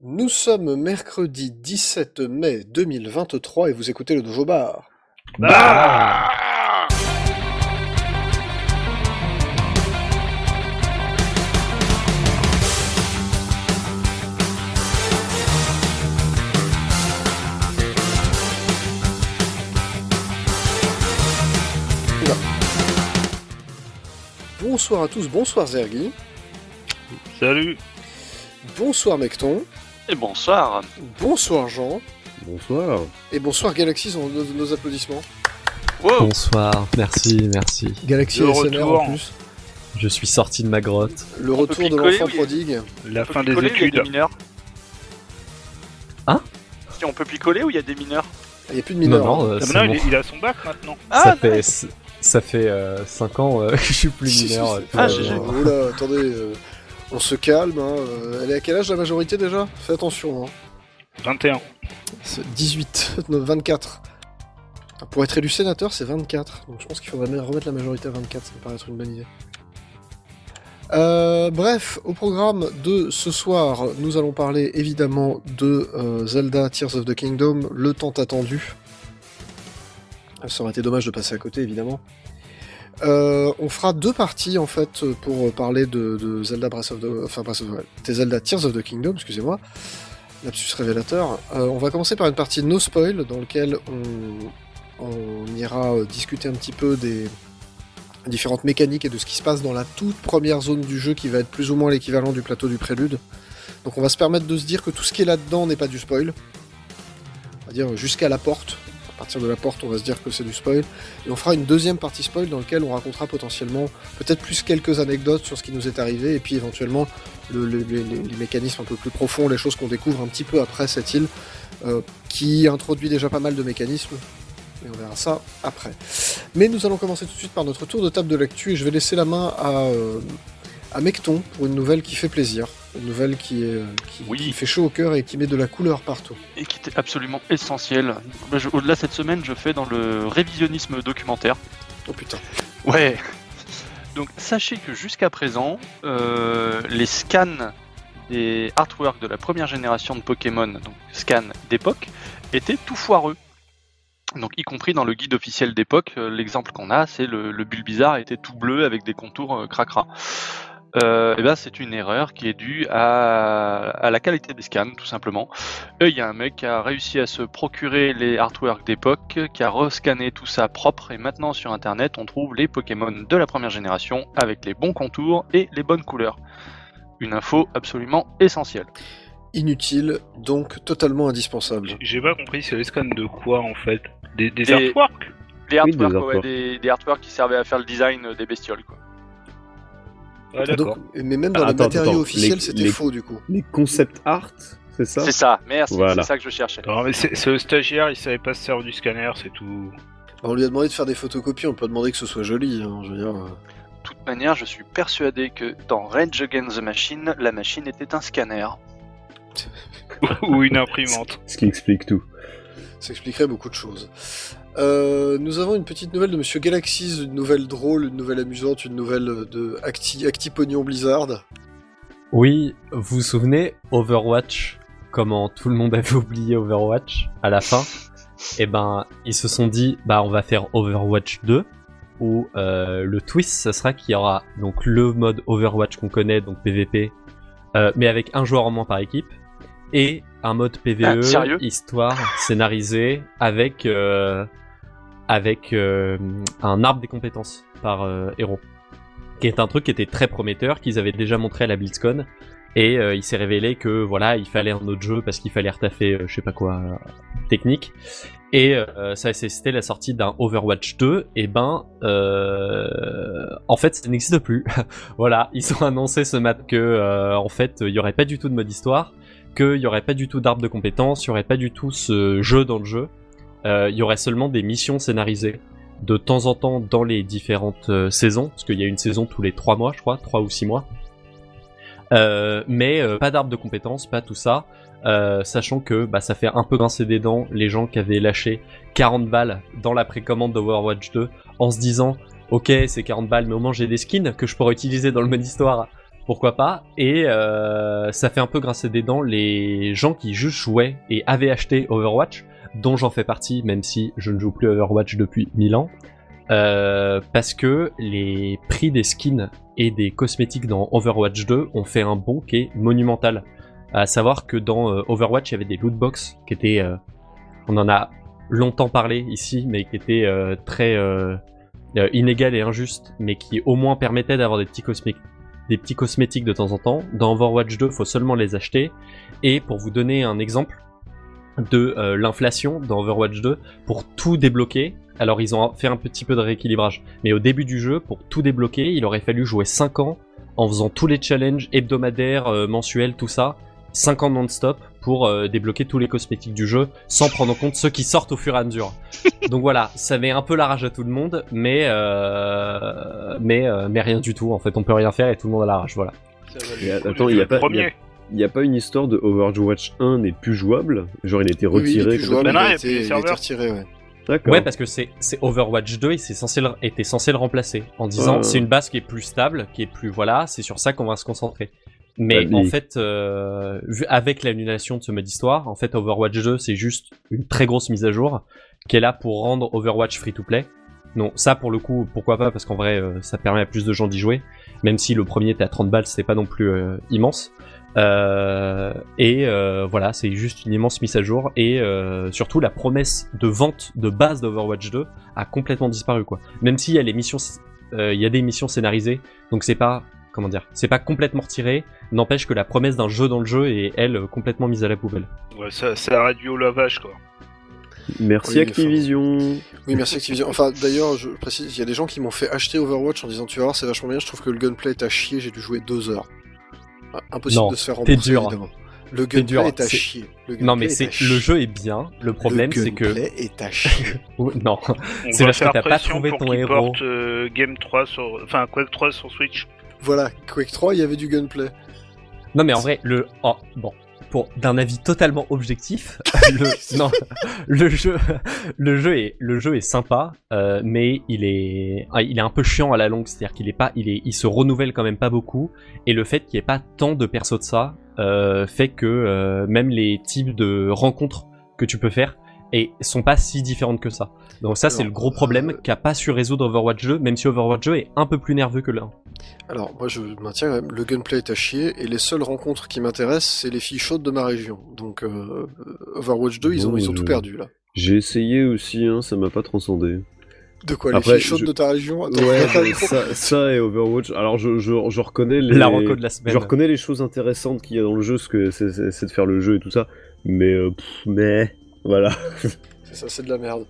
Nous sommes mercredi 17 mai 2023 et vous écoutez le Dojo Bar. Bah Bonsoir à tous, bonsoir Zergi, Salut. Bonsoir Mecton, Et bonsoir. bonsoir Jean, Bonsoir. et bonsoir Galaxy, sont nos, nos applaudissements. Wow. Bonsoir, merci, merci. Galaxy Le ASMR retour. en plus. Je suis sorti de ma grotte. Le On retour de l'enfant prodigue. La On fin des picoler ou il y a études. mineurs Hein? Si on peut picoler ou il y a des mineurs? Il n'y a plus de mineurs. non, non, euh, Ah, bon. il, est- il a son bac maintenant. ça Ah, fait, ça fait 5 ans euh, que je suis plus mineur. euh, Ah, GG. bien. Oh là, attendez, euh, on se calme. hein, euh, Elle est à quel âge la majorité déjà? Fais attention. Hein. 21. C'est 18, non, 24. Ah, Pour être élu sénateur, c'est 24. Donc je pense qu'il faudrait remettre la majorité à 24, ça me paraît être une bonne idée. Euh, bref, au programme de ce soir, nous allons parler évidemment de euh, Zelda Tears of the Kingdom, le tant attendu. Ça aurait été dommage de passer à côté, évidemment. Euh, on fera deux parties en fait pour parler de, Zelda Breath of the, Zelda Tears of the Kingdom, excusez-moi lapsus révélateur. Euh, on va commencer par une partie no spoil dans laquelle on, on ira euh, discuter un petit peu des différentes mécaniques et de ce qui se passe dans la toute première zone du jeu qui va être plus ou moins l'équivalent du plateau du prélude. Donc on va se permettre de se dire que tout ce qui est là-dedans n'est pas du spoil. On va dire jusqu'à la porte. Partir de la porte, on va se dire que c'est du spoil. Et on fera une deuxième partie spoil dans laquelle on racontera potentiellement peut-être plus quelques anecdotes sur ce qui nous est arrivé et puis éventuellement le- le- les, les- les mécanismes un peu plus profonds, les choses qu'on découvre un petit peu après cette île, euh, qui introduit déjà pas mal de mécanismes. Et on verra ça après. Mais nous allons commencer tout de suite par notre tour de table de l'actu et je vais laisser la main à, euh, à Mecton pour une nouvelle qui fait plaisir. Une nouvelle qui, est, euh, qui, Oui. qui fait chaud au cœur et qui met de la couleur partout. Et qui était absolument essentiel. Bah, Au-delà cette semaine, je fais dans le révisionnisme documentaire. Oh putain. Ouais. Donc sachez que jusqu'à présent, euh, les scans des artworks de la première génération de Pokémon, donc scans d'époque, étaient tout foireux. Donc y compris dans le guide officiel d'époque, euh, l'exemple qu'on a, c'est le, le Bulbizarre était tout bleu avec des contours cracra. Euh, et ben c'est une erreur qui est due à, à la qualité des scans, tout simplement. Et il y a un mec qui a réussi à se procurer les artworks d'époque, qui a rescanné tout ça propre, et maintenant sur internet on trouve les Pokémon de la première génération avec les bons contours et les bonnes couleurs. Une info absolument essentielle. Inutile, donc totalement indispensable. J'ai pas compris, c'est les scans de quoi en fait? Des, des Des- artworks? Les Oui, des artworks, ouais, artworks. des, des artworks qui servaient à faire le design des bestioles. Quoi. Ah. Donc, mais même dans Ah, les attends, matériaux attends, officiels, les- c'était faux du coup. Les concept art, c'est ça C'est ça, merci, Voilà. c'est ça que je cherchais. Non mais c'est c'est le stagiaire, il savait pas se servir du scanner, c'est tout. On lui a demandé de faire des photocopies, on peut demander que ce soit joli. hein, je veux dire. euh. De toute manière, je suis persuadé que dans Rage Against the Machine, la machine était un scanner. Ou une imprimante. Ce qui explique tout. Ça expliquerait beaucoup de choses. Euh, nous avons une petite nouvelle de Monsieur Galaxies, une nouvelle drôle, une nouvelle amusante, une nouvelle de Acti, Acti Pognon Blizzard. Oui, vous vous souvenez, Overwatch, comment tout le monde avait oublié Overwatch à la fin? Et ben, ils se sont dit, bah on va faire Overwatch 2, où euh, le twist, ce sera qu'il y aura donc le mode Overwatch qu'on connaît, donc PVP, euh, mais avec un joueur en moins par équipe, et un mode PVE, Ah, histoire scénarisée, avec euh, avec euh, un arbre des compétences par euh, héros, qui est un truc qui était très prometteur, qu'ils avaient déjà montré à la BlizzCon, et euh, il s'est révélé que voilà, il fallait un autre jeu parce qu'il fallait retaffer, euh, je sais pas quoi, euh, technique. Et euh, ça, c'était la sortie d'un Overwatch 2. Et ben, euh, en fait, ça n'existe plus. voilà, ils ont annoncé ce matin que, euh, en fait, il y aurait pas du tout de mode histoire, qu'il y aurait pas du tout d'arbre de compétences, il y aurait pas du tout ce jeu dans le jeu. Euh, Il y aurait seulement des missions scénarisées de temps en temps dans les différentes euh, saisons, parce qu'il y a une saison tous les 3 mois, je crois, 3 ou 6 mois. Euh, mais euh, pas d'arbre de compétences, pas tout ça. Euh, sachant que bah, ça fait un peu grincer des dents les gens qui avaient lâché 40 balles dans la précommande d'Overwatch 2 en se disant ok c'est 40 balles mais au moins j'ai des skins que je pourrais utiliser dans le mode histoire pourquoi pas. Et euh, ça fait un peu grincer des dents les gens qui juste jouaient et avaient acheté Overwatch, dont j'en fais partie, même si je ne joue plus Overwatch depuis 1000 ans. Euh, parce que les prix des skins et des cosmétiques dans Overwatch 2 ont fait un bond qui est monumental. À savoir que dans euh, Overwatch, il y avait des lootbox qui étaient, on en a longtemps parlé ici, mais qui étaient très inégales et injustes, mais qui au moins permettaient d'avoir des petits cosmétiques, des petits cosmétiques de temps en temps. Dans Overwatch 2, faut seulement les acheter. Et pour vous donner un exemple de euh, l'inflation dans Overwatch 2, pour tout débloquer, alors ils ont fait un petit peu de rééquilibrage, mais au début du jeu, pour tout débloquer, il aurait fallu jouer 5 ans en faisant tous les challenges hebdomadaires, euh, mensuels, tout ça, 5 ans non-stop pour euh, débloquer tous les cosmétiques du jeu, sans prendre en compte ceux qui sortent au fur et à mesure. Donc voilà, ça met un peu la rage à tout le monde, mais euh, mais euh, mais rien du tout. En fait, on peut rien faire et tout le monde a la rage. Voilà. Et attends, il y a pas- premier. Il n'y a pas une histoire de Overwatch 1 n'est plus jouable? Genre il a été oui, il retiré jouable, non, il y a a été- a été serveurs. retiré, ouais. D'accord. Ouais, parce que c'est c'est Overwatch 2 et c'est censé le, était censé le remplacer en disant Ouais. c'est une base qui est plus stable, qui est plus voilà, c'est sur ça qu'on va se concentrer. Mais en fait, euh, avec l'annulation de ce mode histoire, en fait Overwatch 2 c'est juste une très grosse mise à jour qui est là pour rendre Overwatch free to play. Non, ça pour le coup, pourquoi pas Parce qu'en vrai, euh, ça permet à plus de gens d'y jouer. Même si le premier était à 30 balles, c'était pas non plus euh, immense. Euh, et euh, voilà, c'est juste une immense mise à jour. Et euh, surtout, la promesse de vente de base d'Overwatch 2 a complètement disparu, quoi. Même s'il y a les missions, euh, il y a des missions scénarisées, donc c'est pas, comment dire, c'est pas complètement retiré. N'empêche que la promesse d'un jeu dans le jeu est elle complètement mise à la poubelle. Ouais, ça, ça réduit au lavage, quoi. Merci Oui, Activision. Oui, merci Activision. Enfin, d'ailleurs, je précise, il y a des gens qui m'ont fait acheter Overwatch en disant tu vas voir, c'est vachement bien. Je trouve que le gunplay est à chier. J'ai dû jouer deux heures. Ah, Impossible Non, de se faire rembourser, dur. évidemment. Le dur, gunplay est à chier. Le Non mais c'est le jeu est bien. Le problème Le c'est que gunplay est à chier. Non, On C'est parce que t'as pas trouvé pour ton héros. porte euh, Game 3 sur... Enfin, Quake 3 sur Switch. Voilà, Quake 3, il y avait du gunplay. Non mais en vrai, le oh, bon pour d'un avis totalement objectif, le non, le jeu le jeu est le jeu est sympa, euh, mais il est ah, il est un peu chiant à la longue, c'est-à-dire qu'il est pas il est il se renouvelle quand même pas beaucoup et le fait qu'il n'y ait pas tant de persos de ça euh, fait que euh, même les types de rencontres que tu peux faire et sont pas si différentes que ça. Donc ça c'est le gros problème qu'a pas su résoudre Overwatch 2, même si Overwatch 2 est un peu plus nerveux que 1. Alors, moi, je maintiens quand même, le gunplay est à chier, et les seules rencontres qui m'intéressent, c'est les filles chaudes de ma région. Donc, euh, Overwatch 2, ils ont, ils ont tout je- perdu, là. J'ai essayé aussi, hein, ça m'a pas transcendé. De quoi, Après, les filles chaudes je- de ta région? Attends, Ouais, ça, ça et Overwatch. Alors je, je, je reconnais les. La de la semaine. Je reconnais les choses intéressantes qu'il y a dans le jeu, ce que c'est, de faire le jeu et tout ça. Mais euh, pff, mais voilà. C'est ça, c'est de la merde.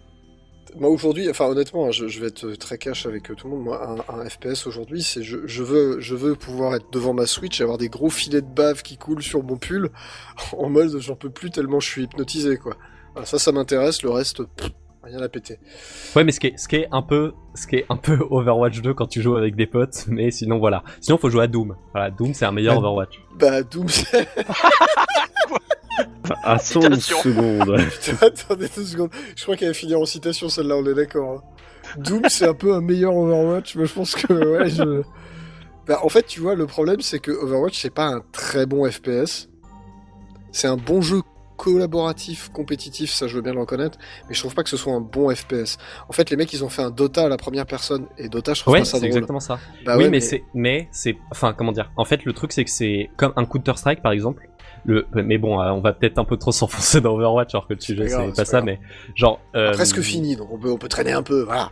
Moi aujourd'hui, enfin honnêtement, hein, je, je vais être très cash avec euh, tout le monde. Moi, un, un FPS aujourd'hui, c'est je, je veux, je veux pouvoir être devant ma Switch et avoir des gros filets de bave qui coulent sur mon pull, en mode j'en peux plus tellement je suis hypnotisé quoi. Ça, ça m'intéresse. Le reste, pff, rien à péter. Ouais, mais ce qui est, ce qui est un peu, ce qui est un peu Overwatch 2 quand tu joues avec des potes, mais sinon voilà. Sinon faut jouer à Doom. Voilà, Doom c'est un meilleur Ah. Overwatch. Bah Doom, c'est... À 100 Citation. secondes. Attendez deux secondes. Je crois qu'elle va finir en citation celle-là. On est d'accord. hein. Doom, c'est un peu un meilleur Overwatch, mais je pense que ouais, je. Bah, en fait, tu vois, le problème, c'est que Overwatch, c'est pas un très bon FPS. C'est un bon jeu collaboratif, compétitif, ça je veux bien le reconnaître, mais je trouve pas que ce soit un bon FPS. En fait, les mecs, ils ont fait un Dota à la première personne, et Dota, je trouve Ouais, pas ça c'est exactement ça. Bah oui, ouais, mais, c'est, mais c'est, enfin comment dire. En fait, le truc c'est que c'est comme un Counter Strike par exemple. Le, mais bon, euh, on va peut-être un peu trop s'enfoncer dans Overwatch alors que le sujet c'est pas ça, grave. mais genre euh, presque fini, donc on peut, on peut traîner un peu, voilà.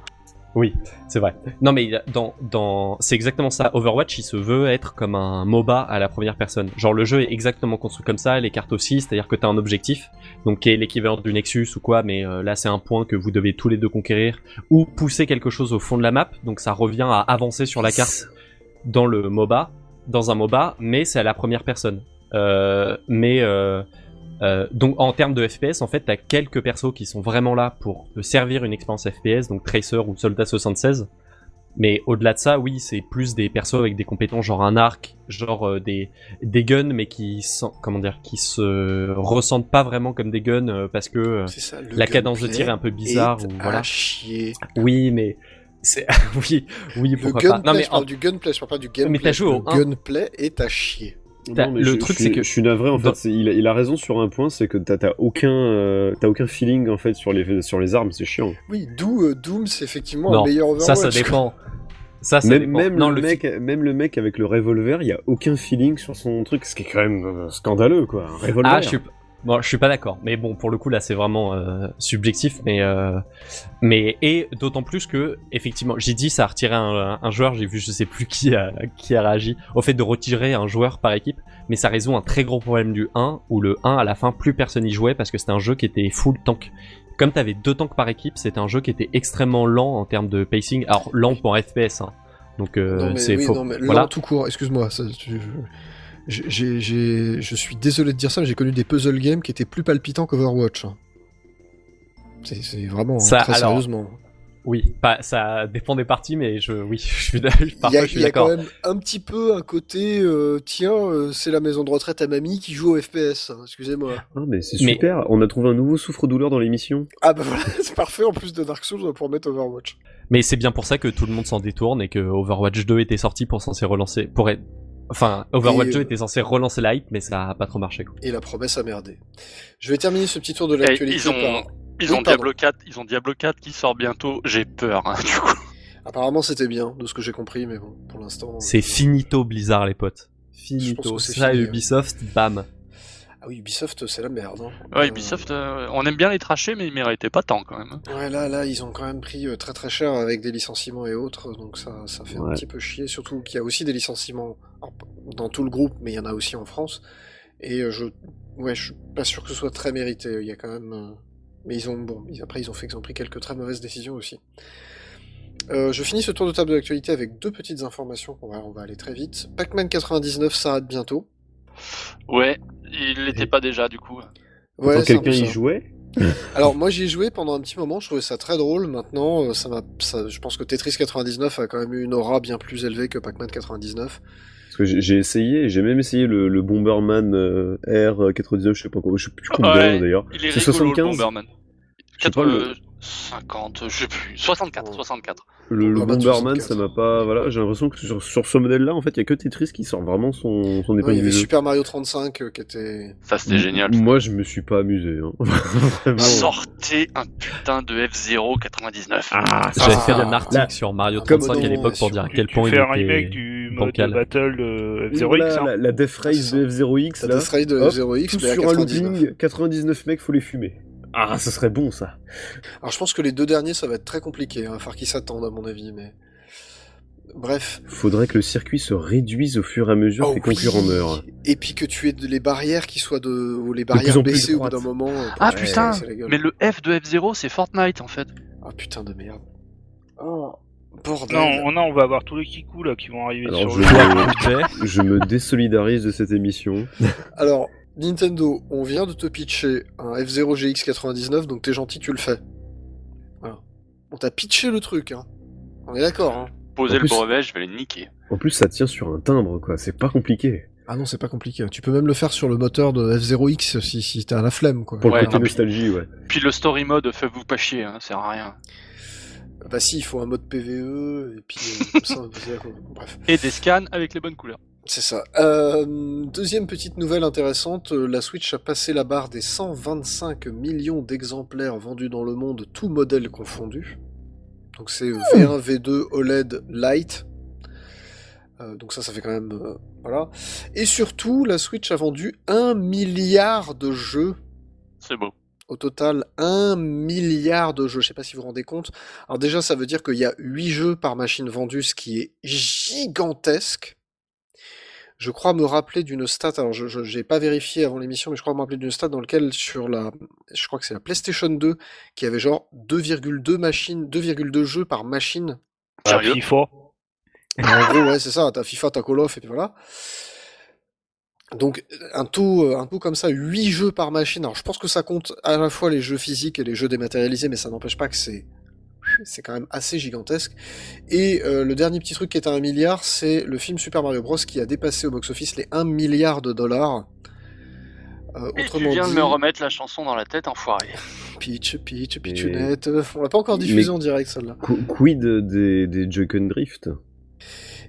Oui, c'est vrai. Non, mais il y a- dans, dans, c'est exactement ça. Overwatch, il se veut être comme un MOBA à la première personne. Genre, le jeu est exactement construit comme ça, les cartes aussi, c'est-à-dire que t'as un objectif, donc qui est l'équivalent du Nexus ou quoi, mais euh, là, c'est un point que vous devez tous les deux conquérir, ou pousser quelque chose au fond de la map, donc ça revient à avancer sur la carte dans le MOBA, dans un MOBA, mais c'est à la première personne. Euh, mais euh, euh, donc en termes de FPS, en fait, t'as quelques persos qui sont vraiment là pour te servir une expérience FPS, donc Tracer ou Soldat 76. Mais au-delà de ça, oui, c'est plus des persos avec des compétences genre un arc, genre euh, des des guns, mais qui sont, comment dire, qui se ressentent pas vraiment comme des guns euh, parce que euh, ça. le la cadence de tir est un peu bizarre ou voilà. chier. Oui, mais c'est oui, oui, Le pourquoi pas. gunplay, Non mais je parle en- du gunplay, je parle pas du gameplay. mais t'as joué au le 1. gunplay est à chier. Non, mais le je- truc, c'est que- je suis navré en dans- fait. Il a, il a raison sur un point, c'est que t'as aucun, euh, t'as aucun feeling en fait sur les sur les armes, c'est chiant. Oui, d'où euh, Doom, c'est effectivement Non, un meilleur Overwatch. ça, ça dépend. Ça, ça Même, dépend. même non, le, le mec, même le mec avec le revolver, il y a aucun feeling sur son truc, ce qui est quand même euh, scandaleux quoi. Un revolver. Ah, je suis, bon, je suis pas d'accord. Mais bon, pour le coup, là, c'est vraiment euh, subjectif. Mais, euh, mais et d'autant plus que, effectivement, j'ai dit ça a retiré un, un joueur. J'ai vu, je sais plus qui a, qui a réagi au fait de retirer un joueur par équipe. Mais ça résout un très gros problème du 1 où le 1 à la fin, plus personne y jouait parce que c'était un jeu qui était full tank. Comme t'avais deux tanks par équipe, c'était un jeu qui était extrêmement lent en termes de pacing. Alors lent pour FPS. Hein. Donc euh, c'est oui, faux. non, mais voilà. lent tout court, excuse-moi. ça, tu- je- suis désolé de dire ça, mais j'ai connu des puzzle games qui étaient plus palpitants qu'Overwatch. hein. C'est vraiment Ça, très alors, sérieusement. Oui, pas, ça dépend des parties, mais je, oui, je suis, d'ac- Il y parfois a, je suis il y a quand d'accord. même un petit peu un côté, euh, tiens, euh, c'est la maison de retraite à mamie qui joue au FPS. hein, Excusez-moi. Ah, mais c'est Mais- super. On a trouvé un nouveau souffre-douleur dans l'émission. Ah bah voilà, c'est parfait. En plus de Dark Souls, on va pouvoir mettre Overwatch. Mais c'est bien pour ça que tout le monde s'en détourne et que Overwatch 2 était sorti pour censé relancer, pour être, enfin, Overwatch Et, 2 euh, était censé relancer la hype, mais ça a pas trop marché, quoi. Et la promesse a merdé. Je vais terminer ce petit tour de l'actualité ils ont, par... ils Oui, ont pardon. Diablo 4, ils ont Diablo 4 qui sort bientôt. J'ai peur, hein, du coup. Apparemment, c'était bien, de ce que j'ai compris, mais bon, pour l'instant... C'est finito Blizzard, les potes. Finito. Ça, fini, Ubisoft, bam. Ah oui, Ubisoft, c'est la merde. hein. Ouais, Euh, Ubisoft, euh, on aime bien les tracher, mais ils méritaient pas tant quand même. hein. Ouais, là, là, ils ont quand même pris euh, très très cher avec des licenciements et autres, donc ça, ça fait un petit peu chier. Surtout qu'il y a aussi des licenciements dans tout le groupe, mais il y en a aussi en France. Et je, ouais, je suis pas sûr que ce soit très mérité. Il y a quand même, mais ils ont, bon, ils- après ils ont fait, ils ont pris quelques très mauvaises décisions aussi. Euh, je finis ce tour de table de l'actualité avec deux petites informations. qu'on va, on va aller très vite. Pac-Man 99 s'arrête bientôt. Ouais, il l'était pas déjà, du coup. Ouais, quelqu'un y jouait? Alors moi j'y ai joué pendant un petit moment, je trouvais ça très drôle. Maintenant, euh, ça m'a, ça, je pense que Tetris 99 a quand même eu une aura bien plus élevée que Pac-Man 99. Parce que j'ai essayé, j'ai même essayé le, le Bomberman euh, R99, je sais pas quoi, je sais plus combien Ouais, d'ailleurs. Il est C'est rigolo, le 75. Bomberman. Je sais pas, 4, le- euh, 50, je sais plus. 64, Oh. 64. Le, le Bomberman Bomberman, 64. ça m'a pas. Voilà, j'ai l'impression que sur, sur ce modèle-là, en fait, il y a que Tetris qui sort vraiment son, son Ouais, il y épingle avait. Super Mario 35 euh, qui était. Ça, c'était génial. Moi, je me suis pas amusé. Hein. Vraiment. Sortez un putain de F0 99. Ah, ça, J'avais Ah, fait un article là, sur Mario comme 35 à l'époque pour dire à quel tu point il fais un était remake du mode battle de Oui, F0X, voilà, hein. la, la Death Race de F0X, La là. Death Race de hop, F0X, Tout mais à sur un 99. looping, 99 mecs, faut les fumer. Ah, ça serait bon, ça. Alors je pense que les deux derniers, ça va être très compliqué. Hein, il va falloir qu'ils s'attendent à mon avis, mais. Bref. Faudrait que le circuit se réduise au fur et à mesure Oh que les concurrents oui. meurent. Et puis que tu aies de- les barrières qui soient de, ou les barrières baissées au bout d'un moment. euh, Ah putain, mais le F de F0, c'est Fortnite en fait. Ah putain de merde. Oh bordel. Non, on, non, on va avoir tous les kikous là qui vont arriver Alors, sur je- le budget. Je me désolidarise de cette émission. Alors, Nintendo, on vient de te pitcher un F0 GX99, donc t'es gentil, tu le fais. Voilà. On t'a pitché le truc, hein. On est d'accord, hein. Poser le brevet, je vais les niquer. En plus, ça tient sur un timbre, quoi. C'est pas compliqué. Ah non, c'est pas compliqué. Tu peux même le faire sur le moteur de F0X si, si t'as la flemme, quoi. Pour Ouais, le côté nostalgie, ouais. Puis le story mode, faites-vous pas chier, hein, ça sert à rien. Bah si, il faut un mode PVE, et puis euh, comme ça, bref. Et des scans avec les bonnes couleurs. C'est ça. Euh, deuxième petite nouvelle intéressante, euh, la Switch a passé la barre des 125 millions d'exemplaires vendus dans le monde, tout modèle confondu. Donc c'est euh, V1, V2, OLED Lite. Euh, donc ça, ça fait quand même... euh, voilà. Et surtout, la Switch a vendu un milliard de jeux C'est beau. au total, un milliard de jeux. Je sais pas si vous vous rendez compte. Alors déjà, ça veut dire qu'il y a 8 jeux par machine vendue, ce qui est gigantesque. Je crois me rappeler d'une stat, alors je n'ai pas vérifié avant l'émission, mais je crois me rappeler d'une stat dans laquelle sur la, je crois que c'est la PlayStation 2, qui avait genre 2,2 machines, 2,2 jeux par machine. Sérieux FIFA. En gros, ouais, c'est ça, t'as FIFA, t'as Call of, et puis voilà. Donc, un taux, euh, un taux comme ça, 8 jeux par machine. Alors, je pense que ça compte à la fois les jeux physiques et les jeux dématérialisés, mais ça n'empêche pas que c'est, c'est quand même assez gigantesque. Et euh, le dernier petit truc qui est à un milliard, c'est le film Super Mario Bros. qui a dépassé au box-office les 1 milliard de dollars. Euh, Et tu viens dit, de me remettre la chanson dans la tête, enfoiré. Pitch, pitch, pitchounette. On l'a pas encore diffusé en direct, celle-là. Qu- Quid des, des Joy-Con Drift?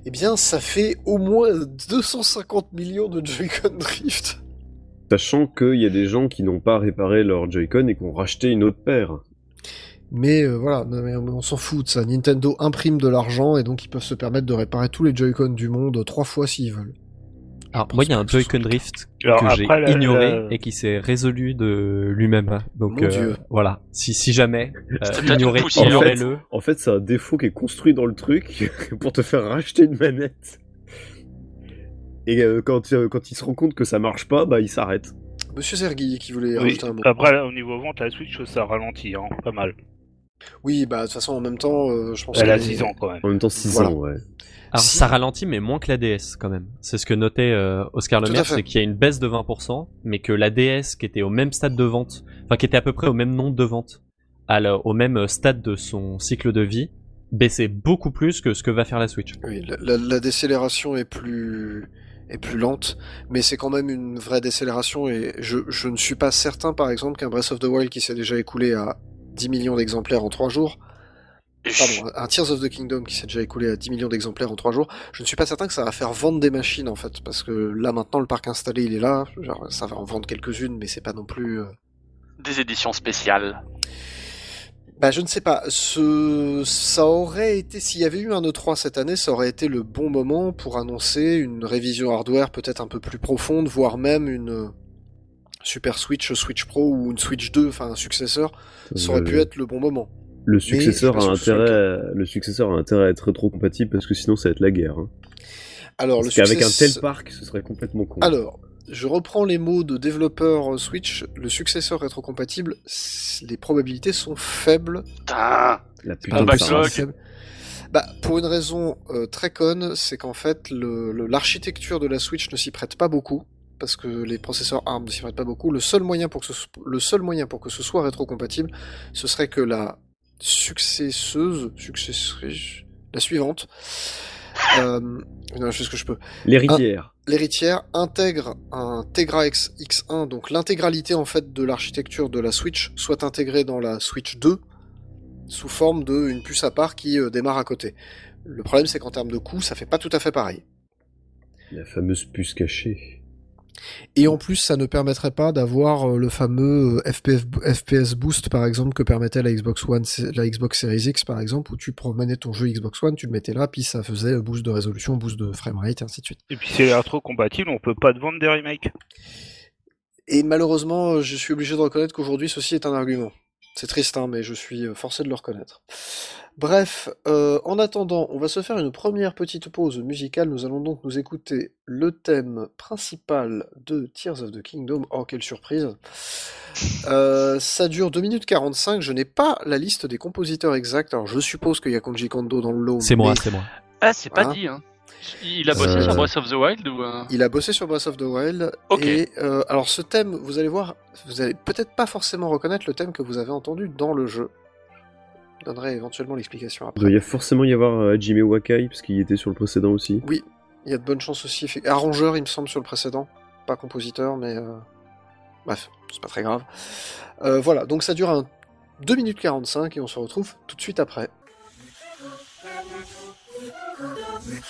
Eh bien, ça fait au moins 250 millions de Joy-Con Drift. Sachant qu'il y a des gens qui n'ont pas réparé leur Joy-Con et qui ont racheté une autre paire. Mais euh, voilà, on s'en fout de ça. Nintendo imprime de l'argent et donc ils peuvent se permettre de réparer tous les Joy-Con du monde trois fois s'ils veulent. Alors moi il y a un Joy-Con Drift Alors, que j'ai la- ignoré la- et qui s'est résolu de lui-même. Donc Mon euh, Dieu. voilà, si si jamais euh, ignorez, ignorez-le. En fait, c'est un défaut qui est construit dans le truc pour te faire racheter une manette. Et euh, quand, euh, quand il se rend compte que ça marche pas, bah il s'arrête. Monsieur Zergui qui voulait Oui. rajouter un mot. Après, au niveau vente, la Switch, ça ralentit, hein, pas mal. Oui, bah de toute façon en même temps, euh, je pense Elle a que- 6 ans quand même. En même temps, 6 Voilà. ans, ouais. Alors Si- ça ralentit mais moins que la DS quand même. C'est ce que notait euh, Oscar Lemaire, c'est qu'il y a une baisse de 20%, mais que la DS qui était au même stade de vente, enfin qui était à peu près au même nombre de ventes, à la- au même euh, stade de son cycle de vie, baissait beaucoup plus que ce que va faire la Switch. Oui, la, la- la décélération est plus est plus lente, mais c'est quand même une vraie décélération et je, je ne suis pas certain par exemple qu'un Breath of the Wild qui s'est déjà écoulé à 10 millions d'exemplaires en 3 jours, pardon, un Tears of the Kingdom qui s'est déjà écoulé à 10 millions d'exemplaires en 3 jours, je ne suis pas certain que ça va faire vendre des machines en fait, parce que là maintenant le parc installé il est là, genre, ça va en vendre quelques-unes, mais c'est pas non plus... euh, Des éditions spéciales. Bah, je ne sais pas. Ce... Ça aurait été, s'il y avait eu un E3 cette année, ça aurait été le bon moment pour annoncer une révision hardware peut-être un peu plus profonde, voire même une Super Switch, Switch Pro ou une Switch 2, enfin un successeur. Ça aurait pu être le bon moment. Le successeur, a intérêt, à- le successeur a intérêt à être rétro-compatible parce que sinon ça va être la guerre. hein. Alors, Parce le qu'avec un tel parc, ce serait complètement con. Alors, je reprends les mots de développeur euh, Switch. Le successeur rétrocompatible, les probabilités sont faibles. La Bon, putain de bah. Bah, pour une raison euh, très conne, c'est qu'en fait, le- le- l'architecture de la Switch ne s'y prête pas beaucoup, parce que les processeurs ARM ne s'y prêtent pas beaucoup. Le seul moyen pour que ce, le seul moyen pour que ce soit rétrocompatible, ce serait que la successeuse, la suivante, euh, non, je fais ce que je peux, L'héritière. l'héritière intègre un Tegra X, X1, donc l'intégralité en fait de l'architecture de la Switch soit intégrée dans la Switch 2 sous forme de une puce à part qui euh, démarre à côté. Le problème c'est qu'en termes de coût, ça fait pas tout à fait pareil. La fameuse puce cachée. Et en plus, ça ne permettrait pas d'avoir euh, le fameux euh, FPF, FPS boost par exemple que permettait la Xbox One, la Xbox Series X par exemple, où tu promenais ton jeu Xbox One, tu le mettais là, puis ça faisait euh, boost de résolution, boost de framerate, et ainsi de suite. Et puis c'est rétro-compatible, on peut pas te vendre des remakes. Et malheureusement, je suis obligé de reconnaître qu'aujourd'hui, ceci est un argument. C'est triste, hein, mais je suis euh, forcé de le reconnaître. Bref, euh, en attendant, on va se faire une première petite pause musicale. Nous allons donc nous écouter le thème principal de Tears of the Kingdom. Oh, quelle surprise! Euh, ça dure 2 minutes 45. Je n'ai pas la liste des compositeurs exacts. Alors, je suppose qu'il y a Konji Kondo dans le lot. C'est moi, mais c'est moi. Ah, c'est pas dit, hein. Il a bossé Euh, sur Breath of the Wild ou... euh, Il a bossé sur Breath of the Wild. Ok. Et euh, alors ce thème, vous allez voir, vous allez peut-être pas forcément reconnaître le thème que vous avez entendu dans le jeu. Je donnerai éventuellement l'explication Il après. doit y a forcément y avoir euh, Hajime Wakai, parce qu'il était sur le précédent aussi. Oui, il y a de bonnes chances aussi. Arrangeur, il me semble, sur le précédent. Pas compositeur, mais... euh, Bref, c'est pas très grave. Euh, voilà, donc ça dure un 2 minutes 45 et on se retrouve tout de suite après. Just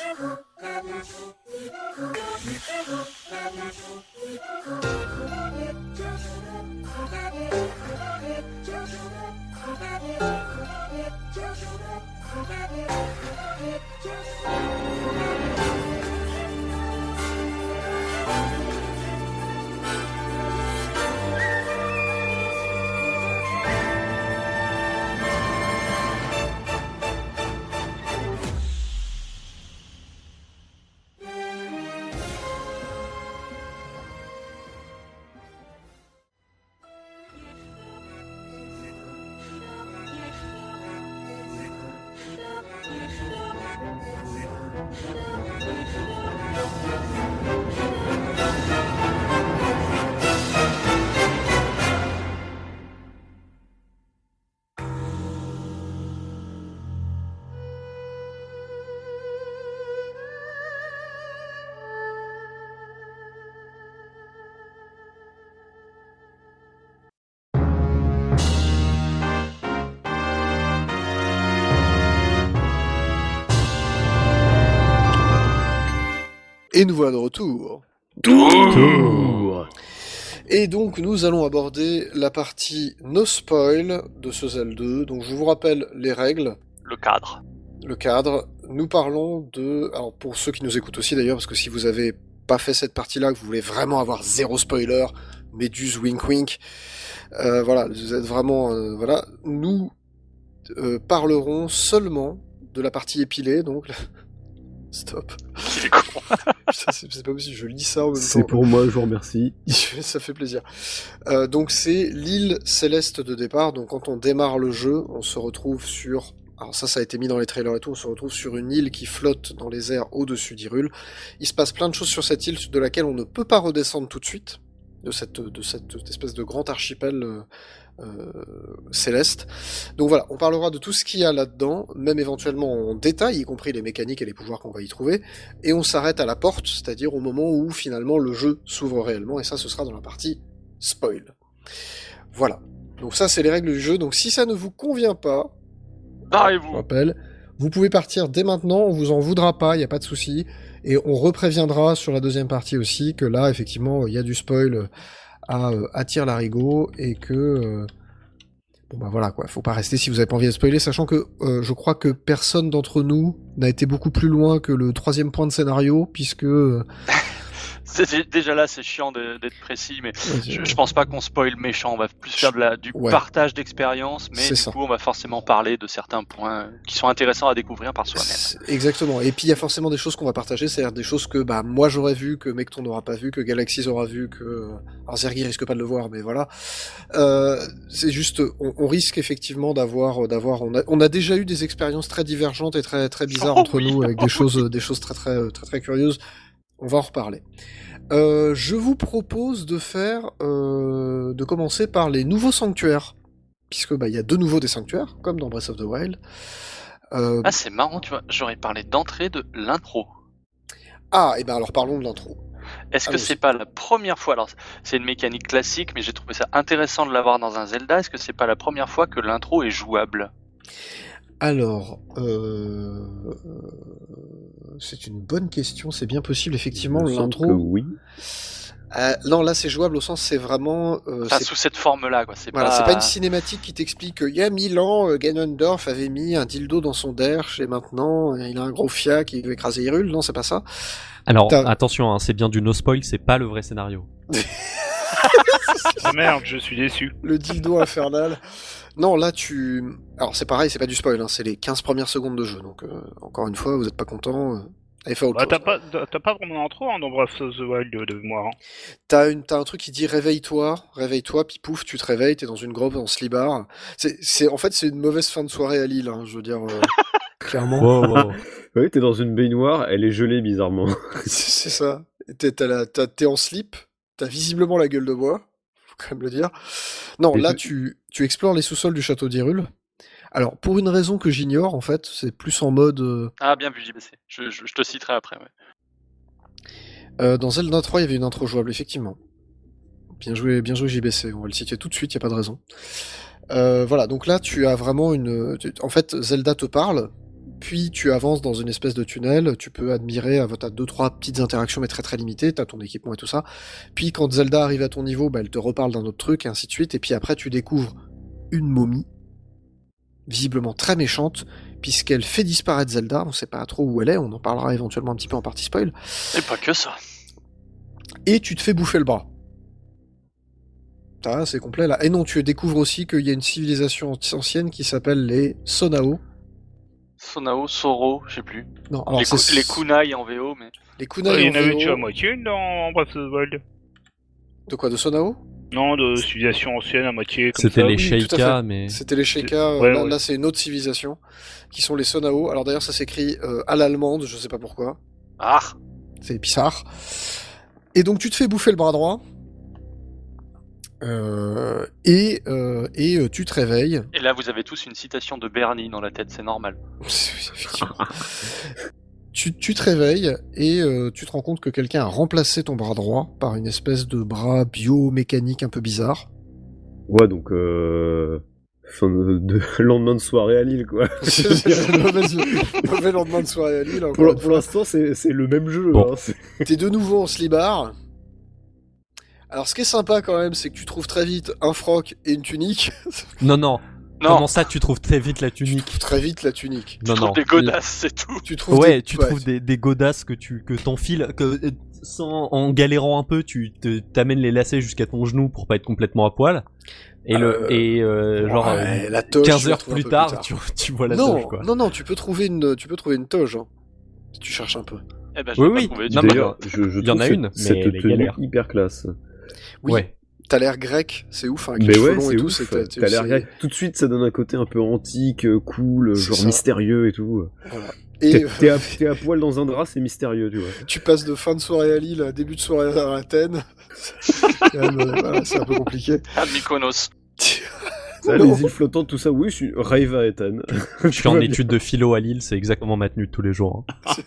Et nous voilà de retour. Tour. Et donc nous allons aborder la partie no spoil de ce Zelda 2. Donc je vous rappelle les règles, Le cadre. le cadre. Nous parlons de... Alors pour ceux qui nous écoutent aussi d'ailleurs, parce que si vous avez pas fait cette partie-là, que vous voulez vraiment avoir zéro spoiler, Méduse wink wink, euh, voilà, vous êtes vraiment... euh, voilà, nous euh, parlerons seulement de la partie épilée, donc... Stop. Il est con. Putain, c'est c'est pas possible, je lis ça en même C'est temps. pour moi, je vous remercie. Ça fait plaisir. Euh, donc c'est l'île céleste de départ. Donc quand on démarre le jeu, on se retrouve sur... Alors ça, ça a été mis dans les trailers et tout. On se retrouve sur une île qui flotte dans les airs au-dessus d'Hyrule. Il se passe plein de choses sur cette île de laquelle on ne peut pas redescendre tout de suite. De cette, de cette espèce de grand archipel euh, céleste. Donc voilà, on parlera de tout ce qu'il y a là-dedans, même éventuellement en détail, y compris les mécaniques et les pouvoirs qu'on va y trouver. Et on s'arrête à la porte, c'est-à-dire au moment où finalement le jeu s'ouvre réellement, et ça ce sera dans la partie spoil. Voilà. Donc ça c'est les règles du jeu, donc si ça ne vous convient pas, je Barrez-vous. rappelle, vous pouvez partir dès maintenant, on vous en voudra pas, il n'y a pas de souci, et on repréviendra sur la deuxième partie aussi que là effectivement il y a du spoil à, euh, à tir larigot, et que... euh, Bon bah voilà quoi, faut pas rester si vous avez pas envie de spoiler, sachant que euh, je crois que personne d'entre nous n'a été beaucoup plus loin que le troisième point de scénario, puisque C'est- Déjà là, c'est chiant d'être précis, mais je, je pense pas qu'on spoil méchant. On va plus faire de la, du Ouais. partage d'expérience, mais du ça. coup, on va forcément parler de certains points qui sont intéressants à découvrir par soi-même. Exactement. Et puis il y a forcément des choses qu'on va partager, c'est-à-dire des choses que bah moi j'aurais vu, que Mecton n'aura pas vu, que Galaxys aura vu, que alors Zergi risque pas de le voir, mais voilà. Euh, c'est juste, on, on risque effectivement d'avoir, d'avoir, on a, on a déjà eu des expériences très divergentes et très très bizarres Oh entre oui, nous avec oh des choses, des choses très très très très curieuses. On va en reparler. Euh, je vous propose de faire, euh, de commencer par les nouveaux sanctuaires, puisque bah il y a de nouveau des sanctuaires, comme dans Breath of the Wild. Euh, Ah, c'est marrant, tu vois. J'aurais parlé d'entrée de l'intro. ah, et ben alors parlons de l'intro. Est-ce que c'est pas la première fois Alors, c'est une mécanique classique, mais j'ai trouvé ça intéressant de l'avoir dans un Zelda. Est-ce que c'est pas la première fois que l'intro est jouable? Alors, euh, c'est une bonne question, c'est bien possible, effectivement, l'intro. que oui. Euh, non, là c'est jouable au sens, c'est vraiment. euh, Enfin, sous cette forme-là, quoi. C'est voilà, pas... c'est pas une cinématique qui t'explique qu'il y a mille ans, euh, Ganondorf avait mis un dildo dans son derche et maintenant euh, il a un gros fiac qui veut écraser Hyrule. Non, c'est pas ça. Alors attention, hein, c'est bien du no spoil, c'est pas le vrai scénario. Ah merde, je suis déçu. Le dildo infernal. Non, là tu. Alors c'est pareil, c'est pas du spoil, hein, c'est les 15 premières secondes de jeu. Donc euh, encore une fois, vous êtes pas content. euh, allez faire autre Bah, t'as chose. pas, t'as pas vraiment d'intro hein, dans Breath of the Wild de, de mémoire. hein. T'as une, t'as un truc qui dit réveille-toi, réveille-toi, puis pouf, tu te réveilles, t'es dans une grotte en slibard. C'est, c'est, en fait, c'est une mauvaise fin de soirée à Lille, hein, je veux dire, euh, clairement. Wow, wow. Oui, t'es dans une baignoire, elle est gelée bizarrement. c'est, c'est ça. T'es, t'as la- t'as- t'es en slip, t'as visiblement la gueule de bois, quand même le dire. Non, Et là, tu- tu, tu explores les sous-sols du château d'Hyrule. Alors, pour une raison que j'ignore, en fait, c'est plus en mode, euh, Ah, bien vu, JBC. Je, je, je te citerai après, ouais. euh, dans Zelda 3, il y avait une intro jouable, effectivement. Bien joué, bien joué JBC, on va le citer tout de suite, y a pas de raison. Euh, voilà, donc là tu as vraiment une... tu- En fait, Zelda te parle, puis tu avances dans une espèce de tunnel, tu peux admirer, euh, t'as deux, trois petites interactions, mais très très limitées, t'as ton équipement et tout ça. Puis quand Zelda arrive à ton niveau, bah, elle te reparle d'un autre truc, et ainsi de suite, et puis après tu découvres une momie, visiblement très méchante, puisqu'elle fait disparaître Zelda, on sait pas trop où elle est, on en parlera éventuellement un petit peu en partie spoil, Et pas que ça. et tu te fais bouffer le bras. Ah, c'est complet là. Et non, tu découvres aussi qu'il y a une civilisation ancienne qui s'appelle les Sonao. Sonao, Soro, je sais plus. Non, alors les, c'est les kunai en VO, mais. les Ouais, Kunai il y en en avait VO. tu à moitié une dans Breath of the Wild. De quoi De Sonao? Non, de civilisation ancienne à moitié. comme C'était ça. les oui, tout à Sheikah, mais C'était les Sheikah. Ouais, là, ouais. là, c'est une autre civilisation qui sont les Sonao. Alors d'ailleurs, ça s'écrit euh, à l'allemande, je sais pas pourquoi. Ah C'est bizarre. Et donc tu te fais bouffer le bras droit. Euh, et euh, et euh, tu te réveilles. Et là, vous avez tous une citation de Bernie dans la tête, c'est normal. Tu, tu te réveilles et euh, tu te rends compte que quelqu'un a remplacé ton bras droit par une espèce de bras biomécanique un peu bizarre. Ouais, donc euh... Enfin, de, de lendemain de soirée à Lille, quoi. mauvais, mauvais lendemain de soirée à Lille. encore pour l'instant, c'est c'est le même jeu. Bon. hein, T'es de nouveau en slibard. Alors, ce qui est sympa quand même, c'est que tu trouves très vite un froc et une tunique. Non, non. Non, Comment ça, tu trouves très vite la Tu tunique très vite la tunique. tu Non, trouves non. des godasses, c'est tout. Tu trouves Ouais, des- tu ouais. trouves des, des godasses que tu que t'enfiles, que sans en galérant un peu, tu te- t'amènes les lacets jusqu'à ton genou pour pas être complètement à poil. Et le Euh, et euh, genre Ouais, la toge, tu 15 la heures plus tard, Tu, tu vois la non, toge quoi. non, non, tu peux trouver une, tu peux trouver une toge. hein, si tu cherches un peu. Eh ben, je Oui, l'ai oui. D'ailleurs, je, je il y en trouve a cette- une, mais cette tenue hyper classe. Oui. Ouais. T'as l'air grec, c'est ouf. Hein, avec Mais les cheveux ouais, longs c'est et tout, ouf. c'est- T'as l'air grec. Tout de suite, ça donne un côté un peu antique, euh, cool, genre ça. mystérieux et tout. Et T'es euh, t'es à, à poil dans un drap, c'est mystérieux, tu vois. tu passes de fin de soirée à Lille à début de soirée à Athènes. Euh, c'est un peu compliqué. Ah, Mykonos. Ça, les îles flottantes, tout ça, oui, je suis rave à Ethan. Je suis en études de philo à Lille, c'est exactement ma tenue de tous les jours. hein.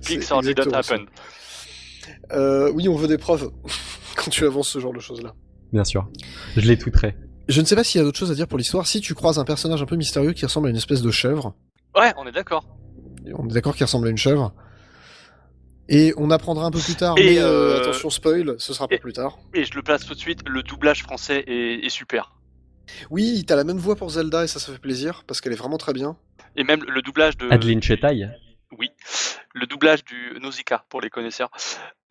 C'est Pixar did not happen? Euh, oui, on veut des preuves quand tu avances ce genre de choses-là. Bien sûr. Je les tweeterai. Je ne sais pas s'il y a d'autres choses à dire pour l'histoire. Si tu croises un personnage un peu mystérieux qui ressemble à une espèce de chèvre, Ouais, on est d'accord. on est d'accord qu'il ressemble à une chèvre. Et on apprendra un peu plus tard, Et, mais euh, euh, attention spoil, ce sera pour et- plus tard. Et je le place tout de suite, le doublage français est, est super. Oui, t'as la même voix pour Zelda et ça, ça fait plaisir parce qu'elle est vraiment très bien. Et même le doublage de... Adeline Chetaille. Oui, le doublage du Nausicaa pour les connaisseurs.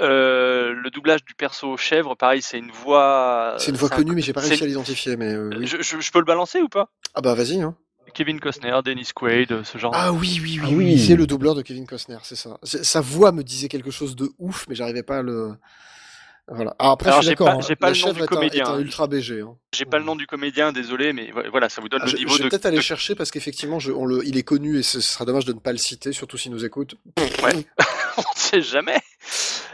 Euh, le doublage du perso chèvre, pareil, c'est une voix. C'est une voix un- connue, mais j'ai pas réussi à l'identifier. Mais euh, oui. je, je- je peux le balancer ou pas? Ah bah vas-y. Hein. Kevin Costner, Dennis Quaid, ce genre. Ah oui, oui, oui, Ah oui. oui. C'est le doubleur de Kevin Costner, c'est ça. Sa voix me disait quelque chose de ouf, mais j'arrivais pas à le. Voilà. Ah, après, Alors, je suis j'ai d'accord. pas- hein. j'ai pas La le nom du un- comédien, un hein. ultra BG. hein. J'ai pas le nom du comédien, désolé, mais vo- voilà, ça vous donne Ah, le je, niveau je vais de. peut-être aller chercher parce qu'effectivement, il est connu et ce sera dommage de ne pas le citer, surtout s'il nous écoute. Ouais. on sait jamais.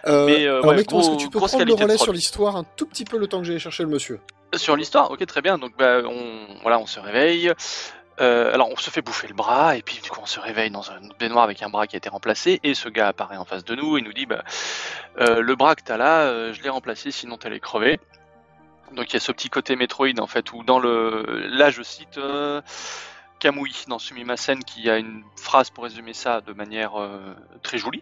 Euh, Mais, euh, alors, ouais, mec, est-ce que tu peux prendre le relais sur l'histoire un tout petit peu le temps que j'aille chercher le monsieur? Sur l'histoire, ok, très bien. Donc, bah, on, voilà, on se réveille. Euh, alors, on se fait bouffer le bras, et puis du coup, on se réveille dans une baignoire avec un bras qui a été remplacé, et ce gars apparaît en face de nous et nous dit, bah, euh, le bras que t'as là, euh, je l'ai remplacé, sinon t'allais crever. Donc, il y a ce petit côté Metroid, en fait, où dans le, là, je cite Kamui dans Sumimasen, qui a une phrase pour résumer ça de manière très jolie.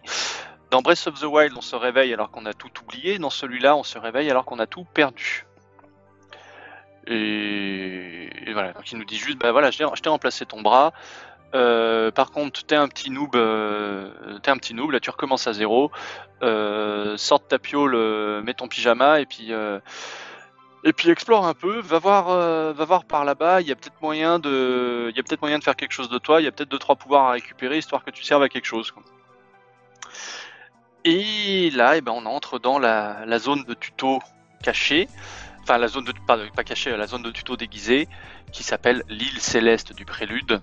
Dans Breath of the Wild, on se réveille alors qu'on a tout oublié. Dans celui-là, on se réveille alors qu'on a tout perdu. Et, voilà, donc il nous dit juste, bah voilà, je t'ai remplacé ton bras. Euh, par contre, t'es un petit noob, euh, un petit là tu recommences à zéro. Euh, sors ta piole, euh, mets ton pyjama et puis explore un peu. Va voir, va voir par là-bas. Il y a peut-être moyen de, faire quelque chose de toi. Il y a peut-être deux trois pouvoirs à récupérer histoire que tu serves à quelque chose. Et là, eh ben, on entre dans la, la zone de tuto cachée enfin la zone de pas, pas cachée, la zone de tuto déguisée qui s'appelle l'île céleste du prélude.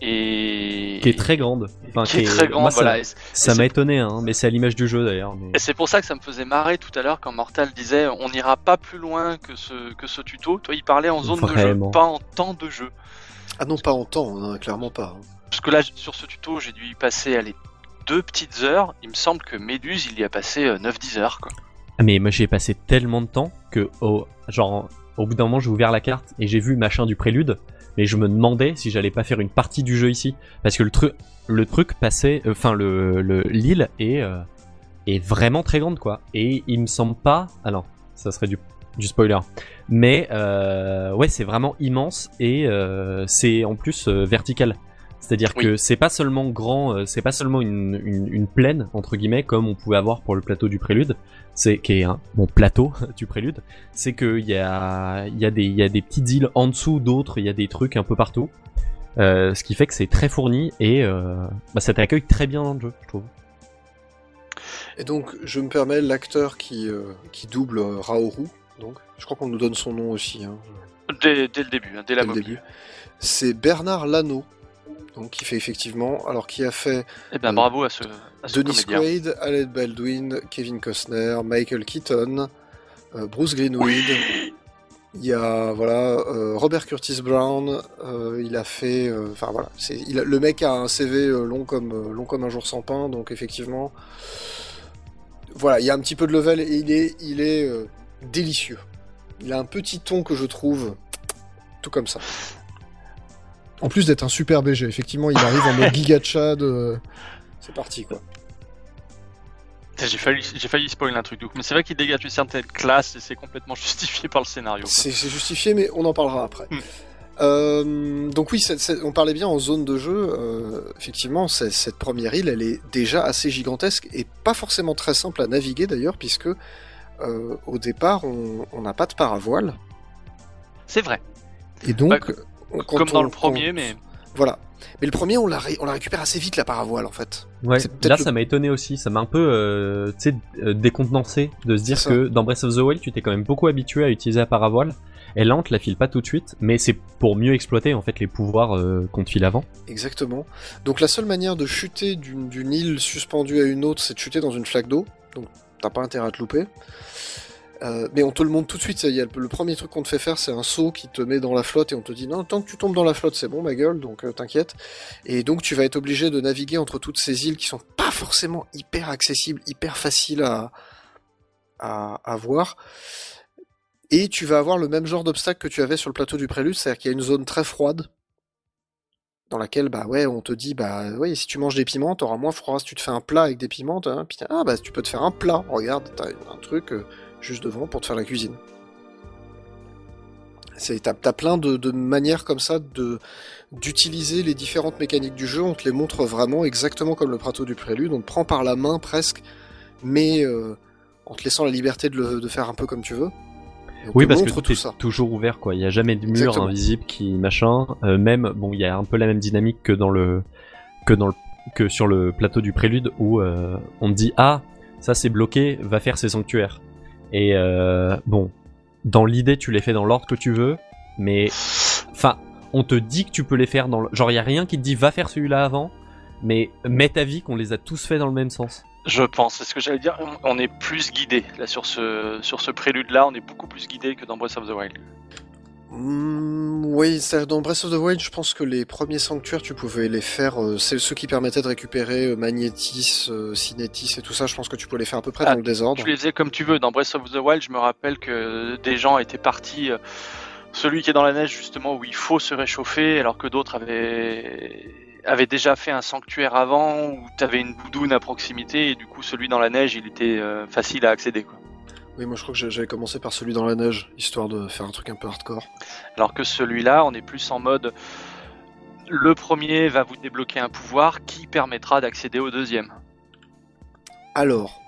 Et Qui est très grande. Enfin, qui est très grande, moi, voilà. Ça m'a étonné, hein, mais c'est à l'image du jeu d'ailleurs. mais- Et c'est pour ça que ça me faisait marrer tout à l'heure quand Mortal disait on n'ira pas plus loin que ce, que ce tuto. Toi, il parlait en zone de jeu, pas en temps de jeu. Ah non, pas en temps, hein, clairement pas. hein. Parce que là, sur ce tuto, j'ai dû y passer allez, deux petites heures. Il me semble que Méduse, il y a passé euh, 9-10 heures. Quoi. Ah, Mais moi j'ai passé tellement de temps que au, genre, au bout d'un moment j'ai ouvert la carte et j'ai vu machin du prélude, mais je me demandais si j'allais pas faire une partie du jeu ici. Parce que le, truc le truc passait, euh, enfin le le- l'île est, euh, est vraiment très grande quoi. Et il me semble pas, alors ça serait du, du spoiler, mais euh, ouais c'est vraiment immense et euh, c'est en plus vertical. C'est-à-dire Oui. que c'est pas seulement grand, euh, c'est pas seulement une, une, une plaine entre guillemets comme on pouvait avoir pour le plateau du prélude, c'est qui est un bon plateau du prélude, c'est que il y a il y a des il y a des petites îles en dessous d'autres, il y a des trucs un peu partout. Euh, ce qui fait que c'est très fourni et euh, bah, ça t'accueille très bien dans le jeu, je trouve. Et donc, je me permets, l'acteur qui, euh, qui double euh, Raoru, donc, je crois qu'on nous donne son nom aussi, hein, Dès, dès le début, hein, dès la dès le début. C'est Bernard Lano, donc qui fait effectivement, alors qui a fait Eh ben Euh, bravo à ce, à ce Dennis comédien. Quaid, Alec Baldwin, Kevin Costner, Michael Keaton, euh, Bruce Greenwood. Il y a voilà euh, Robert Curtis Brown. euh, il a fait, euh, enfin voilà, c'est il a- le mec a un CV long comme long comme un jour sans pain, donc effectivement, voilà, il y a un petit peu de level et il est il est délicieux. Il a un petit ton que je trouve tout comme ça. En plus d'être un super BG, effectivement, il arrive en mode Giga Chad. euh, C'est parti quoi. J'ai failli, j'ai failli spoiler un truc, mais c'est vrai qu'il dégage une certaine classe et c'est complètement justifié par le scénario. C'est justifié, mais on en parlera après. Hmm. Euh, donc oui, on parlait bien en zone de jeu. euh, effectivement, cette première île, elle est déjà assez gigantesque et pas forcément très simple à naviguer d'ailleurs, puisque euh, au départ, on n'a pas de paravoile. C'est vrai. Et donc, Bah, quand Comme dans on- le premier, mais Voilà. Mais le premier, on la, ré- on la récupère assez vite, la paravoile, en fait. Ouais, là le- ça m'a étonné aussi, ça m'a un peu euh, tu sais, euh, décontenancé de se dire que dans Breath of the Wild tu t'es quand même beaucoup habitué à utiliser la paravoile. Et là on te la file pas tout de suite, mais c'est pour mieux exploiter en fait les pouvoirs euh, qu'on te file avant. Exactement. Donc la seule manière de chuter d'une d'une île suspendue à une autre, c'est de chuter dans une flaque d'eau. Donc t'as pas intérêt à te louper. Euh, mais on te le montre tout de suite. ça y est, le premier truc qu'on te fait faire, c'est un saut qui te met dans la flotte et on te dit non, tant que tu tombes dans la flotte, c'est bon, ma gueule, donc euh, t'inquiète. Et donc tu vas être obligé de naviguer entre toutes ces îles qui sont pas forcément hyper accessibles, hyper faciles à, à, voir. Et tu vas avoir le même genre d'obstacle que tu avais sur le plateau du prélude, c'est-à-dire qu'il y a une zone très froide dans laquelle bah ouais on te dit bah ouais si tu manges des piments t'auras moins froid si tu te fais un plat avec des piments ah bah tu peux te faire un plat regarde t'as un truc euh, juste devant pour te faire la cuisine c'est t'as, t'as plein de, de manières comme ça de d'utiliser les différentes mécaniques du jeu on te les montre vraiment exactement comme le plateau du prélude on te prend par la main presque mais euh, en te laissant la liberté de, le, de faire un peu comme tu veux Oui parce que tout est ça toujours ouvert quoi, il y a jamais de mur Exactement. invisible qui machin. Euh, même bon il y a un peu la même dynamique que dans le que dans le que sur le plateau du prélude où euh, on te dit ah ça c'est bloqué, va faire ses sanctuaires. Et euh, bon dans l'idée tu les fais dans l'ordre que tu veux, mais enfin on te dit que tu peux les faire dans le... genre y a rien qui te dit va faire celui-là avant, mais mets ta vie qu'on les a tous fait dans le même sens. je pense, c'est ce que j'allais dire. On on est plus guidé là sur ce sur ce prélude là, on est beaucoup plus guidé que dans Breath of the Wild. Mm, oui, c'est- dans Breath of the Wild, je pense que les premiers sanctuaires, tu pouvais les faire. euh, c'est ceux qui permettaient de récupérer euh, Magnétis, euh, Cinétis et tout ça. Je pense que tu pouvais les faire à peu près Ah, dans le désordre. Tu les faisais comme tu veux. Dans Breath of the Wild, je me rappelle que des gens étaient partis. celui qui est dans la neige, justement, où il faut se réchauffer, alors que d'autres avaient, avaient déjà fait un sanctuaire avant, où tu avais une boudoune à proximité, et du coup, celui dans la neige, il était facile à accéder. Quoi. Oui, moi je crois que j'avais commencé par celui dans la neige, histoire de faire un truc un peu hardcore. Alors que celui-là, on est plus en mode. Le premier va vous débloquer un pouvoir qui permettra d'accéder au deuxième. Alors,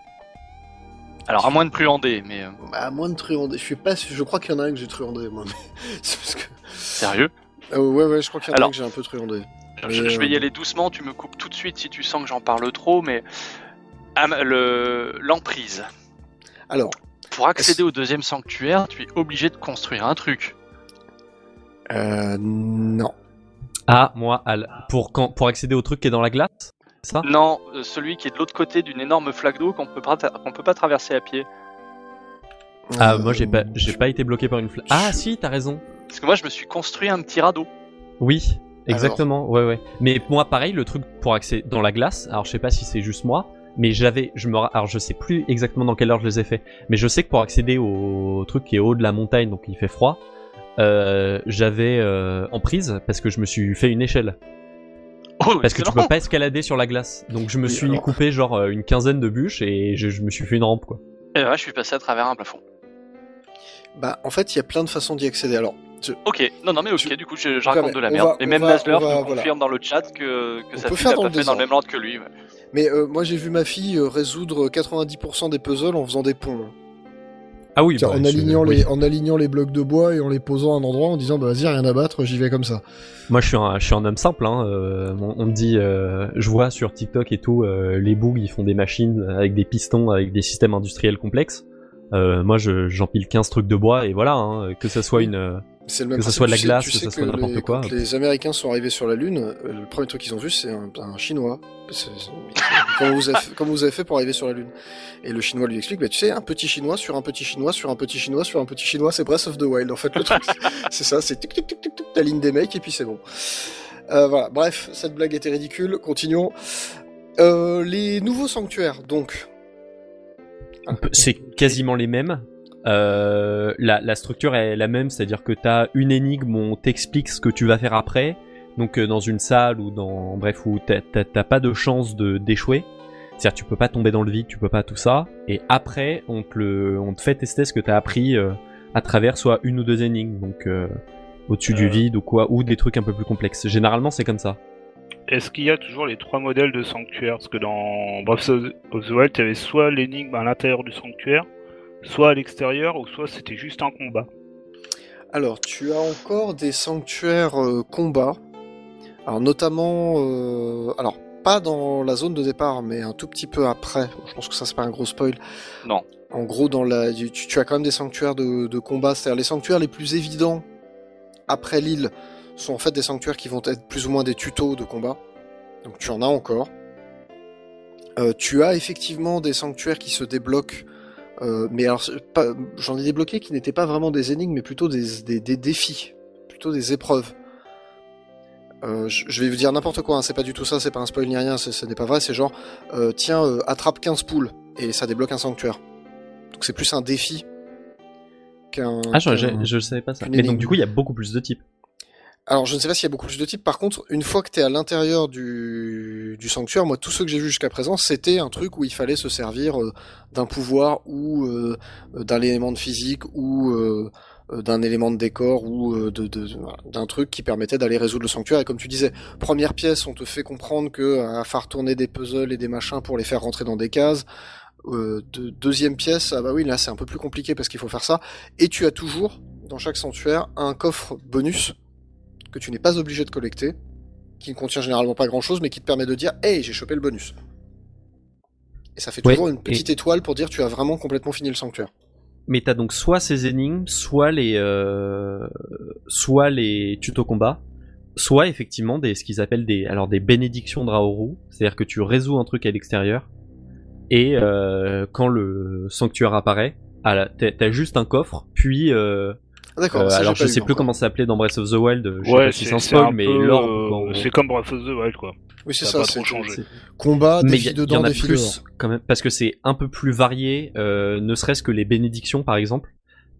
Alors, à moins de truander, mais euh, bah, à moins de truander, je suis pas, je crois qu'il y en a un que j'ai truandé moi. Mais... parce que. sérieux? Euh, ouais, ouais, je crois qu'il y en a Alors- un que j'ai un peu truandé. Je, je vais y euh, aller doucement, tu me coupes tout de suite si tu sens que j'en parle trop, mais le l'emprise. Alors, Pour accéder au deuxième sanctuaire, tu es obligé de construire un truc. euh, non. Ah moi Al, pour quand pour accéder au truc qui est dans la glace, ça? Non, euh, celui qui est de l'autre côté d'une énorme flaque d'eau qu'on peut pas tra- qu'on peut pas traverser à pied. Ah, Euh, moi j'ai pas, j'ai pas été bloqué par une flamme. Ah si, t'as raison. Parce que moi je me suis construit un petit radeau. Oui, exactement. Ouais, ouais. Mais moi, pareil, le truc pour accéder dans la glace. Alors, je sais pas si c'est juste moi, mais j'avais, je me, alors je sais plus exactement dans quelle heure je les ai fait, mais je sais que pour accéder au truc qui est haut de la montagne, donc il fait froid, euh, j'avais euh, en prise parce que je me suis fait une échelle. Oh, Parce que tu peux pas escalader sur la glace. Donc je me Oui, suis alors- coupé genre euh, une quinzaine de bûches et je, je me suis fait une rampe quoi. Et là, je suis passé à travers un plafond. Bah, en fait, il y a plein de façons d'y accéder. Alors, je- Ok, non, non, mais ok, Je- du coup, je, raconte de la merde. va- Et même me voilà. confirme dans le chat que, que faire l'a dans pas fait dans le même ordre que lui. ouais. mais euh, moi j'ai vu ma fille euh, résoudre 90% des puzzles en faisant des ponts. Ah oui, bah, en, alignant oui. les, en alignant les blocs de bois et en les posant à un endroit en disant bah vas-y rien à battre, j'y vais comme ça. Moi, je suis un, je suis un homme simple. Hein. euh, on, on me dit, euh, je vois sur TikTok et tout, euh, les bougs, ils font des machines avec des pistons, avec des systèmes industriels complexes. Euh, moi, je- j'empile 15 trucs de bois et voilà, hein, que ça soit une. C'est le même Que ce soit de la Tu sais- glace, tu que sais ce soit n'importe quoi. Quand les Américains sont arrivés sur la Lune, euh, le premier truc qu'ils ont vu c'est un, un chinois. Comment, vous avez fait, comment vous avez fait pour arriver sur la Lune? Et le chinois lui explique bah tu sais un petit chinois sur un petit chinois sur un petit chinois sur un petit chinois, c'est Breath of the Wild en fait le truc. c'est ça, c'est tic tic tic tic tic, t'alignes des mecs et puis c'est bon. Euh, voilà, bref, cette blague était ridicule. Continuons. Euh, les nouveaux sanctuaires, donc. C'est quasiment les mêmes. Euh, la, la structure est la même, c'est-à-dire que t'as une énigme où on t'explique ce que tu vas faire après. Donc euh, dans une salle ou dans bref où t'as- pas de chance de d'échouer. C'est-à-dire tu peux pas tomber dans le vide, tu peux pas tout ça. Et après on te le, on te fait tester ce que t'as appris euh, à travers soit une ou deux énigmes, donc au-dessus du vide ou quoi, ou des trucs un peu plus complexes. Généralement c'est comme ça. Est-ce qu'il y a toujours les trois modèles de sanctuaire Parce que dans Breath of the Wild, tu avais soit l'énigme à l'intérieur du sanctuaire, soit à l'extérieur, ou soit c'était juste un combat. Alors, tu as encore des sanctuaires euh, combat. Alors, notamment. euh, alors, pas dans la zone de départ, mais un tout petit peu après. Je pense que ça, c'est pas un gros spoil. Non. En gros, dans la, tu, tu as quand même des sanctuaires de, de combat. C'est-à-dire, les sanctuaires les plus évidents après l'île sont en fait des sanctuaires qui vont être plus ou moins des tutos de combat. Donc, tu en as encore. Euh, tu as effectivement des sanctuaires qui se débloquent euh, mais alors, j'en ai débloqué qui n'étaient pas vraiment des énigmes, mais plutôt des, des, des défis, plutôt des épreuves. Euh, je, vais vous dire n'importe quoi, hein, c'est pas du tout ça, c'est pas un spoil ni rien, c'est- ce n'est pas vrai, c'est genre, euh, tiens, euh, attrape 15 poules, et ça débloque un sanctuaire. Donc c'est plus un défi qu'un... Ah je, qu'un- je, je savais pas ça. Mais donc du coup il y a beaucoup plus de types. Alors, je ne sais pas s'il y a beaucoup plus de types. Par contre, une fois que tu à l'intérieur du, sanctuaire, moi, tous ceux que j'ai vus jusqu'à présent, c'était un truc où il fallait se servir euh, d'un pouvoir ou euh, d'un élément de physique ou euh, d'un élément de décor ou d'un truc qui permettait d'aller résoudre le sanctuaire. Et comme tu disais, première pièce, on te fait comprendre que à faire tourner des puzzles et des machins pour les faire rentrer dans des cases. De- deuxième pièce, ah bah oui, là c'est un peu plus compliqué parce qu'il faut faire ça. Et tu as toujours, dans chaque sanctuaire, un coffre bonus que tu n'es pas obligé de collecter, qui ne contient généralement pas grand chose, mais qui te permet de dire Hey, j'ai chopé le bonus. Et ça fait Ouais, toujours une petite étoile pour dire tu as vraiment complètement fini le sanctuaire. Mais t'as donc soit ces énigmes, soit les, euh, soit les tutos combat, soit effectivement des ce qu'ils appellent des, alors des bénédictions de Raoru, c'est-à-dire que tu résous un truc à l'extérieur et euh, quand le sanctuaire apparaît, t'as juste un coffre, puis euh, D'accord, euh, alors pas je sais plus comment ça s'appelait dans Breath of the Wild, je sais ouais, pas si c'est un mais dans- c'est comme Breath of the Wild, quoi. Oui, c'est ça pas c'est changé. combat, mais il défi dedans, en a défi plus dehors. quand même parce que c'est un peu plus varié euh, ne serait-ce que les bénédictions par exemple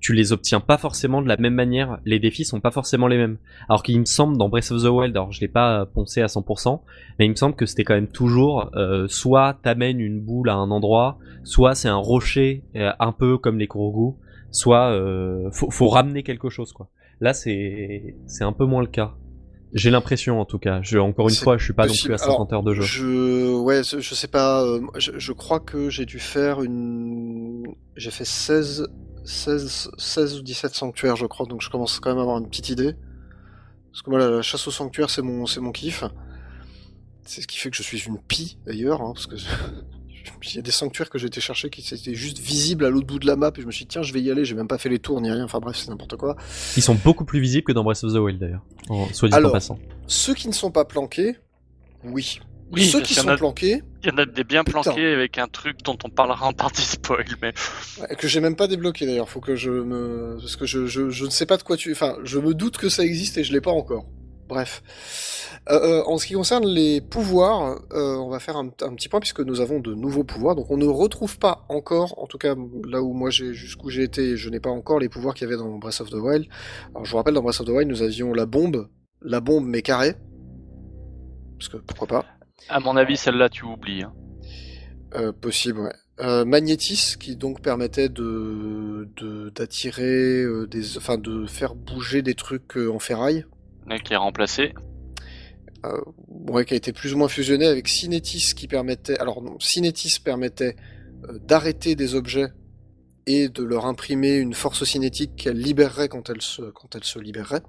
tu les obtiens pas forcément de la même manière les défis sont pas forcément les mêmes alors qu'il me semble dans Breath of the Wild alors je l'ai pas poncé à 100% mais il me semble que c'était quand même toujours euh, soit t'amènes une boule à un endroit soit c'est un rocher euh, un peu comme les Kurogu soit euh, faut, faut ramener quelque chose quoi là c'est c'est un peu moins le cas j'ai l'impression en tout cas je encore une fois je suis pas possible. non plus à 50 Alors, heures de jeu Je, ouais, je je sais pas. euh, je, je crois que j'ai dû faire une. J'ai fait 16, 16, 16 ou 17 sanctuaires, je crois. Donc je commence quand même à avoir une petite idée. Parce que moi, la, la chasse au sanctuaire, c'est mon, c'est mon kiff. C'est ce qui fait que je suis une pie d'ailleurs, hein, parce que il y a des sanctuaires que j'ai été chercher qui étaient juste visibles à l'autre bout de la map et je me suis dit tiens, je vais y aller. J'ai même pas fait les tours ni rien. Enfin bref, c'est n'importe quoi. Ils sont beaucoup plus visibles que dans Breath of the Wild d'ailleurs, en- soit dit en passant. Ceux qui ne sont pas planqués, oui. Oui, Ceux qui sont a- planqués, Il y en a des bien Putain. planqués avec un truc dont on parlera en partie spoil, mais Ouais, Que j'ai même pas débloqué d'ailleurs, faut que je me. Parce que je, je, je ne sais pas de quoi tu. Enfin, je me doute que ça existe et je l'ai pas encore. Bref. Euh, euh, en ce qui concerne les pouvoirs, euh, on va faire un, un petit point puisque nous avons de nouveaux pouvoirs. Donc on ne retrouve pas encore, en tout cas là où moi j'ai jusqu'où j'ai été, je n'ai pas encore les pouvoirs qu'il y avait dans Breath of the Wild. Alors je vous rappelle, dans Breath of the Wild, nous avions la bombe, la bombe mais carrée. Parce que pourquoi pas. à mon avis, celle-là, tu oublies. hein. Euh, possible, ouais. Euh, Magnétis, qui donc permettait de de- d'attirer euh, des, enfin de faire bouger des trucs euh, en ferraille, Qui est remplacé. euh, ouais, qui a été plus ou moins fusionné avec Cinetis, qui permettait, alors non, Cinetis permettait euh, d'arrêter des objets et de leur imprimer une force cinétique qu'elle libérerait quand elle se quand elle se libérerait.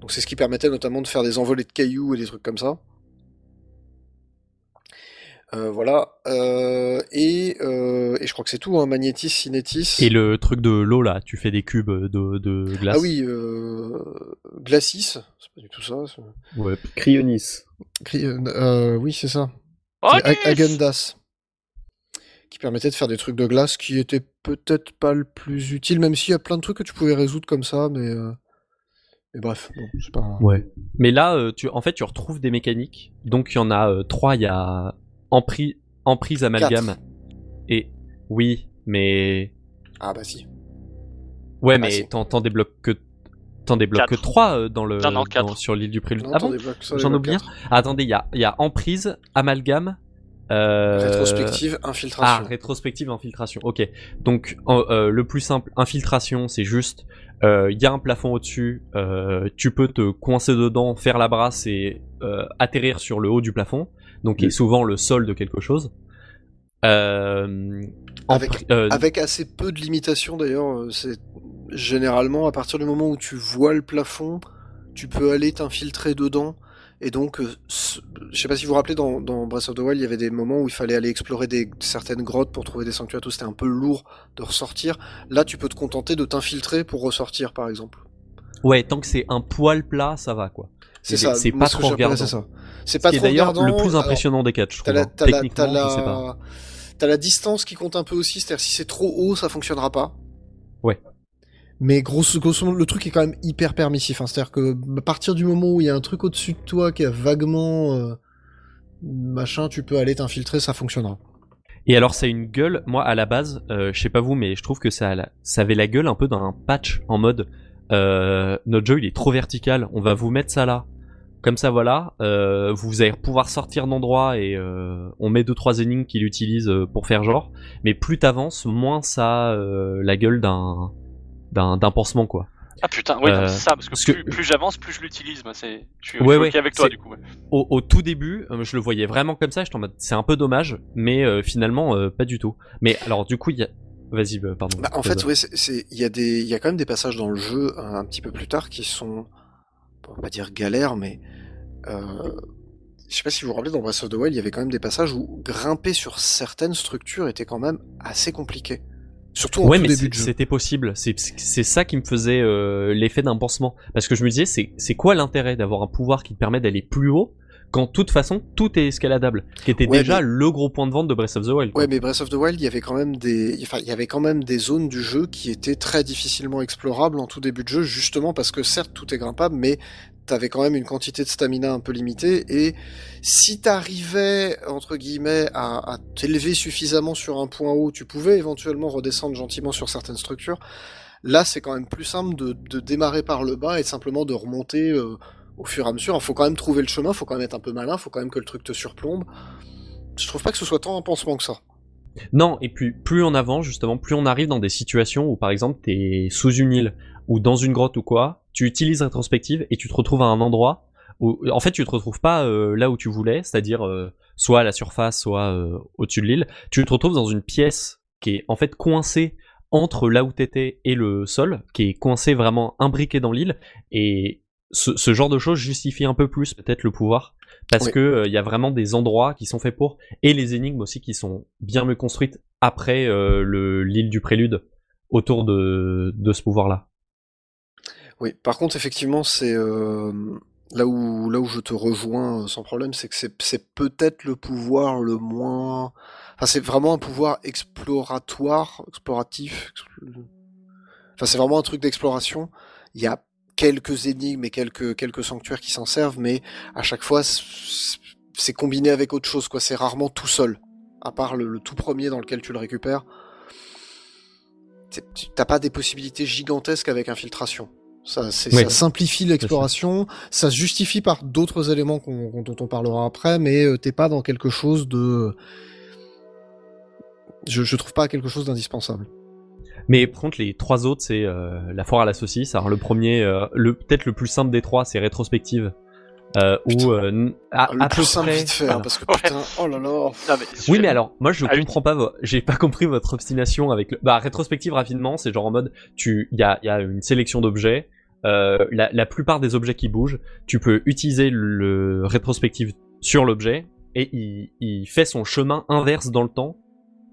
Donc c'est ce qui permettait notamment de faire des envolées de cailloux et des trucs comme ça. Euh, voilà. Euh, et, euh, et je crois que c'est tout, hein, Magnétis, Cinetis. Et le truc de l'eau là, tu fais des cubes de, de glace. Ah oui, euh, Glacis, c'est pas du tout ça. Ouais. Cryonis. Oui, c'est ça. Häagen-Dazs. Qui permettait de faire des trucs de glace qui étaient peut-être pas le plus utile, même s'il y a plein de trucs que tu pouvais résoudre comme ça, mais. euh, Mais bref, bon, c'est pas. Ouais. Mais là, tu, en fait, tu retrouves des mécaniques. Donc il y en a euh, trois. Il y a emprise, emprise amalgame. Et oui, mais Ah bah si. Ouais, Ah, mais si. t'en débloques que t'en débloques que Quatre. 3 dans le Non, non, dans- quatre. sur l'île du prélude. Non, ah bon J'en oublie. Ah, Attendez, il y a il y a emprise, amalgame, euh... Rétrospective, Ah, infiltration. rétrospective, infiltration. Ok. Donc euh, le plus simple, infiltration, c'est juste, euh, il y a un plafond au-dessus, euh, tu peux te coincer dedans, faire la brasse et euh, atterrir sur le haut du plafond, donc qui est Oui. souvent le sol de quelque chose. Euh, Avec- euh, Avec assez peu de limitations d'ailleurs, euh, c'est généralement à partir du moment où tu vois le plafond, tu peux aller t'infiltrer dedans. Et donc, je sais pas si vous vous rappelez, dans, dans Breath of the Wild, il y avait des moments où il fallait aller explorer des, certaines grottes pour trouver des sanctuaires, tout c'était un peu lourd de ressortir. Là, tu peux te contenter de t'infiltrer pour ressortir, par exemple. Ouais, tant que c'est un poil plat, ça va quoi. C'est ça. c'est pas ce trop regardant. C'est ça. C'est Ce pas est trop d'ailleurs le plus Alors, impressionnant des T'as la, hein. t'as la- la- je sais pas. t'as la distance qui compte un peu aussi, c'est-à-dire si c'est trop haut, ça fonctionnera pas. Ouais. Mais grosso, grosso modo, le truc est quand même hyper permissif. hein. C'est-à-dire que à partir du moment où il y a un truc au-dessus de toi qui a vaguement euh, machin, tu peux aller t'infiltrer, ça fonctionnera. Et alors, ça a une gueule. Moi, à la base, euh, je sais pas vous, mais je trouve que ça, la- ça avait la gueule un peu d'un patch en mode euh, notre jeu il est trop vertical. On va vous mettre ça là. Comme ça, voilà. euh, vous allez pouvoir sortir d'endroit et euh, on met deux trois énigmes qu'il utilise euh, pour faire genre. Mais plus t'avances, moins ça a euh, la gueule d'un d'un d'un pansement quoi. Ah putain, oui, Euh, c'est ça, parce que parce plus, que- plus j'avance, plus je l'utilise. Moi, c'est. Je suis, Ouais, avec toi, du coup. ouais. Au, au tout début, euh, je le voyais vraiment comme ça. J'étais en mode, c'est un peu dommage, mais euh, finalement euh, pas du tout. Mais alors, du coup, il y a. Vas-y, pardon. Bah, en fait, c'est il y a des il y a quand même des passages dans le jeu un, un petit peu plus tard qui sont on va pas dire galères, mais euh, je sais pas si vous vous rappelez dans Breath of the Wild, il y avait quand même des passages où grimper sur certaines structures était quand même assez compliqué. Surtout en ouais, tout mais début c'est- de jeu. c'était possible. C'est ça qui me faisait euh, l'effet d'un pansement. Parce que je me disais, c'est c'est quoi l'intérêt d'avoir un pouvoir qui te permet d'aller plus haut quand de toute façon tout est escaladable, qui était Ouais, déjà mais- le gros point de vente de Breath of the Wild. quoi. Ouais, mais Breath of the Wild, il y avait quand même des, enfin, il y avait quand même des zones du jeu qui étaient très difficilement explorables en tout début de jeu, justement parce que certes tout est grimpable, mais t'avais quand même une quantité de stamina un peu limitée et si t'arrivais entre guillemets à, à t'élever suffisamment sur un point haut, tu pouvais éventuellement redescendre gentiment sur certaines structures. Là, c'est quand même plus simple de, de démarrer par le bas et simplement de remonter euh, au fur et à mesure. Il faut quand même trouver le chemin, faut quand même être un peu malin, faut quand même que le truc te surplombe. Je trouve pas que ce soit tant un pansement que ça. Non, et puis plus on avance justement, plus on arrive dans des situations où par exemple t'es sous une île ou dans une grotte ou quoi, tu utilises rétrospective et tu te retrouves à un endroit où en fait tu te retrouves pas euh, là où tu voulais, c'est-à-dire euh, soit à la surface, soit euh, au-dessus de l'île, tu te retrouves dans une pièce qui est en fait coincée entre là où t'étais et le sol, qui est coincée vraiment imbriquée dans l'île et ce, ce genre de choses justifie un peu plus peut-être le pouvoir? Parce Oui. que euh, il y a vraiment des endroits qui sont faits pour et les énigmes aussi qui sont bien mieux construites après euh, le l'île du prélude autour de, de ce pouvoir-là. Oui, par contre, effectivement, c'est euh, là où là où je te rejoins sans problème, c'est que c'est c'est peut-être le pouvoir le moins. Enfin, c'est vraiment un pouvoir exploratoire, exploratif. expl- Enfin, c'est vraiment un truc d'exploration. Il y a quelques énigmes et quelques quelques sanctuaires qui s'en servent, mais à chaque fois, c'est combiné avec autre chose. Quoi, c'est rarement tout seul. À part le, le tout premier dans lequel tu le récupères, t'as pas des possibilités gigantesques avec infiltration. Ça, Oui. ça simplifie l'exploration, ça se justifie par d'autres éléments dont on parlera après, mais euh, t'es pas dans quelque chose de... Je, je trouve pas quelque chose d'indispensable. Mais par contre, les trois autres, c'est euh, la foire à la saucisse. Alors le premier, euh, le peut-être le plus simple des trois, c'est rétrospective. Euh, où euh, à, le à plus peu simple près. vite fait, hein, voilà. parce que Ouais. putain, oh là là. Non, mais Oui, mais alors, moi, je Ah oui. comprends pas. vo- J'ai pas compris votre obstination avec le. Bah, rétrospective rapidement, c'est genre en mode, tu, il y a, il y a une sélection d'objets. Euh, la, la plupart des objets qui bougent, tu peux utiliser le rétrospective sur l'objet et il, il fait son chemin inverse dans le temps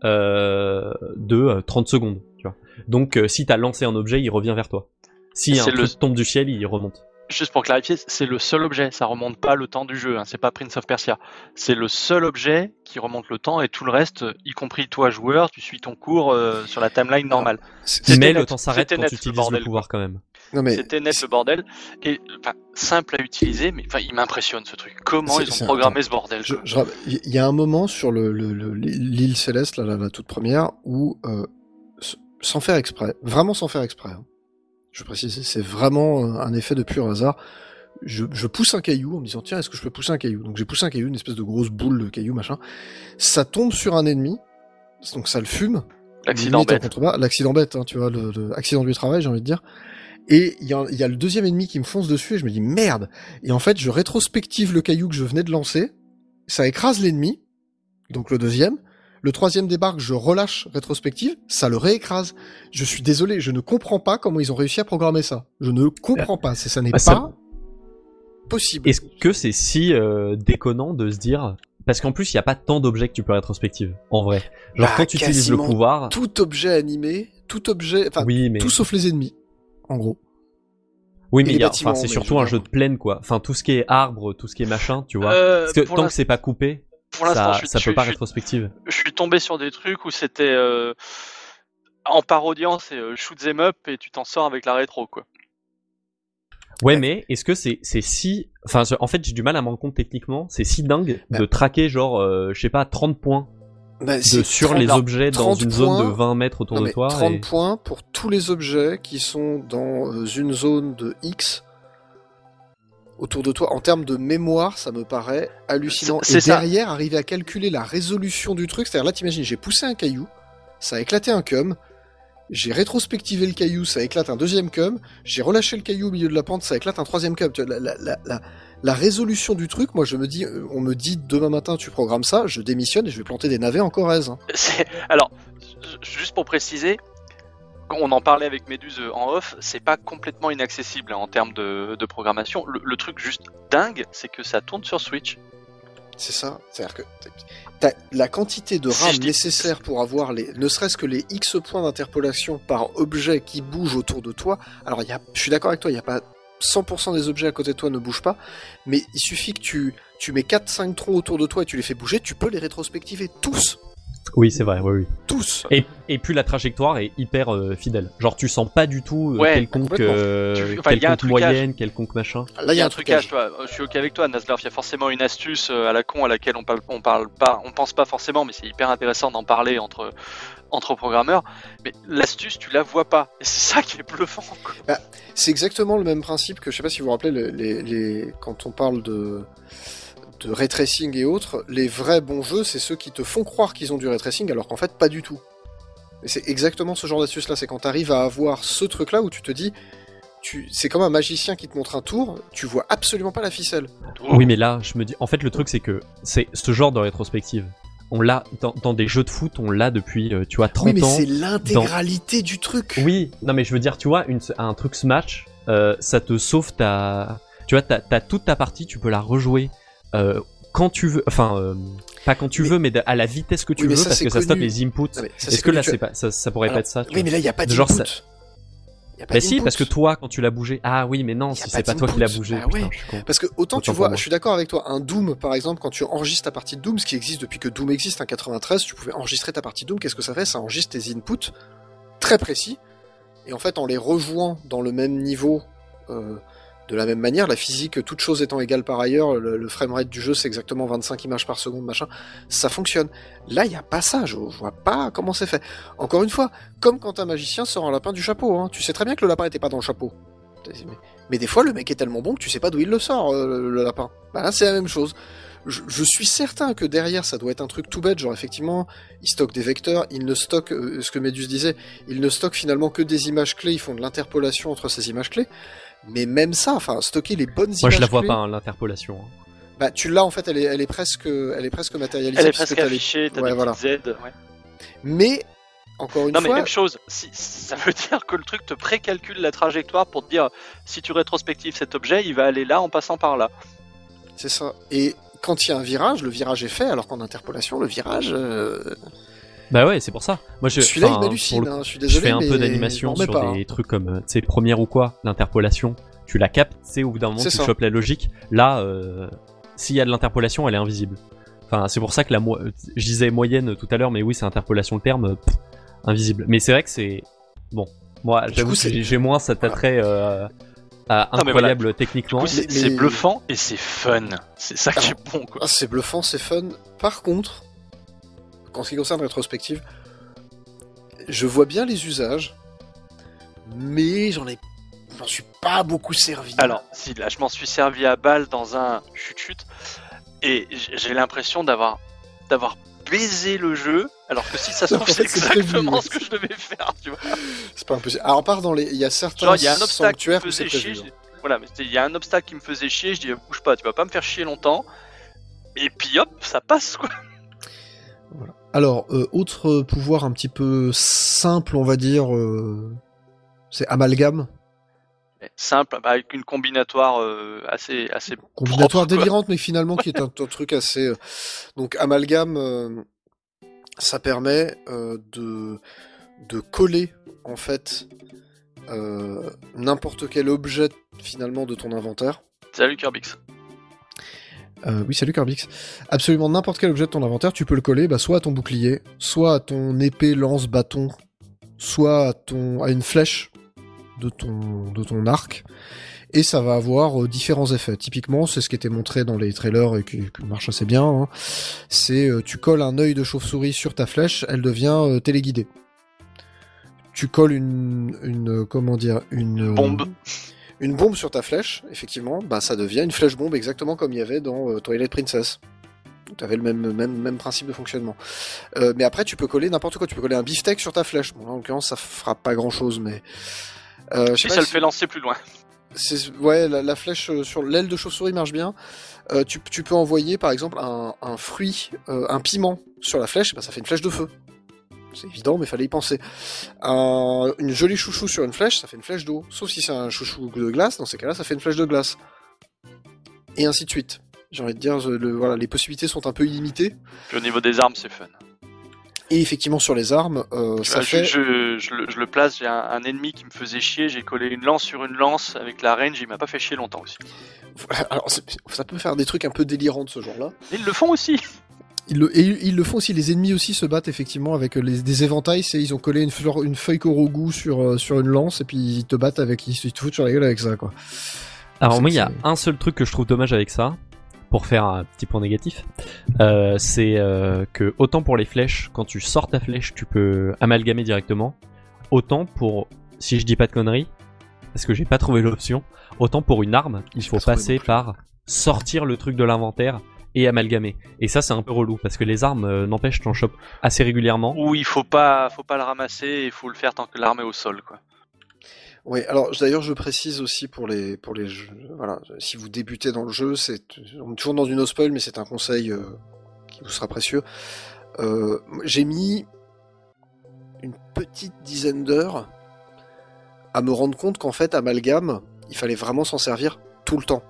euh, de euh, 30 secondes. Tu vois. Donc, euh, si t'as lancé un objet, il revient vers toi. Si un truc le- tombe du ciel, il remonte. Juste pour clarifier, c'est le seul objet, ça remonte pas le temps du jeu, hein, c'est pas Prince of Persia. C'est le seul objet qui remonte le temps et tout le reste, y compris toi joueur, tu suis ton cours euh, sur la timeline normale. Mais net, le temps s'arrête quand net, tu le utilises bordel, le pouvoir quand même. Mais C'était net le bordel et enfin, simple à utiliser, mais enfin, il m'impressionne ce truc. Comment ils ont un- programmé ce bordel Je- je Il y a un moment sur le le- le- l'île céleste, là, la, la toute première, où, euh, sans faire exprès, vraiment sans faire exprès, hein, Je précise, c'est vraiment euh, un effet de pur hasard. Je, je pousse un caillou en me disant tiens est-ce que je peux pousser un caillou? Donc j'ai poussé un caillou, une espèce de grosse boule de caillou machin. Ça tombe sur un ennemi, donc ça le fume. L'accident bête. L'accident bête, hein, tu vois, le, le accident du travail, j'ai envie de dire. Et il y, a- il y a le deuxième ennemi qui me fonce dessus et je me dis merde. Et en fait, je rétrospective le caillou que je venais de lancer. Ça écrase l'ennemi, donc le deuxième. Le troisième débarque, je relâche rétrospective, ça le réécrase. Je suis désolé, je ne comprends pas comment ils ont réussi à programmer ça. Je ne comprends pas, c'est ça n'est Bah, ça- pas possible. Est-ce que c'est si euh, déconnant de se dire parce qu'en plus il y a pas tant d'objets que tu peux rétrospective en vrai. Genre Bah, quand tu utilises le pouvoir, Tout objet animé, tout objet, enfin oui mais tout sauf les ennemis, en gros. oui mais enfin c'est surtout un jeu de plaine quoi. Enfin tout ce qui est arbre, tout ce qui est machin, tu vois. Euh, Parce que tant que c'est pas coupé, pour l'instant, ça, je suis- ça je peut pas rétrospective. je suis tombé sur des trucs où c'était euh, en parodiant, c'est euh, shoot them up et tu t'en sors avec la rétro quoi. Ouais, mais est-ce que c'est c'est si enfin en fait j'ai du mal à me rendre compte techniquement, c'est si dingue Bah. de traquer genre euh, je sais pas 30 points Bah, de, sur 30 les objets dans 30 une zone de points. 20 mètres autour Non, de toi. 30 et- points pour tous les objets qui sont dans une zone de X autour de toi. En termes de mémoire, ça me paraît hallucinant. Et ça. derrière, arriver à calculer la résolution du truc, c'est-à-dire là, t'imagines, j'ai poussé un caillou, ça a éclaté un cum, j'ai rétrospectivé le caillou, ça éclate un deuxième cum, j'ai relâché le caillou au milieu de la pente, ça éclate un troisième cum. La, la, la, résolution du truc, moi je me dis, euh, on me dit demain matin tu programmes ça, je démissionne et je vais planter des navets en Corrèze. hein. Alors, juste pour préciser, on en parlait avec Méduse en off, c'est pas complètement inaccessible hein, en termes de, de programmation. Le, le truc juste dingue, c'est que ça tourne sur Switch. C'est ça. C'est-à-dire que t'as la quantité de RAM nécessaire pour avoir les, ne serait-ce que les X points d'interpolation par objet qui bouge autour de toi. Alors, y a, je suis d'accord avec toi, il n'y a pas 100% des objets à côté de toi ne bougent pas, mais il suffit que tu, tu mets 4-5 troncs autour de toi et tu les fais bouger, tu peux les rétrospectiver tous. Oui, c'est vrai, oui, oui. Tous. Et, et puis la trajectoire est hyper euh, fidèle. Genre tu sens pas du tout euh, Ouais, quelconque, euh, Tu- enfin, quelconque moyenne, quelconque machin. Là, il y a un trucage, toi. Je suis ok avec toi, Nasdorf. Il y a forcément une astuce à la con à laquelle on parle, on parle pas, on pense pas forcément, mais c'est hyper intéressant d'en parler entre entre programmeurs. Mais l'astuce, tu la vois pas. Et c'est ça qui est bluffant. quoi. C'est exactement le même principe que, je sais pas si vous vous rappelez, les, les, les- quand on parle de, de ray tracing et autres, les vrais bons jeux, c'est ceux qui te font croire qu'ils ont du ray tracing alors qu'en fait pas du tout. Et c'est exactement ce genre d'astuce là, c'est quand t'arrives à avoir ce truc là où tu te dis, tu, c'est comme un magicien qui te montre un tour, tu vois absolument pas la ficelle. Oui, mais là, je me dis, en fait, le truc c'est que c'est ce genre de rétrospective. On l'a dans, dans des jeux de foot, on l'a depuis, euh, tu vois, 30 Oui, mais ans. c'est l'intégralité du truc. Oui, non mais je veux dire, tu vois, une, un truc Smash, euh, ça te sauve ta... Tu vois, t'as toute ta partie, tu peux la rejouer euh, quand tu veux, enfin, euh, pas quand tu Mais- veux, mais à la vitesse que tu Oui, veux, ça, parce que ça stoppe les inputs. Est-ce que là, c'est pas, ça, ça pourrait Alors, pas être ça Oui, mais là, il n'y a pas d'input. ça- Y a pas Bah si, parce que toi, quand tu l'as bougé... Ah oui, mais non, si c'est pas toi qui l'as bougé. Bah putain, ouais. Parce que autant, Autant tu vois, je suis d'accord avec toi, un Doom par exemple, quand tu enregistres ta partie de Doom, ce qui existe depuis que Doom existe, en 93, tu pouvais enregistrer ta partie de Doom, qu'est-ce que ça fait? Ça enregistre tes inputs très précis, et en fait en les rejouant dans le même niveau, euh, de la même manière, la physique, toute chose étant égale par ailleurs, le, framerate du jeu c'est exactement 25 images par seconde, machin, ça fonctionne. Là, il n'y a pas ça, je, vois pas comment c'est fait. Encore une fois, comme quand un magicien sort un lapin du chapeau, hein. tu sais très bien que le lapin était pas dans le chapeau. Mais, des fois, le mec est tellement bon que tu sais pas d'où il le sort, euh, le, lapin. Bah là, c'est la même chose. Je, suis certain que derrière, ça doit être un truc tout bête, genre effectivement, ils stockent des vecteurs, ils ne stockent, euh, ce que Medus disait, ils ne stockent finalement que des images clés, ils font de l'interpolation entre ces images clés. Mais même ça, enfin, stocker les bonnes Moi, images je la vois clés, pas, hein, l'interpolation. hein. bah tu l'as en fait, elle est, elle est presque, elle est presque matérialisée. Elle est presque affichée, t'as Ouais, des voilà. ouais. Mais, encore une Non mais fois, même chose, si, ça veut dire que le truc te précalcule la trajectoire pour te dire si tu rétrospectives cet objet, il va aller là en passant par là. c'est ça. Et quand il y a un virage, le virage est fait, alors qu'en interpolation, le virage, euh, Bah ouais, c'est pour ça. Moi, je, celui-là, il m'hallucine, hein, je suis je désolé. fais un mais peu d'animation m'en mets sur pas, des hein. trucs comme, euh, tu sais, première ou quoi, l'interpolation. Tu la captes, tu sais, au bout d'un moment, C'est tu ça. chopes la logique. Là, euh, s'il y a de l'interpolation, elle est invisible. Enfin, c'est pour ça que la mo- je disais moyenne tout à l'heure, mais oui, c'est interpolation le terme, euh, pff, invisible. Mais c'est vrai que c'est bon. Moi, Du j'avoue coup, que c'est- j'ai j'ai moins cet attrait euh, à Non, mais incroyable Du techniquement. coup, c'est mais- c'est mais- bluffant et c'est fun. C'est ça qui est bon quoi. Ah, c'est bluffant, c'est fun. Par contre, en ce qui concerne rétrospective, je vois bien les usages, mais j'en ai je m'en suis pas beaucoup servi. Alors, si là, je m'en suis servi à balle dans un chut-chut, et j'ai l'impression d'avoir d'avoir baisé le jeu, alors que si ça se trouve, c'est exactement ce que je devais faire, tu vois. c'est pas impossible. Alors, part dans les, il y a certains Genre, il y a un obstacle qui me sanctuaires faisait chier. hein. je- Voilà, il y a un obstacle qui me faisait chier, je dis bouge pas, tu vas pas me faire chier longtemps. Et puis hop, ça passe quoi. Alors, euh, autre pouvoir un petit peu simple, on va dire, euh, c'est amalgame. Simple, bah, avec une combinatoire euh, assez assez Combinatoire propre, délirante, mais finalement qui est un, un truc assez. euh, Donc, amalgame, euh, ça permet euh, de, de coller, en fait, euh, n'importe quel objet, finalement, de ton inventaire. Salut Curbix. Euh, oui, salut Carbix. Absolument n'importe quel objet de ton inventaire, tu peux le coller bah, soit à ton bouclier, soit à ton épée, lance, bâton, soit à, une flèche de ton, arc. Et ça va avoir euh, différents effets. Typiquement, c'est ce qui était montré dans les trailers et qui, marche assez bien. hein. C'est euh, tu colles un œil de chauve-souris sur ta flèche, elle devient téléguidée. Tu colles une, une comment dire une Bombe. Une bombe sur ta flèche, effectivement, bah ça devient une flèche bombe exactement comme il y avait dans euh, Twilight Princess. Tu avais le même, même, même principe de fonctionnement. Euh, mais après, tu peux coller n'importe quoi. Tu peux coller un beefsteak sur ta flèche. Bon, là, en l'occurrence, ça fera pas grand chose, mais. Euh, je sais Et pas ça le fait lancer plus loin. c'est ouais, la, la flèche euh, sur l'aile de chauve-souris marche bien. Euh, tu, tu peux envoyer par exemple un, un fruit, euh, un piment sur la flèche, bah, ça fait une flèche de feu. C'est évident, mais fallait y penser. Un- une jolie chouchou sur une flèche, ça fait une flèche d'eau. Sauf si c'est un chouchou de glace, dans ces cas-là, ça fait une flèche de glace. Et ainsi de suite. J'ai envie de dire, je- le- voilà, les possibilités sont un peu illimitées. Puis au niveau des armes, c'est fun. Et effectivement, sur les armes, euh, ça je, fait. je- je le, je le place, j'ai un, un ennemi qui me faisait chier, j'ai collé une lance sur une lance avec la range, il m'a pas fait chier longtemps aussi. Alors, ça peut faire des trucs un peu délirants de ce genre-là. Ils le font aussi. Ils le, et ils le font aussi, les ennemis aussi se battent effectivement avec les, des éventails, c'est ils ont collé une, fleur, une feuille Korogu sur, euh, sur une lance et puis ils te battent avec, ils se foutent sur la gueule avec ça quoi. Alors moi, il y a un seul truc que je trouve dommage avec ça, pour faire un petit point négatif, euh, c'est euh, que autant pour les flèches, quand tu sors ta flèche, tu peux amalgamer directement, autant pour, si je dis pas de conneries, parce que j'ai pas trouvé l'option, autant pour une arme, il faut passer par sortir le truc de l'inventaire et amalgamer. Et ça, c'est un peu relou, parce que les armes, euh, n'empêche, t'en chopes assez régulièrement. Où il faut pas, faut pas le ramasser, il faut le faire tant que l'arme est au sol, quoi. Oui, alors d'ailleurs je précise aussi pour les pour les jeux, voilà, si vous débutez dans le jeu, c'est on est toujours dans du no spoil, mais c'est un conseil euh, qui vous sera précieux. Euh, J'ai mis une petite dizaine d'heures à me rendre compte qu'en fait amalgame, il fallait vraiment s'en servir tout le temps.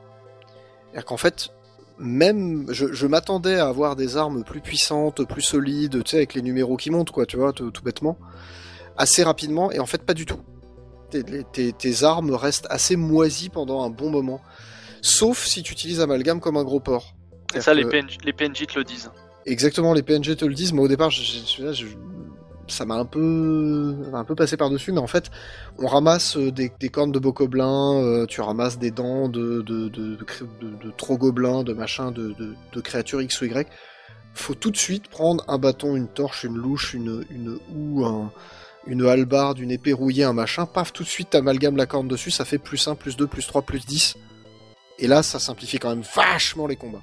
C'est-à-dire qu'en fait, même je, je m'attendais à avoir des armes plus puissantes, plus solides, tu sais, avec les numéros qui montent, quoi, tu vois, tout, tout bêtement, assez rapidement, et en fait pas du tout tes, tes- tes armes restent assez moisies pendant un bon moment. Sauf si tu utilises Amalgame comme un gros port. Et ça, les PNJ, les PNJ te le disent. Exactement, les PNG te le disent, mais au départ, je- je- je- je- ça m'a un peu, un peu passé par-dessus, mais en fait, on ramasse euh, des, cornes de bocoblin, euh, tu ramasses des dents de, de, de, de, cré- de, de trogoblins, de créatures X ou Y. Faut tout de suite prendre un bâton, une torche, une louche, une, une houe, un, une hallebarde, une épée rouillée, un machin, paf, tout de suite t'amalgames la corne dessus, ça fait plus 1, plus 2, plus 3, plus 10. Et là, ça simplifie quand même vachement les combats.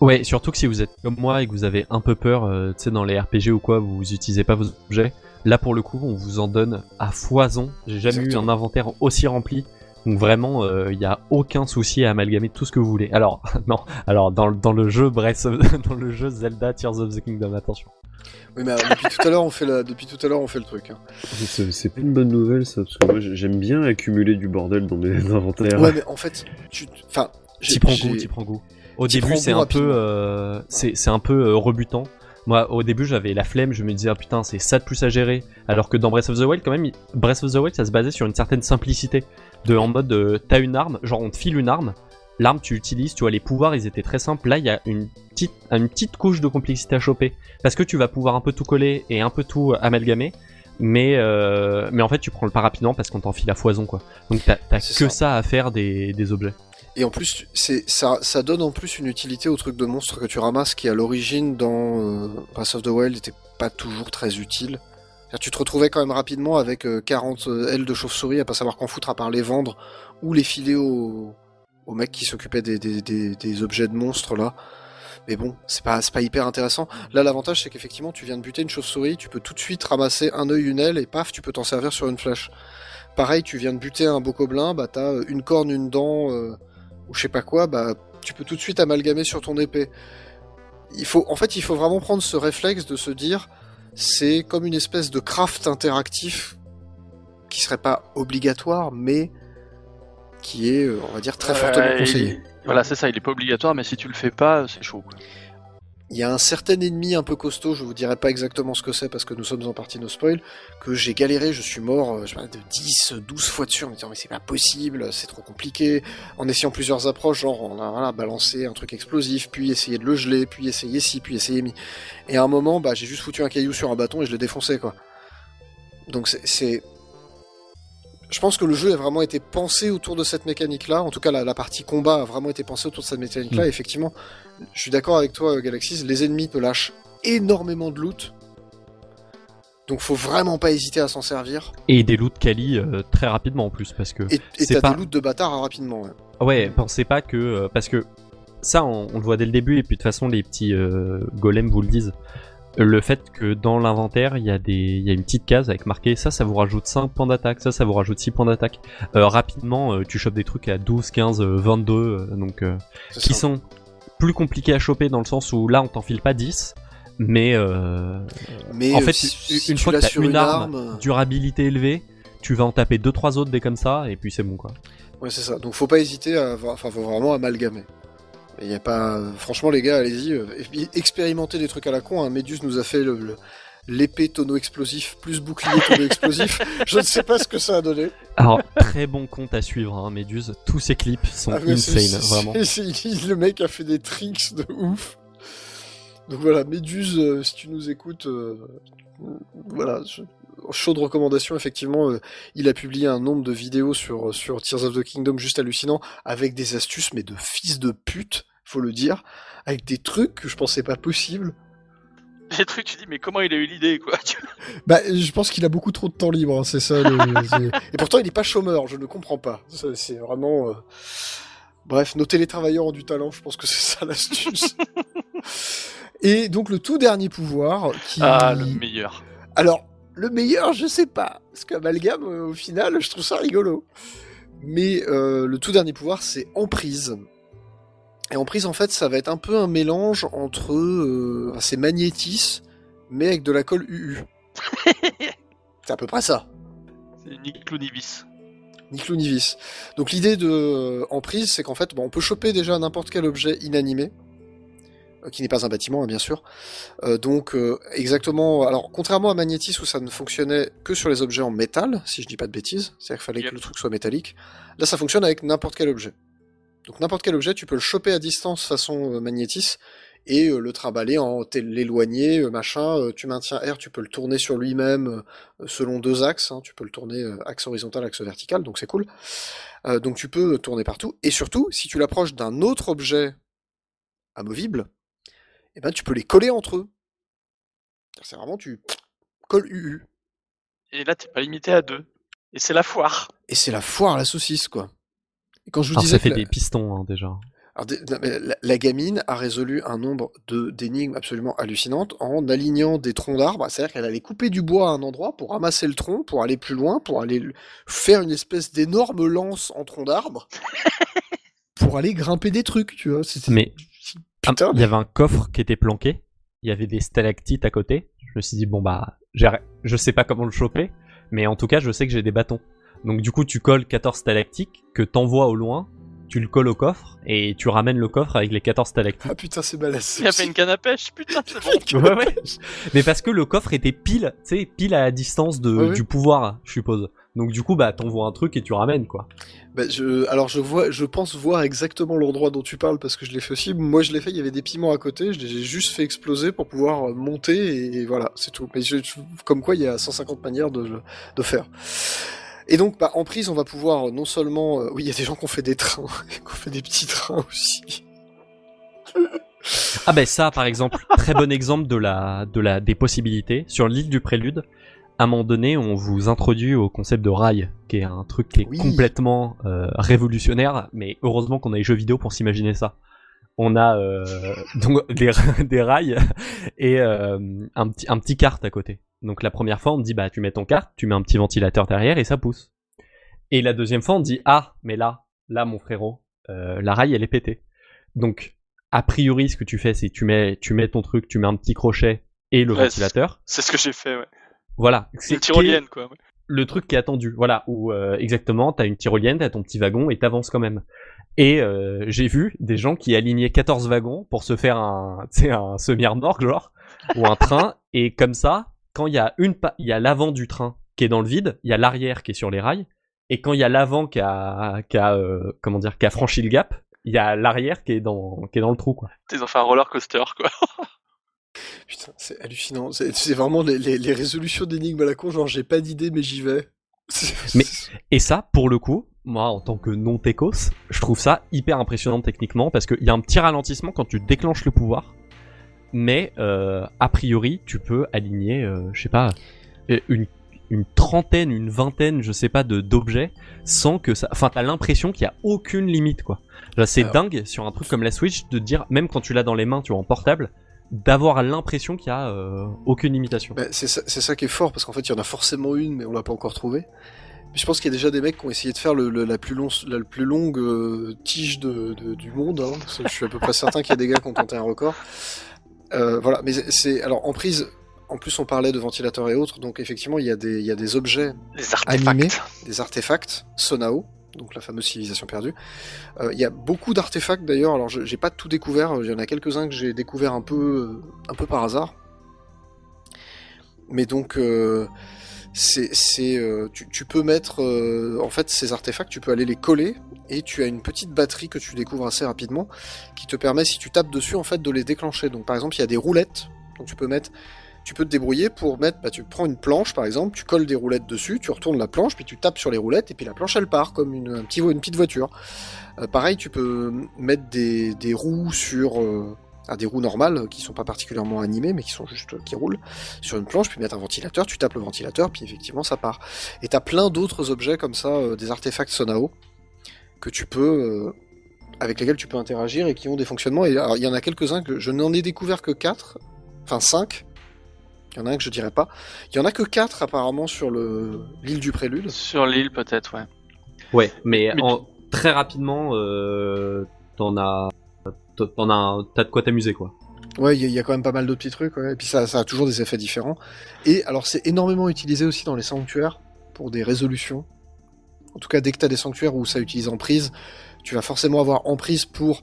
Ouais, surtout que si vous êtes comme moi et que vous avez un peu peur, euh, tu sais, dans les RPG ou quoi, vous utilisez pas vos objets. Là, pour le coup, on vous en donne à foison. J'ai jamais Exactement. eu un inventaire aussi rempli. Donc vraiment, il n'y a aucun souci à amalgamer tout ce que vous voulez. Alors, non, alors dans, le- dans le jeu Breath of- dans le jeu Zelda Tears of the Kingdom, attention. Oui, mais alors, depuis tout à l'heure, on fait la... depuis tout à l'heure, on fait le truc. hein. C'est pas une bonne nouvelle ça, parce que moi j'aime bien accumuler du bordel dans mes inventaires. Ouais, mais en fait, tu, enfin, T'y prends goût, t'y prends goût. Au début, c'est un peu, euh, c'est c'est un peu euh, rebutant. Moi, au début, j'avais la flemme. Je me disais, ah putain, c'est ça de plus à gérer. Alors que dans Breath of the Wild, quand même, Breath of the Wild, ça se basait sur une certaine simplicité. De en mode, euh, t'as une arme, genre on te file une arme, l'arme tu l'utilises, tu vois, les pouvoirs ils étaient très simples. Là, il y a une petite, une petite couche de complexité à choper. Parce que tu vas pouvoir un peu tout coller et un peu tout amalgamer. Mais, euh, mais en fait, tu prends le pas rapidement parce qu'on t'en file à foison, quoi. Donc t'as que ça. ça à faire des, des objets. Et en plus, c'est ça, donne en plus une utilité au truc de monstre que tu ramasses qui à l'origine dans euh, of the Wild n'était pas toujours très utile. Tu te retrouvais quand même rapidement avec euh, 40 ailes de chauve-souris à pas savoir qu'en foutre à part les vendre ou les filer aux, mecs qui s'occupaient des, des, des, objets de monstres là. Mais bon, c'est pas, pas hyper intéressant. Là, l'avantage, c'est qu'effectivement, tu viens de buter une chauve-souris, tu peux tout de suite ramasser un œil, une aile, et paf, tu peux t'en servir sur une flèche. Pareil, tu viens de buter un bokoblin, bah t'as euh, une corne, une dent, euh, ou je sais pas quoi, bah tu peux tout de suite amalgamer sur ton épée. Il faut, en fait, il faut vraiment prendre ce réflexe de se dire, c'est comme une espèce de craft interactif qui serait pas obligatoire, mais qui est, euh, on va dire, très fortement Ouais, conseillé. il- Voilà, c'est ça, il est pas obligatoire, mais si tu le fais pas, c'est chaud. quoi. Il y a un certain ennemi un peu costaud, je vous dirai pas exactement ce que c'est parce que nous sommes en partie no spoil, que j'ai galéré, je suis mort euh, je de 10, 12 fois dessus en me disant mais c'est pas possible, c'est trop compliqué, en essayant plusieurs approches, genre on a voilà, balancé un truc explosif, puis essayer de le geler, puis essayer ci, puis essayer mi. Et à un moment, bah j'ai juste foutu un caillou sur un bâton et je l'ai défoncé quoi. Donc c'est... Je pense que le jeu a vraiment été pensé autour de cette mécanique-là. En tout cas, la, la partie combat a vraiment été pensée autour de cette mécanique-là. Effectivement, je suis d'accord avec toi, Galaxis. Les ennemis te lâchent énormément de loot. Donc, faut vraiment pas hésiter à s'en servir. Et des loots quali euh, très rapidement en plus, parce que Et t'as pas- des loots de bâtard hein, rapidement. ouais. Ouais, pensez pas que euh, parce que ça on, on le voit dès le début et puis de toute façon les petits euh, golems vous le disent. Le fait que dans l'inventaire il y a des il y a une petite case avec marqué ça ça vous rajoute 5 points d'attaque, ça ça vous rajoute 6 points d'attaque. Euh, rapidement euh, tu chopes des trucs à 12, 15, euh, 22 euh, donc euh, qui ça. sont plus compliqués à choper dans le sens où là on t'enfile pas 10 mais euh, Mais en fait, si- une tu fois que t'as sur une arme, euh, durabilité élevée, tu vas en taper deux trois autres dès comme ça et puis c'est bon quoi. Ouais, c'est ça. Donc, faut pas hésiter à, avoir- enfin, faut vraiment amalgamer. Il y a pas, franchement, les gars, allez-y, euh, expérimentez des trucs à la con. Hein. Méduse nous a fait le, le- l'épée tonneau explosif plus bouclier tonneau explosif. Je ne sais pas ce que ça a donné. Alors, très bon compte à suivre, hein, Méduse. Tous ces clips sont Ah, insane, vraiment. le mec a fait des tricks de ouf. Donc voilà, Méduse, euh, si tu nous écoutes, euh, voilà, je- chaude recommandation, effectivement, euh, il a publié un nombre de vidéos sur, sur Tears of the Kingdom juste hallucinant, avec des astuces, mais de fils de pute, faut le dire, avec des trucs que je pensais pas possible. Des trucs, tu dis, mais comment il a eu l'idée, quoi Bah, je pense qu'il a beaucoup trop de temps libre, hein, c'est ça. le- Et pourtant, il n'est pas chômeur, je ne comprends pas. C'est vraiment. euh, Bref, nos télétravailleurs ont du talent, je pense que c'est ça l'astuce. Et donc, le tout dernier pouvoir qui. Ah, le meilleur. Alors, le meilleur, je sais pas. Parce qu'Amalgame, euh, au final, je trouve ça rigolo. Mais euh, le tout dernier pouvoir, c'est Emprise. Et Emprise, en fait, ça va être un peu un mélange entre. Euh, c'est Magnétis, mais avec de la colle UU. c'est à peu près ça. C'est Nick Clunivis. Niklou Nivis. Donc l'idée de euh, Emprise, c'est qu'en fait, bon, on peut choper déjà n'importe quel objet inanimé, euh, qui n'est pas un bâtiment, hein, bien sûr. Euh, donc euh, exactement. Alors contrairement à Magnétis où ça ne fonctionnait que sur les objets en métal, si je dis pas de bêtises, c'est-à-dire qu'il fallait Yep. que le truc soit métallique. Là, ça fonctionne avec n'importe quel objet. Donc n'importe quel objet, tu peux le choper à distance façon euh, Magnétis et euh, le trimballer en l'éloigner, euh, machin. tu maintiens R, tu peux le tourner sur lui-même selon deux axes. hein, tu peux le tourner axe horizontal, axe vertical, donc c'est cool. Euh, donc tu peux tourner partout. Et surtout, si tu l'approches d'un autre objet amovible, eh ben tu peux les coller entre eux. C'est vraiment tu colles UU. Et là, t'es pas limité à deux. Et c'est la foire. Et c'est la foire à la saucisse, quoi. Quand je vous Alors disais ça fait la- des pistons hein, déjà. Alors, dé- non, mais la, la gamine a résolu un nombre d'énigmes absolument hallucinantes en alignant des troncs d'arbres. C'est-à-dire qu'elle allait couper du bois à un endroit pour ramasser le tronc, pour aller plus loin, pour aller faire une espèce d'énorme lance en tronc d'arbre, pour aller grimper des trucs, tu vois. Mais ah, il y avait un coffre qui était planqué. Il y avait des stalactites à côté. Je me suis dit bon bah je sais pas comment le choper, mais en tout cas je sais que j'ai des bâtons. Donc du coup tu colles 14 stalactiques que t'envoies au loin, tu le colles au coffre et tu ramènes le coffre avec les 14 stalactites. Ah putain, c'est balèze. Il a fait une canne à pêche, putain, c'est bon. Ouais, ouais. Mais parce que le coffre était pile, tu sais, pile à la distance de, Ouais, du pouvoir, je suppose. Donc du coup, bah, t'envoies un truc et tu ramènes, quoi. Bah, je, alors je vois, je pense voir exactement l'endroit dont tu parles parce que je l'ai fait aussi. Moi je l'ai fait, il y avait des piments à côté, je les ai juste fait exploser pour pouvoir euh, monter et, et voilà, c'est tout. Mais je- je- comme quoi il y a 150 manières de, de faire. Et donc bah, en prise on va pouvoir euh, non seulement, euh, oui il y a des gens qui ont fait des trains, qui ont fait des petits trains aussi. Ah ben ça, par exemple, très bon exemple de la, de la, des possibilités. Sur l'île du Prélude, à un moment donné, on vous introduit au concept de rail, qui est un truc qui est Oui. complètement euh, révolutionnaire, mais heureusement qu'on a les jeux vidéo pour s'imaginer ça. On a euh, donc des, des rails et euh, un petit un petit kart à côté. Donc la première fois, on te dit bah tu mets ton kart, tu mets un petit ventilateur derrière et ça pousse. Et la deuxième fois, on te dit ah mais là là mon frérot, euh, la rail elle est pétée. Donc a priori, ce que tu fais, c'est tu mets tu mets ton truc, tu mets un petit crochet et le Ouais, ventilateur. C'est ce que j'ai fait, ouais. Voilà. C'est une tyrolienne, quoi. ouais. Le truc qui est attendu. Voilà. Où euh, exactement, t'as une tyrolienne, t'as ton petit wagon et t'avances quand même. Et euh, j'ai vu des gens qui alignaient 14 wagons pour se faire un, un semi-remorque genre ou un train. Et comme ça, quand il y a une, il y a l'avant du train qui est dans le vide, il y a l'arrière qui est sur les rails. Et quand il y a l'avant qui a, qui a euh, comment dire, qui a franchi le gap, il y a l'arrière qui est dans, qui est dans le trou quoi. Ils ont fait un roller coaster, quoi. Putain, c'est hallucinant. C'est c'est vraiment les, les- les résolutions d'énigmes à la con, genre j'ai pas d'idée mais j'y vais. Mais- Et ça, pour le coup, moi, en tant que non-techos, je trouve ça hyper impressionnant techniquement parce qu'il y a un petit ralentissement quand tu déclenches le pouvoir. Mais, euh, a priori, tu peux aligner, euh, je sais pas, euh, une, une trentaine, une vingtaine, je sais pas, de d'objets sans que ça. Enfin, t'as l'impression qu'il y a aucune limite, quoi. Là, c'est Alors- dingue sur un truc comme la Switch de dire, même quand tu l'as dans les mains, tu vois, en portable, d'avoir l'impression qu'il y a euh, aucune limitation. Bah, c'est ça, c'est ça qui est fort, parce qu'en fait, il y en a forcément une, mais on l'a pas encore trouvée. Je pense qu'il y a déjà des mecs qui ont essayé de faire le, le- la, plus long, la plus longue euh, tige de, de- du monde. hein. Je suis à peu près certain qu'il y a des gars qui ont tenté un record. Euh, voilà, mais c'est- alors en prise. En plus, on parlait de ventilateurs et autres, donc effectivement, il y a des, il y a des objets, Les artefacts. Des artefacts, Sonao, donc la fameuse civilisation perdue. Euh, Il y a beaucoup d'artefacts d'ailleurs. Alors, je- j'ai pas tout découvert. Il y en a quelques-uns que j'ai découvert un peu, un peu par hasard. Mais donc, euh, c'est, euh, tu, peux mettre, euh, en fait, ces artefacts, tu peux aller les coller et tu as une petite batterie que tu découvres assez rapidement qui te permet, si tu tapes dessus, en fait, de les déclencher. Donc, par exemple, il y a des roulettes. Donc, tu peux mettre, tu peux te débrouiller pour mettre, bah, tu prends une planche, par exemple, tu colles des roulettes dessus, tu retournes la planche, puis tu tapes sur les roulettes et puis la planche elle part comme une, petite voiture. Euh, pareil, tu peux mettre des roues sur ah, des roues normales euh, qui sont pas particulièrement animées mais qui sont juste euh, qui roulent sur une planche, puis mettre un ventilateur, tu tapes le ventilateur, puis effectivement ça part. Et t'as plein d'autres objets comme ça, euh, des artefacts Sonao que tu peux euh, avec lesquels tu peux interagir et qui ont des fonctionnements. Et alors, il y en a quelques-uns que je n'en ai découvert que 4, enfin 5. Il y en a un que je dirais pas. Il y en a que 4 apparemment sur le l'île du Prélude. Sur l'île, peut-être, ouais. Ouais, mais, Mais en- très rapidement, euh, t'en as, t'as de quoi t'amuser quoi. Ouais, il y, a- quand même pas mal de petits trucs, et puis ça, a toujours des effets différents. Et alors c'est énormément utilisé aussi dans les sanctuaires pour des résolutions. En tout cas, dès que tu as des sanctuaires où ça utilise emprise, tu vas forcément avoir emprise pour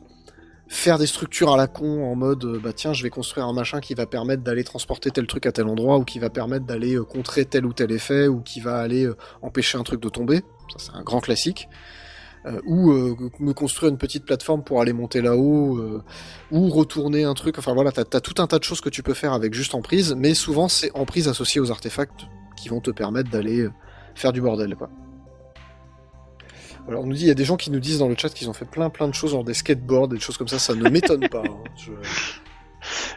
faire des structures à la con en mode euh, bah tiens je vais construire un machin qui va permettre d'aller transporter tel truc à tel endroit ou qui va permettre d'aller euh, contrer tel ou tel effet ou qui va aller euh, empêcher un truc de tomber ça c'est un grand classique ou euh, me construire une petite plateforme pour aller monter là-haut euh, ou retourner un truc. Enfin voilà, t'as as tout un tas de choses que tu peux faire avec juste emprise, mais souvent c'est emprise associée aux artefacts qui vont te permettre d'aller euh, faire du bordel. Quoi. Alors on nous dit, il y a des gens qui nous disent dans le chat qu'ils ont fait plein plein de choses, genre des skateboards, des choses comme ça, ça ne m'étonne pas. hein. Je-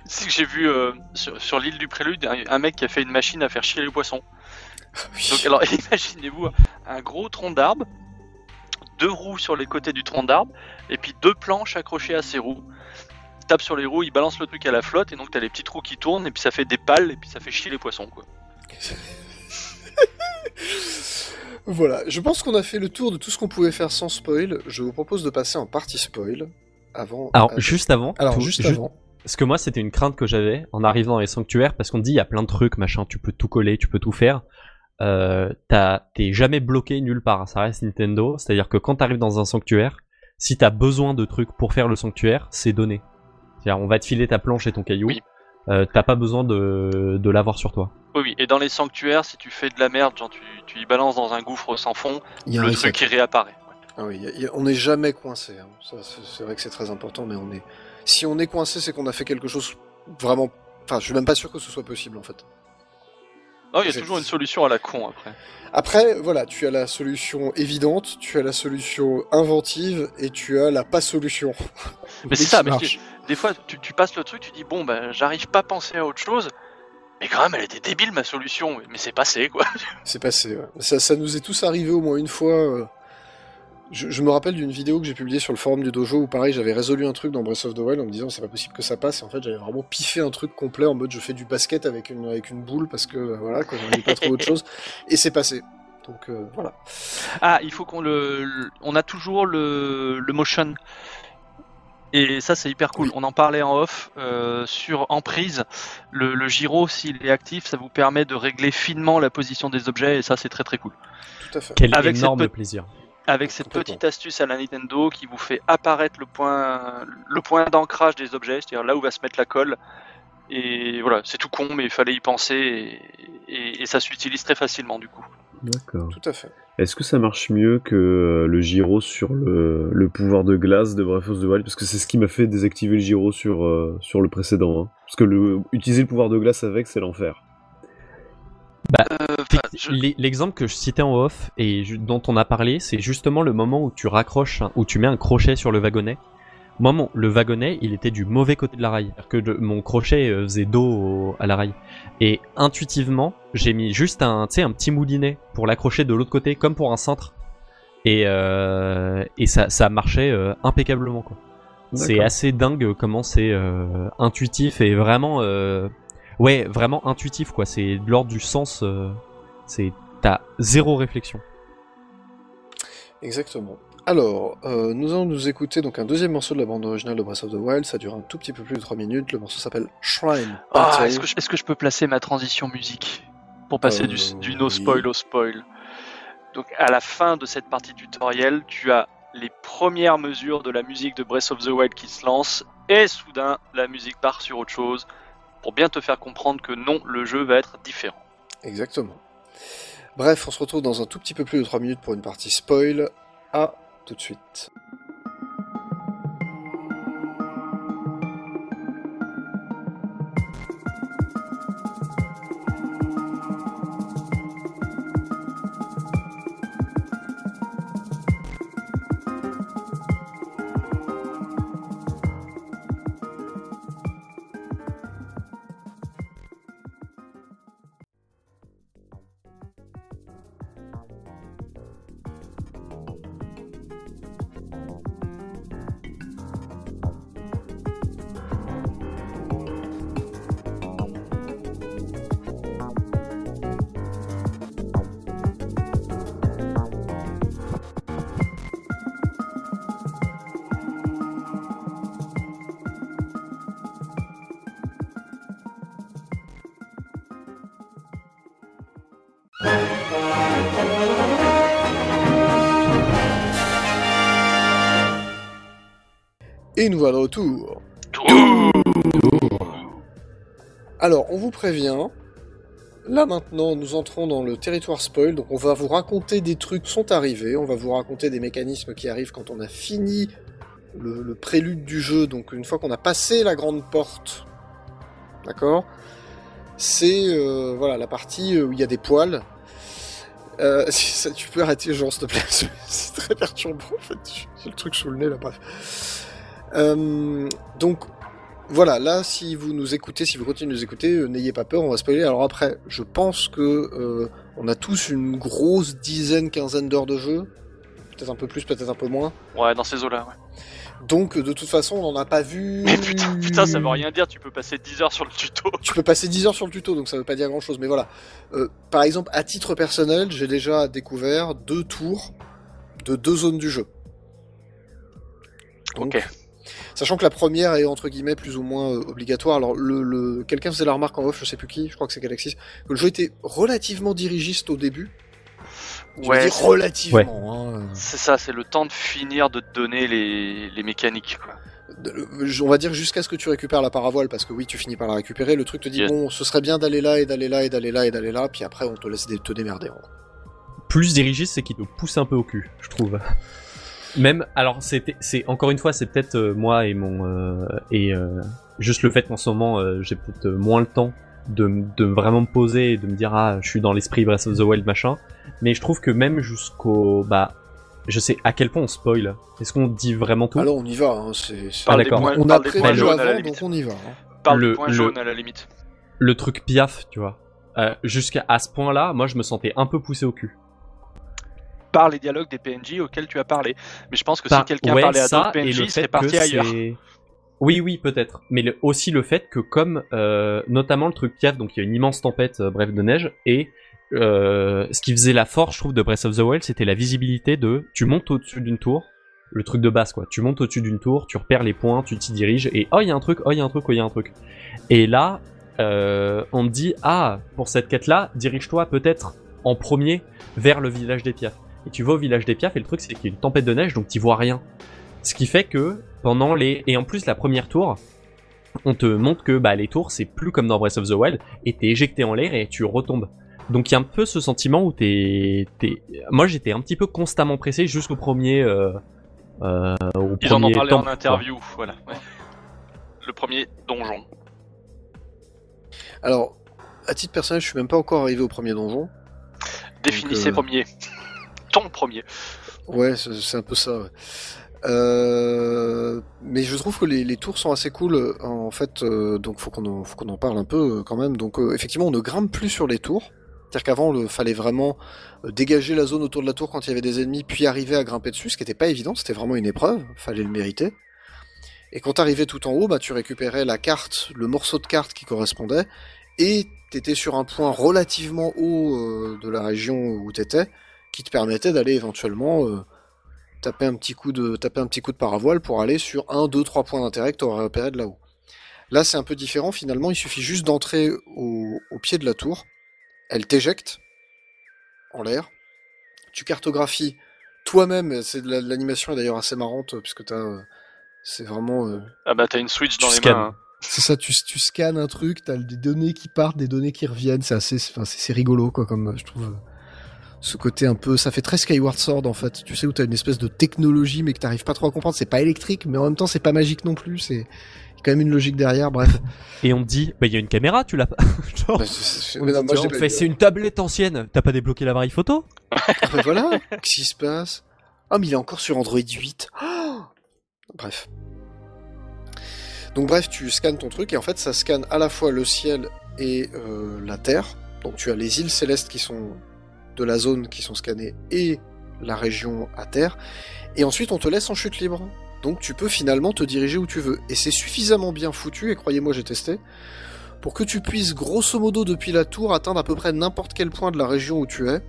C'est que j'ai vu euh, sur, sur l'île du Prélude un, un mec qui a fait une machine à faire chier les poissons. Oui. Donc alors imaginez-vous un gros tronc d'arbre, deux roues sur les côtés du tronc d'arbre, et puis deux planches accrochées à ces roues. Il tape sur les roues, il balance le truc à la flotte, et donc t'as les petites roues qui tournent, et puis ça fait des pales, et puis ça fait chier les poissons quoi. Voilà, je pense qu'on a fait le tour de tout ce qu'on pouvait faire sans spoil. Je vous propose de passer en partie spoil avant. Alors, juste avant. alors tout- juste ju- avant. Parce que moi, c'était une crainte que j'avais en arrivant dans les sanctuaires, parce qu'on me dit, il y a plein de trucs, machin, tu peux tout coller, tu peux tout faire. Euh, T'es jamais bloqué nulle part, ça reste Nintendo. C'est-à-dire que quand t'arrives dans un sanctuaire, si t'as besoin de trucs pour faire le sanctuaire, c'est donné. C'est-à-dire, on va te filer ta planche et ton caillou. Oui. Euh, T'as pas besoin de, de l'avoir sur toi. Oui, oui, et dans les sanctuaires, si tu fais de la merde, genre tu, tu y balances dans un gouffre sans fond, le truc il réapparaît. Ah oui, il y a- il y a- on n'est jamais coincé. hein. C'est vrai que c'est très important, mais on est. Si on est coincé, c'est qu'on a fait quelque chose vraiment. Enfin, je suis même pas sûr que ce soit possible en fait. Non, il y a toujours une solution à la con après. Après, voilà, tu as la solution évidente, tu as la solution inventive et tu as la pas solution. Mais c'est ça, mais. Des fois, tu, tu passes le truc, tu dis bon, bah j'arrive pas à penser à autre chose. Mais quand même, elle était débile ma solution, mais c'est passé quoi. C'est passé, ouais. ça, ça nous est tous arrivé au moins une fois. euh. Je, je me rappelle d'une vidéo que j'ai publiée sur le forum du dojo où pareil j'avais résolu un truc dans Breath of the Wild en me disant c'est pas possible que ça passe et en fait j'avais vraiment piffé un truc complet en mode je fais du basket avec une, avec une boule parce que voilà quoi j'en ai pas trop autre chose et c'est passé. Donc euh, voilà. Ah, il faut qu'on le, le- on a toujours le, le motion. Et ça c'est hyper cool. Oui. On en parlait en off euh, sur emprise. Le, le gyro s'il est actif, ça vous permet de régler finement la position des objets et ça c'est très très cool. Tout à fait. Quel Avec énorme plaisir. Avec cette petite astuce à la Nintendo qui vous fait apparaître le point, le point d'ancrage des objets, c'est-à-dire là où va se mettre la colle. Et voilà, c'est tout con, mais il fallait y penser et, et- et ça s'utilise très facilement du coup. D'accord. Tout à fait. Est-ce que ça marche mieux que euh, le gyro sur le, le pouvoir de glace de Breath of the Wild? Parce que c'est ce qui m'a fait désactiver le gyro sur, euh, sur le précédent. hein. Parce que le, utiliser le pouvoir de glace avec, c'est l'enfer. Euh, je- L'e- L'exemple que je citais en off et dont on a parlé, c'est justement le moment où tu raccroches, où tu mets un crochet sur le wagonnet. Moi, mon, le wagonnet, il était du mauvais côté de la rail. C'est-à-dire que mon crochet euh, faisait dos au- à la rail. Et intuitivement, j'ai mis juste un, tu sais, un petit moulinet pour l'accrocher de l'autre côté, comme pour un cintre. Et, euh, et ça, ça marchait euh, impeccablement, quoi. C'est assez dingue comment c'est euh, intuitif et vraiment, euh, ouais, vraiment intuitif quoi. C'est de l'ordre du sens. euh, c'est t'as zéro réflexion. Exactement. Alors, euh, nous allons nous écouter donc un deuxième morceau de la bande originale de Breath of the Wild. Ça dure un tout petit peu plus de 3 minutes. Le morceau s'appelle Shrine. Ah, est-ce que, je- est-ce que je peux placer ma transition musique pour passer Euh, du, du no oui. spoil au spoil? Donc à la fin de cette partie tutoriel, tu as les premières mesures de la musique de Breath of the Wild qui se lance et soudain la musique part sur autre chose pour bien te faire comprendre que non, le jeu va être différent. Exactement. Bref, on se retrouve dans un tout petit peu plus de 3 minutes pour une partie spoil. À tout de suite. Et nous voilà de retour. Alors, on vous prévient. Là maintenant, nous entrons dans le territoire spoil, donc on va vous raconter des trucs qui sont arrivés, on va vous raconter des mécanismes qui arrivent quand on a fini le, le prélude du jeu, donc une fois qu'on a passé la grande porte, d'accord C'est euh, voilà la partie où il y a des poils. Euh, si ça, tu peux arrêter, genre, s'il te plaît, c'est- c'est très perturbant en fait, j'ai le truc sous le nez là, bref. Euh, donc voilà, là, si vous nous écoutez, si vous continuez de nous écouter, euh, n'ayez pas peur, on va spoiler. Alors après, je pense que euh, on a tous une grosse dizaine, quinzaine d'heures de jeu, peut-être un peu plus, peut-être un peu moins. Ouais, dans ces eaux-là, ouais. Donc de toute façon, on n'en a pas vu. Mais putain, putain, ça veut rien dire, tu peux passer 10 heures sur le tuto. Tu peux passer 10 heures sur le tuto, donc ça veut pas dire grand chose. Mais voilà. Euh, par exemple, à titre personnel, j'ai déjà découvert deux tours de deux zones du jeu. Donc, Ok. Sachant que la première est entre guillemets plus ou moins euh, obligatoire. Alors le, le... quelqu'un faisait la remarque en off, je sais plus qui, je crois que c'est Galaxy, que le jeu était relativement dirigiste au début. Je veux Ouais, dire c'est- relativement. hein. c'est ça, c'est le temps de finir de te donner les, les mécaniques, quoi. On va dire jusqu'à ce que tu récupères la paravoile, parce que oui, tu finis par la récupérer. Le truc te dit Yes. bon, ce serait bien d'aller là et d'aller là et d'aller là et d'aller là, puis après on te laisse te démerder. en gros. Plus dirigiste, c'est qu'il te pousse un peu au cul, je trouve. Même, alors c'était, c'est encore une fois, c'est peut-être euh, moi et mon euh, et euh, juste le fait qu'en ce moment euh, j'ai peut-être euh, moins le temps de, de vraiment me poser et de me dire ah je suis dans l'esprit Breath of the Wild machin. Mais je trouve que même jusqu'au bah je sais à quel point on spoil. Est-ce qu'on dit vraiment tout? Alors on y va. hein, c'est- c'est- Parle d'accord. points, On a points le- avant, donc on y va. hein. Parle Le- jaunes à la limite. le truc piaf, tu vois. Euh, Jusqu'à à ce point-là, moi je me sentais un peu poussé au cul. Par les dialogues des PNJ auxquels tu as parlé. Mais je pense que si quelqu'un ouais, parlait à d'autres PNJ, il serait parti ailleurs. Oui, oui, peut-être. Mais le- aussi le fait que comme, euh, notamment le truc piaf, donc il y a une immense tempête, euh, bref, de neige, et euh, ce qui faisait la force, je trouve, de Breath of the Wild, c'était la visibilité de, tu montes au-dessus d'une tour, le truc de base, quoi. Tu montes au-dessus d'une tour, tu repères les points, tu t'y diriges, et oh, il y a un truc, oh, il y a un truc, oh, il y a un truc. Et là, euh, on me dit, ah, pour cette quête-là, dirige-toi peut-être en premier vers le village des piafs. Et tu vas au village des piafs, et le truc, c'est qu'il y a une tempête de neige, donc tu vois rien. Ce qui fait que pendant les et en plus la première tour, on te montre que bah les tours c'est plus comme dans Breath of the Wild et t'es éjecté en l'air et tu retombes. Donc il y a un peu ce sentiment où t'es t'es moi j'étais un petit peu constamment pressé jusqu'au premier euh, euh, au Ils en ont parlé temple, en interview, voilà. ouais. Le premier donjon. Alors, à titre personnel, je suis même pas encore arrivé au premier donjon. Définissez euh, premier. Ton premier. Ouais, c'est un peu ça. ouais. Euh, mais je trouve que les, tours sont assez cool. euh, En fait, euh, donc faut qu'on en, faut qu'on en parle un peu euh, quand même. Donc effectivement, on ne grimpe plus sur les tours. C'est-à-dire qu'avant, il fallait vraiment dégager la zone autour de la tour quand il y avait des ennemis, puis arriver à grimper dessus, ce qui n'était pas évident. C'était vraiment une épreuve. Fallait le mériter. Et quand t'arrivais tout en haut, bah tu récupérais la carte, le morceau de carte qui correspondait, et t'étais sur un point relativement haut de la région où t'étais, qui te permettait d'aller éventuellement euh, taper un petit coup de taper un petit coup de paravoile pour aller sur un, deux, trois points d'intérêt que t'aurais repéré de là-haut. Là, c'est un peu différent. Finalement, il suffit juste d'entrer au, au pied de la tour. Elle t'éjecte en l'air. Tu cartographies toi-même. C'est de la- de l'animation est d'ailleurs assez marrante euh, puisque t'as euh, c'est vraiment euh, Ah bah t'as une Switch Tu dans les mains. hein. c'est ça, tu, tu scannes un truc, t'as des données qui partent, des données qui reviennent, c'est assez, enfin, c'est c'est rigolo, quoi, comme, je trouve, euh, ce côté un peu, ça fait très Skyward Sword, en fait, tu sais, où t'as une espèce de technologie, mais que t'arrives pas trop à comprendre, c'est pas électrique, mais en même temps, c'est pas magique non plus, c'est, il y a quand même une logique derrière, bref. Et on te dit, bah il y a une caméra, tu l'as pas. Genre, Bah, c'est- c'est- pas une tablette ancienne. T'as pas débloqué l'appareil photo? Ah, bah, voilà, qu'est-ce qui se passe? Ah, mais il est encore sur Android 8. Oh bref. Donc bref, tu scannes ton truc et en fait ça scanne à la fois le ciel et euh, la terre. Donc tu as les îles célestes qui sont de la zone qui sont scannées et la région à terre. Et ensuite on te laisse en chute libre. Donc tu peux finalement te diriger où tu veux. Et c'est suffisamment bien foutu, et croyez-moi j'ai testé, pour que tu puisses grosso modo depuis la tour atteindre à peu près n'importe quel point de la région où tu es,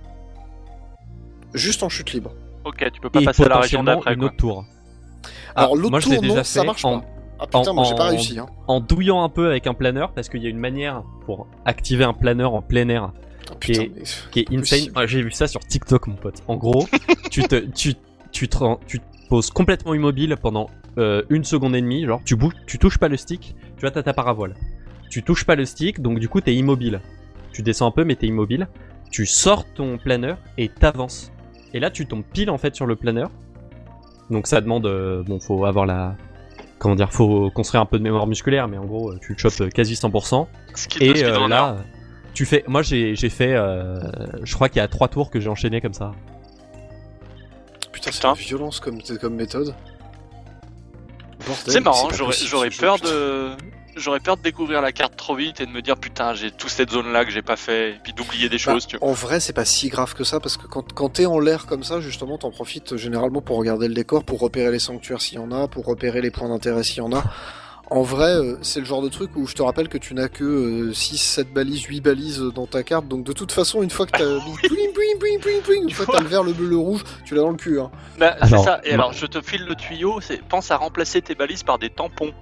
juste en chute libre. Ok, tu peux pas Et passer à la région d'après une quoi. autre tour. Alors Ah, l'autre tour déjà non, ça marche en- pas. Ah putain, en- moi j'ai pas réussi. Hein. en douillant un peu avec un planeur parce qu'il y a une manière pour activer un planeur en plein air Putain, mais- qui est insane. Ah, J'ai vu ça sur TikTok, mon pote. En gros, tu te, tu, tu te, rends- tu te poses complètement immobile pendant euh, une seconde et demie. Genre, tu bouges, tu touches pas le stick, tu vois, t'as ta paravoile. Tu touches pas le stick, donc du coup, t'es immobile. Tu descends un peu, mais t'es immobile. Tu sors ton planeur et t'avances. Et là, tu tombes pile en fait sur le planeur. Donc ça demande, euh, bon, faut avoir la, comment dire, faut construire un peu de mémoire musculaire, mais en gros, euh, tu le chopes quasi 100%. Skill de Et euh, là, tu fais. Moi, j'ai j'ai fait. euh, je crois qu'il y a trois tours que j'ai enchaîné comme ça. Putain, c'est la violence comme, comme méthode. C'est marrant, j'aurais peur putain. de. J'aurais peur de découvrir la carte trop vite et de me dire putain j'ai toute cette zone là que j'ai pas fait et puis d'oublier des Bah, choses tu vois. En vrai, c'est pas si grave que ça parce que quand, quand t'es en l'air comme ça, justement, t'en profites généralement pour regarder le décor, pour repérer les sanctuaires s'il y en a, pour repérer les points d'intérêt s'il y en a. En vrai, euh, c'est le genre de truc où je te rappelle que tu n'as que 6, 7 balises, 8 balises dans ta carte. Donc de toute façon, une fois que t'as mis bling, bling, bling, bling, bling, une fois que t'as le vert, le bleu, le rouge, tu l'as dans le cul. Hein. Bah, c'est Alors, ça, et moi- alors je te file le tuyau, c'est pense à remplacer tes balises par des tampons.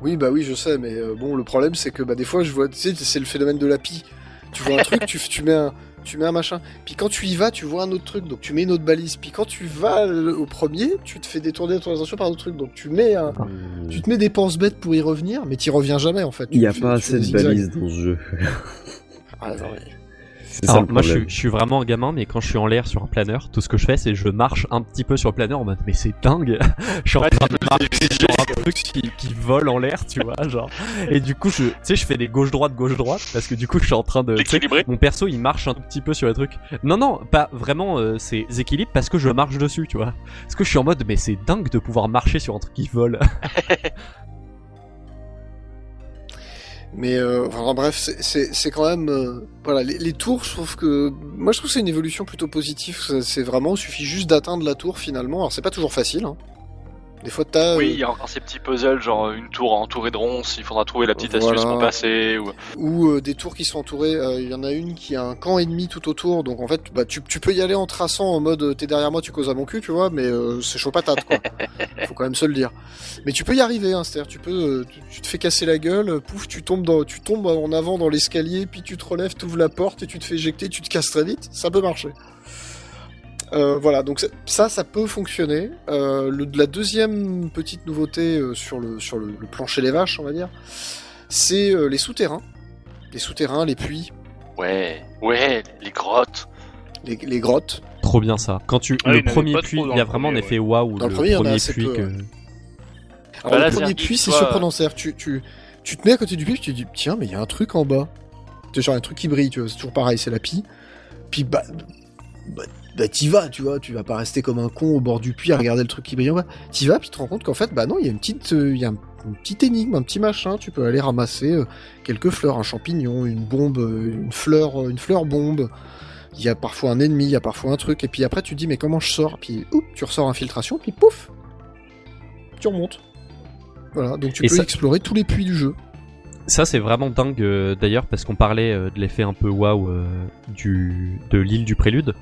Oui, bah oui, je sais, mais euh, bon, le problème c'est que bah, des fois, je vois, tu sais, c'est le phénomène de la pie. Tu vois un truc, tu, tu mets un, tu mets un machin. Puis quand tu y vas, tu vois un autre truc, donc tu mets une autre balise. Puis quand tu vas au premier, tu te fais détourner ton attention par un autre truc, donc tu mets un, tu te mets des penses bêtes pour y revenir, mais t'y reviens jamais en fait. Il n'y a Tu- pas tu assez de balises dans ce jeu. Ah, non, mais- C'est ça Alors, le moi, je suis, problème. je suis vraiment un gamin, mais quand je suis en l'air sur un planeur, tout ce que je fais, c'est je marche un petit peu sur le planeur en mode, mais c'est dingue. je suis en train de marcher sur un truc qui, qui vole en l'air, tu vois, genre. Et du coup, je, tu sais, je fais des gauche-droite, gauche-droite, parce que du coup, je suis en train de, L'équilibré. mon perso, il marche un tout petit peu sur les trucs. Non, non, pas vraiment, euh, c'est équilibre parce que je marche dessus, tu vois. Parce que je suis en mode, mais c'est dingue de pouvoir marcher sur un truc qui vole. Mais euh, bref, c'est- quand même euh, voilà les, tours. Je trouve que moi je trouve que c'est une évolution plutôt positive. C'est vraiment il suffit juste d'atteindre la tour finalement. Alors c'est pas toujours facile. Hein. Des fois t'as Oui, euh, il y a encore ces petits puzzles, genre une tour entourée de ronces, il faudra trouver la petite Voilà. astuce pour passer. Ou... ou euh, des tours qui sont entourées. euh, Il y en a une qui a un camp ennemi tout autour. Donc en fait bah, tu, tu peux y aller en traçant en mode t'es derrière moi tu causes à mon cul tu vois. Mais euh, c'est chaud patate quoi. Faut quand même se le dire. Mais tu peux y arriver. Hein, C'est-à-dire tu peux tu, tu te fais casser la gueule. Pouf tu tombes dans tu tombes en avant dans l'escalier puis tu te relèves t'ouvres la porte et tu te fais éjecter tu te casses très vite. Ça peut marcher. Euh, voilà, donc c'est- ça, ça peut fonctionner. Euh, le, la deuxième petite nouveauté euh, sur, le, sur le, le plancher des vaches, on va dire, c'est euh, les souterrains. Les souterrains, les puits, Ouais, ouais, les grottes. les, les grottes. Trop bien ça. Quand tu Ah, le premier puits, il y a vraiment un effet waouh. Dans le premier, puits peu, que- ouais. Alors, Bah là, le premier puits, c'est surprenant. C'est-à-dire, tu, tu, tu te mets à côté du puits, tu te dis, tiens, mais il y a un truc en bas. Tu sais, genre un truc qui brille, tu vois, c'est toujours pareil, c'est la pie. Puis, bah, bah, bah t'y vas, tu vois, tu vas pas rester comme un con au bord du puits à regarder le truc qui brille en bas. T'y vas, puis tu te rends compte qu'en fait, bah non, il y a une petite, euh, il y a un- une petite énigme, un petit machin, tu peux aller ramasser euh, quelques fleurs, un champignon, une bombe, euh, une fleur, une fleur bombe. Il y a parfois un ennemi, il y a parfois un truc, et puis après tu te dis, mais comment je sors? Puis, oup, tu ressors infiltration, puis pouf, tu remontes. Voilà, donc tu Et peux ça- explorer tous les puits du jeu. Ça c'est vraiment dingue euh, d'ailleurs parce qu'on parlait de l'effet un peu waouh du de l'île du prélude,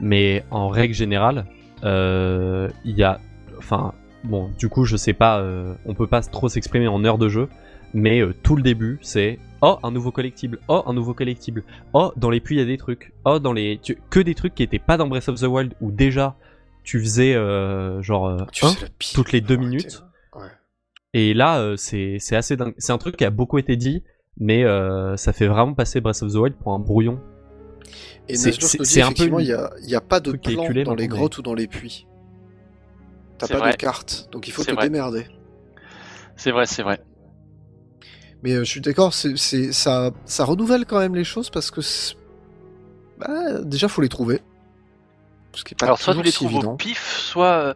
mais en règle générale, euh, il y a, enfin bon, du coup je sais pas, euh, on peut pas trop s'exprimer en heure de jeu, mais euh, tout le début c'est oh un nouveau collectible, oh un nouveau collectible, oh dans les puits il y a des trucs, oh dans les tu- que des trucs qui étaient pas dans Breath of the Wild où déjà tu faisais euh, genre Tu un pie, toutes les deux arrêter, minutes. Ouais. Et là, euh, c'est c'est assez dingue. C'est un truc qui a beaucoup été dit, mais euh, ça fait vraiment passer Breath of the Wild pour un brouillon. Et C'est- Najlos c'est- nous dit c'est un peu il y a, il y a pas de plan éculé dans les mais- grottes ou dans les puits. T'as C'est pas vrai. de carte, donc il faut C'est te vrai. démerder. C'est vrai, c'est vrai. Mais euh, je suis d'accord, c'est, c'est, ça, ça renouvelle quand même les choses parce que c'est- bah, déjà faut les trouver. Ce qui est pas Alors soit tu les si trouves évident. au pif, soit euh,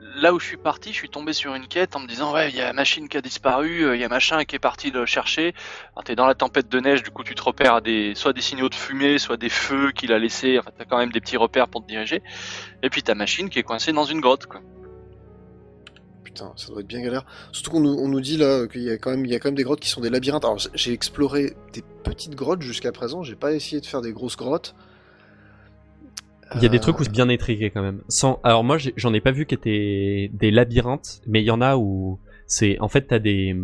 là où je suis parti, je suis tombé sur une quête en me disant ouais il y a machine qui a disparu, euh, il y a machin qui est parti le chercher. Alors t'es dans la tempête de neige, du coup tu te repères à des soit des signaux de fumée, soit des feux qu'il a laissés. Enfin t'as quand même des petits repères pour te diriger. Et puis ta machine qui est coincée dans une grotte quoi. Putain, ça doit être bien galère. Surtout qu'on nous, on nous dit là qu'il y a quand y a quand même des grottes qui sont des labyrinthes. Alors j'ai exploré des petites grottes jusqu'à présent, j'ai pas essayé de faire des grosses grottes. Il y a des Euh, trucs où c'est bien étriqué quand même. Sans, alors moi j'en ai pas vu qui étaient des labyrinthes, mais il y en a où c'est en fait t'as des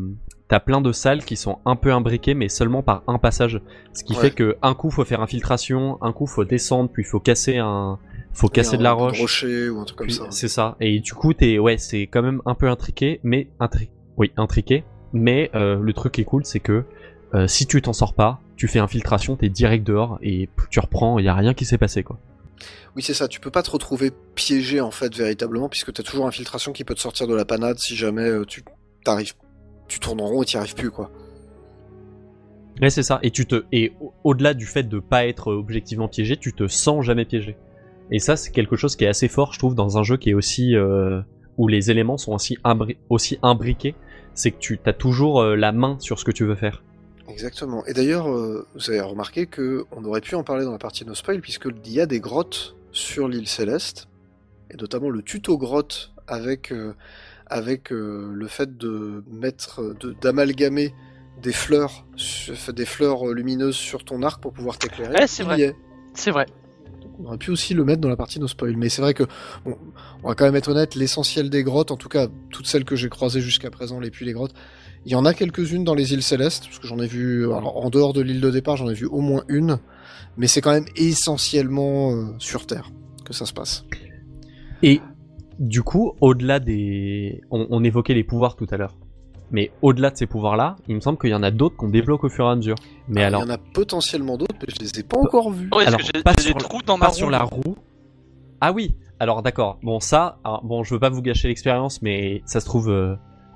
t'as plein de salles qui sont un peu imbriquées, mais seulement par un passage. Ce qui Ouais. fait que un coup faut faire infiltration, un coup faut descendre, puis faut casser un faut casser un de la roche. rocher ou un truc comme Puis, ça. C'est ça. Et du coup, t'es, ouais, c'est quand même un peu intriqué, mais intri... oui, intriqué. Mais euh, le truc qui est cool, c'est que euh, si tu t'en sors pas, tu fais infiltration, t'es direct dehors et tu reprends. Il y a rien qui s'est passé, quoi. Oui, c'est ça. Tu peux pas te retrouver piégé en fait véritablement, puisque t'as toujours infiltration qui peut te sortir de la panade si jamais euh, tu t'arrives, tu tournes en rond et t'y arrives plus quoi. Ouais, c'est ça. Et tu te, et au- au-delà du fait de pas être objectivement piégé, tu te sens jamais piégé. Et ça, c'est quelque chose qui est assez fort, je trouve, dans un jeu qui est aussi euh, où les éléments sont aussi imbriqués. C'est que tu as toujours euh, la main sur ce que tu veux faire. Exactement. Et d'ailleurs, euh, vous avez remarqué que on aurait pu en parler dans la partie no spoil, puisque il y a des grottes sur l'île céleste, et notamment le tuto grotte avec euh, avec euh, le fait de mettre, de- d'amalgamer des fleurs, des fleurs lumineuses sur ton arc pour pouvoir t'éclairer. Ouais, c'est Il vrai. C'est vrai. On aurait pu aussi le mettre dans la partie no spoil, mais c'est vrai que, bon, on va quand même être honnête, l'essentiel des grottes, en tout cas toutes celles que j'ai croisées jusqu'à présent, les puits, les grottes, il y en a quelques-unes dans les îles célestes, parce que j'en ai vu, alors en dehors de l'île de départ, j'en ai vu au moins une, mais c'est quand même essentiellement euh, sur Terre que ça se passe. Et du coup, au-delà des... On, on évoquait les pouvoirs tout à l'heure. Mais au-delà de ces pouvoirs-là, il me semble qu'il y en a d'autres qu'on débloque au fur et à mesure. Mais alors, il y en a potentiellement d'autres, mais je les ai pas encore vus. Ouais, Alors, parce que j'ai pas j'ai sur des la- trous dans ma pas roue. sur la roue. Ah oui, alors d'accord. Bon, ça, alors, bon, je veux pas vous gâcher l'expérience, mais ça se trouve... euh,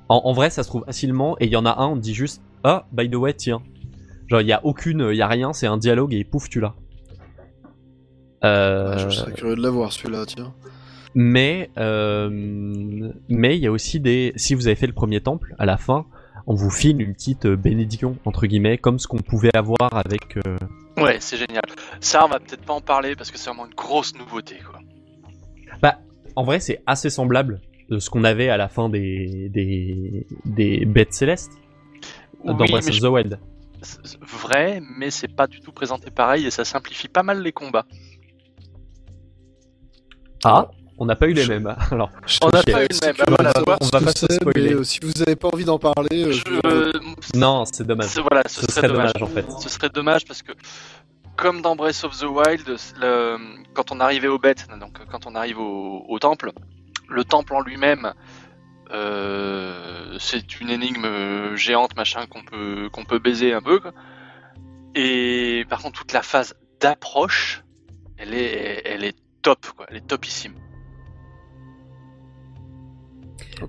En, en vrai, ça se trouve facilement, et il y en a un, on te dit juste « Ah, by the way, tiens. » Genre, il y a aucune... Il y a rien, c'est un dialogue, et pouf, tu l'as. Euh... Ah, je serais curieux de l'avoir celui-là, tiens. Mais euh, mais il y a aussi des si vous avez fait le premier temple à la fin on vous file une petite euh, bénédiction entre guillemets, comme ce qu'on pouvait avoir avec. euh, Ouais, c'est génial. Ça, on va peut-être pas en parler parce que c'est vraiment une grosse nouveauté, quoi. Bah, en vrai, c'est assez semblable de ce qu'on avait à la fin des des des bêtes célestes dans Oui, Breath mais of the Wild. vrai, mais c'est pas du tout présenté pareil et ça simplifie pas mal les combats. Ah, on n'a pas eu les Je- mêmes. Alors, On n'a pas eu le même. C'est bah voilà, on va pas se c'est, spoiler. mais, euh, si vous n'avez pas envie d'en parler, euh, Je- non, c'est dommage. voilà, ce, Ce serait, dommage. en fait. Ce serait dommage parce que, comme dans Breath of the Wild, le- quand on arrivait au bête, donc quand on arrive au, au temple, le temple en lui-même, euh, c'est une énigme géante, machin, qu'on peut, qu'on peut baiser un peu. quoi. Et par contre, toute la phase d'approche, elle est, elle est top, quoi. Elle est topissime.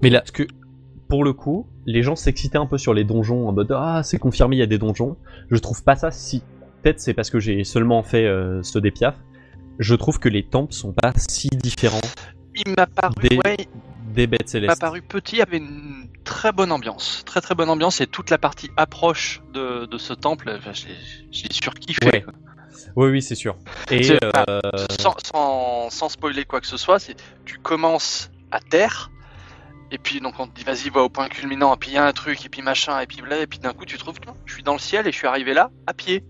Mais là, parce que pour le coup, les gens s'excitaient un peu sur les donjons en mode ah c'est confirmé il y a des donjons. Je trouve pas ça si peut-être c'est parce que j'ai seulement fait euh, ceux des piafs. Je trouve que les temples sont pas si différents Il m'a paru, Des- ouais, des bêtes Il m'a célestes. paru petit, avait une très bonne ambiance. Très très bonne ambiance et toute la partie approche de, de ce temple, enfin, j'ai surkiffé. Ouais. Oui oui c'est sûr. Et euh, Sans, sans, sans spoiler quoi que ce soit, c'est tu commences à terre. Et puis donc on te dit vas-y va au point culminant, et puis il y a un truc, et puis machin, et puis là, et puis d'un coup tu trouves que je suis dans le ciel et je suis arrivé là à pied.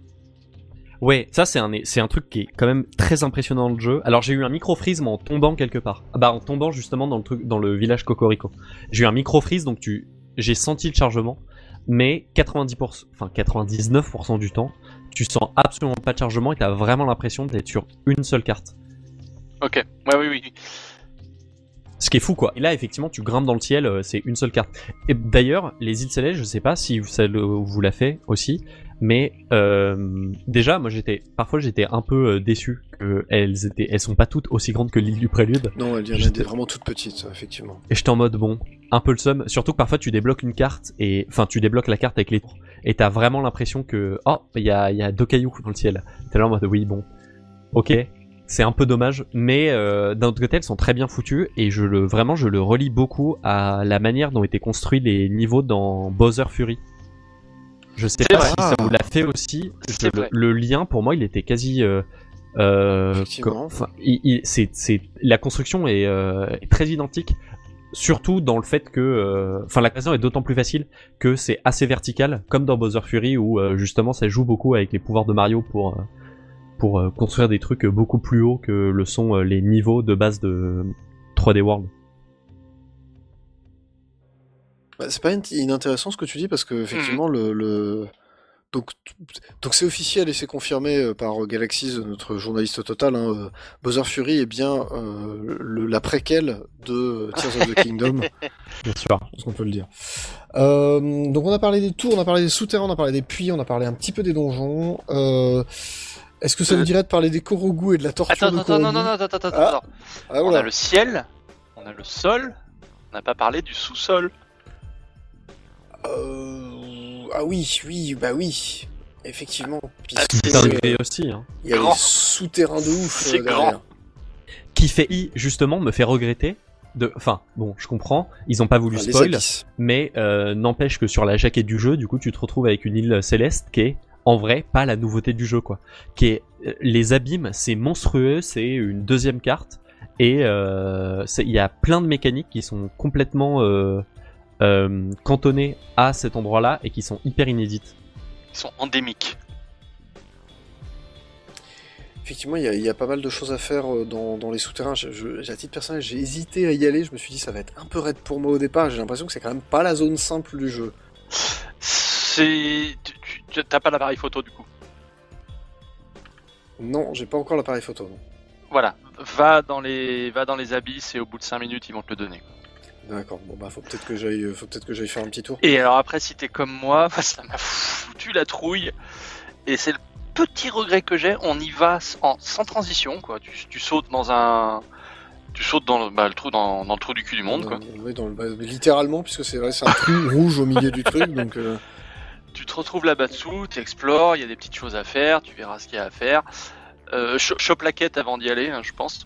Ouais, ça c'est un c'est un truc qui est quand même très impressionnant le jeu. Alors j'ai eu un micro freeze mais en tombant quelque part. Ah bah en tombant justement dans le truc dans le village Cocorico. J'ai eu un micro freeze donc tu j'ai senti le chargement mais 90% enfin 99% du temps, tu sens absolument pas de chargement et t'as vraiment l'impression d'être sur une seule carte. Ok, ouais oui oui. Ce qui est fou quoi. Et là effectivement tu grimpes dans le ciel, euh, c'est une seule carte. Et d'ailleurs les îles célestes, je sais pas si ça vous l'a fait aussi, mais euh, déjà moi j'étais parfois j'étais un peu euh, déçu que elles étaient elles sont pas toutes aussi grandes que l'île du Prélude. Non, elle y en a J'étais- des vraiment toutes petites, effectivement. Et j'étais en mode bon, un peu le seum. Surtout que parfois tu débloques une carte et enfin tu débloques la carte avec les tours et t'as vraiment l'impression que oh il y a il y a deux cailloux dans le ciel. T'es là en mode oui bon, ok. C'est un peu dommage, mais euh, d'un autre côté elles sont très bien foutues et je le vraiment je le relie beaucoup à la manière dont étaient construits les niveaux dans Bowser Fury. Je sais pas vrai. si ça vous l'a fait aussi. Je- le, lien pour moi il était quasi euh, euh, c'est, la construction est, euh, est très identique, surtout dans le fait que, euh, enfin, la création est d'autant plus facile que c'est assez vertical, comme dans Bowser Fury où euh, justement ça joue beaucoup avec les pouvoirs de Mario pour euh, pour euh, construire des trucs beaucoup plus hauts que le sont euh, les niveaux de base de 3D World. Bah, c'est pas in- inintéressant ce que tu dis parce que effectivement le, le- donc donc c'est officiel et c'est confirmé euh, par Galaxys, notre journaliste total. Hein, Bowser Fury est bien euh, le- la préquelle de Tears of the Kingdom, Bien sûr. ce qu'on peut le dire. Euh, donc on a parlé des tours, on a parlé des souterrains, on a parlé des puits, on a parlé un petit peu des donjons. Euh, Est-ce que ça vous Euh, dirait de parler des Korogu et de la torture Attends, de attends, non, non, non, attends, attends, Ah, attends. Ah, On voilà. a le ciel, on a le sol, on n'a pas parlé du sous-sol. Euh, Ah oui, oui, bah oui. Effectivement. puisque, c'est euh, aussi. Hein. Il y a grand. des souterrains de ouf. C'est euh, derrière. Qui fait I justement me fait regretter. De, enfin, bon, je comprends, ils ont pas voulu Enfin, les spoil, mais euh, n'empêche que sur la jaquette du jeu, du coup, tu te retrouves avec une île céleste qui est en vrai pas la nouveauté du jeu, quoi. Qui est euh, les abîmes, c'est monstrueux, c'est une deuxième carte et euh, il y a plein de mécaniques qui sont complètement euh, euh, cantonnées à cet endroit-là et qui sont hyper inédites. Ils sont endémiques. Effectivement, il y, a, il y a pas mal de choses à faire dans, dans les souterrains. Je, je- à titre personnel, j'ai hésité à y aller. Je me suis dit, ça va être un peu raide pour moi au départ. J'ai l'impression que c'est quand même pas la zone simple du jeu. C'est. tu- T'as pas l'appareil photo du coup. Non, j'ai pas encore l'appareil photo. non. Voilà. Va dans les, va dans les abysses et au bout de 5 minutes ils vont te le donner. D'accord. Bon bah, faut peut-être que j'aille, faut peut-être que j'aille faire un petit tour. Et alors après, si t'es comme moi, ça m'a foutu la trouille. Et c'est le petit regret que j'ai. On y va sans transition, quoi. Tu, tu sautes dans un, tu sautes dans le, bah, le trou dans, dans le trou du cul du monde, quoi. Oui, dans le- bah, littéralement, puisque c'est vrai, c'est un trou rouge au milieu du truc. Donc, euh, Tu te retrouves là-bas dessous, tu explores, il y a des petites choses à faire, tu verras ce qu'il y a à faire. Euh, cho- chope la quête avant d'y aller, hein, je pense.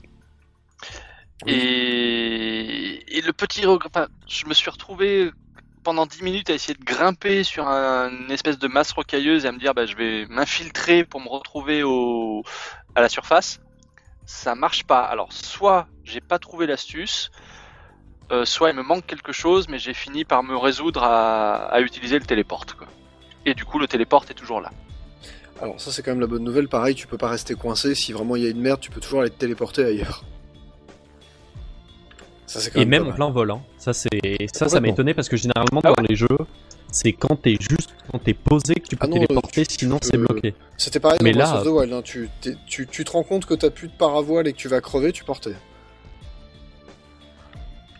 Oui. Et, et le petit regret, enfin, je me suis retrouvé pendant 10 minutes à essayer de grimper sur un- une espèce de masse rocailleuse et à me dire bah, je vais m'infiltrer pour me retrouver au, à la surface, ça marche pas. Alors, soit j'ai pas trouvé l'astuce, euh, soit il me manque quelque chose, mais j'ai fini par me résoudre à, à utiliser le téléporte. Quoi. Et du coup, le téléporte est toujours là. Alors ça c'est quand même la bonne nouvelle, pareil tu peux pas rester coincé, si vraiment il y a une merde tu peux toujours aller te téléporter ailleurs. Ça c'est quand Et même, en plein vol. Hein. Ça, c'est ça, ça étonné parce que généralement Ah dans les jeux, c'est quand t'es juste, quand t'es posé que tu peux Ah non, téléporter, tu- sinon c'est bloqué. C'était pareil Mais dans là- Breath of the Wild, hein. tu, tu, tu te rends compte que t'as plus de paravoile et que tu vas crever, tu portais.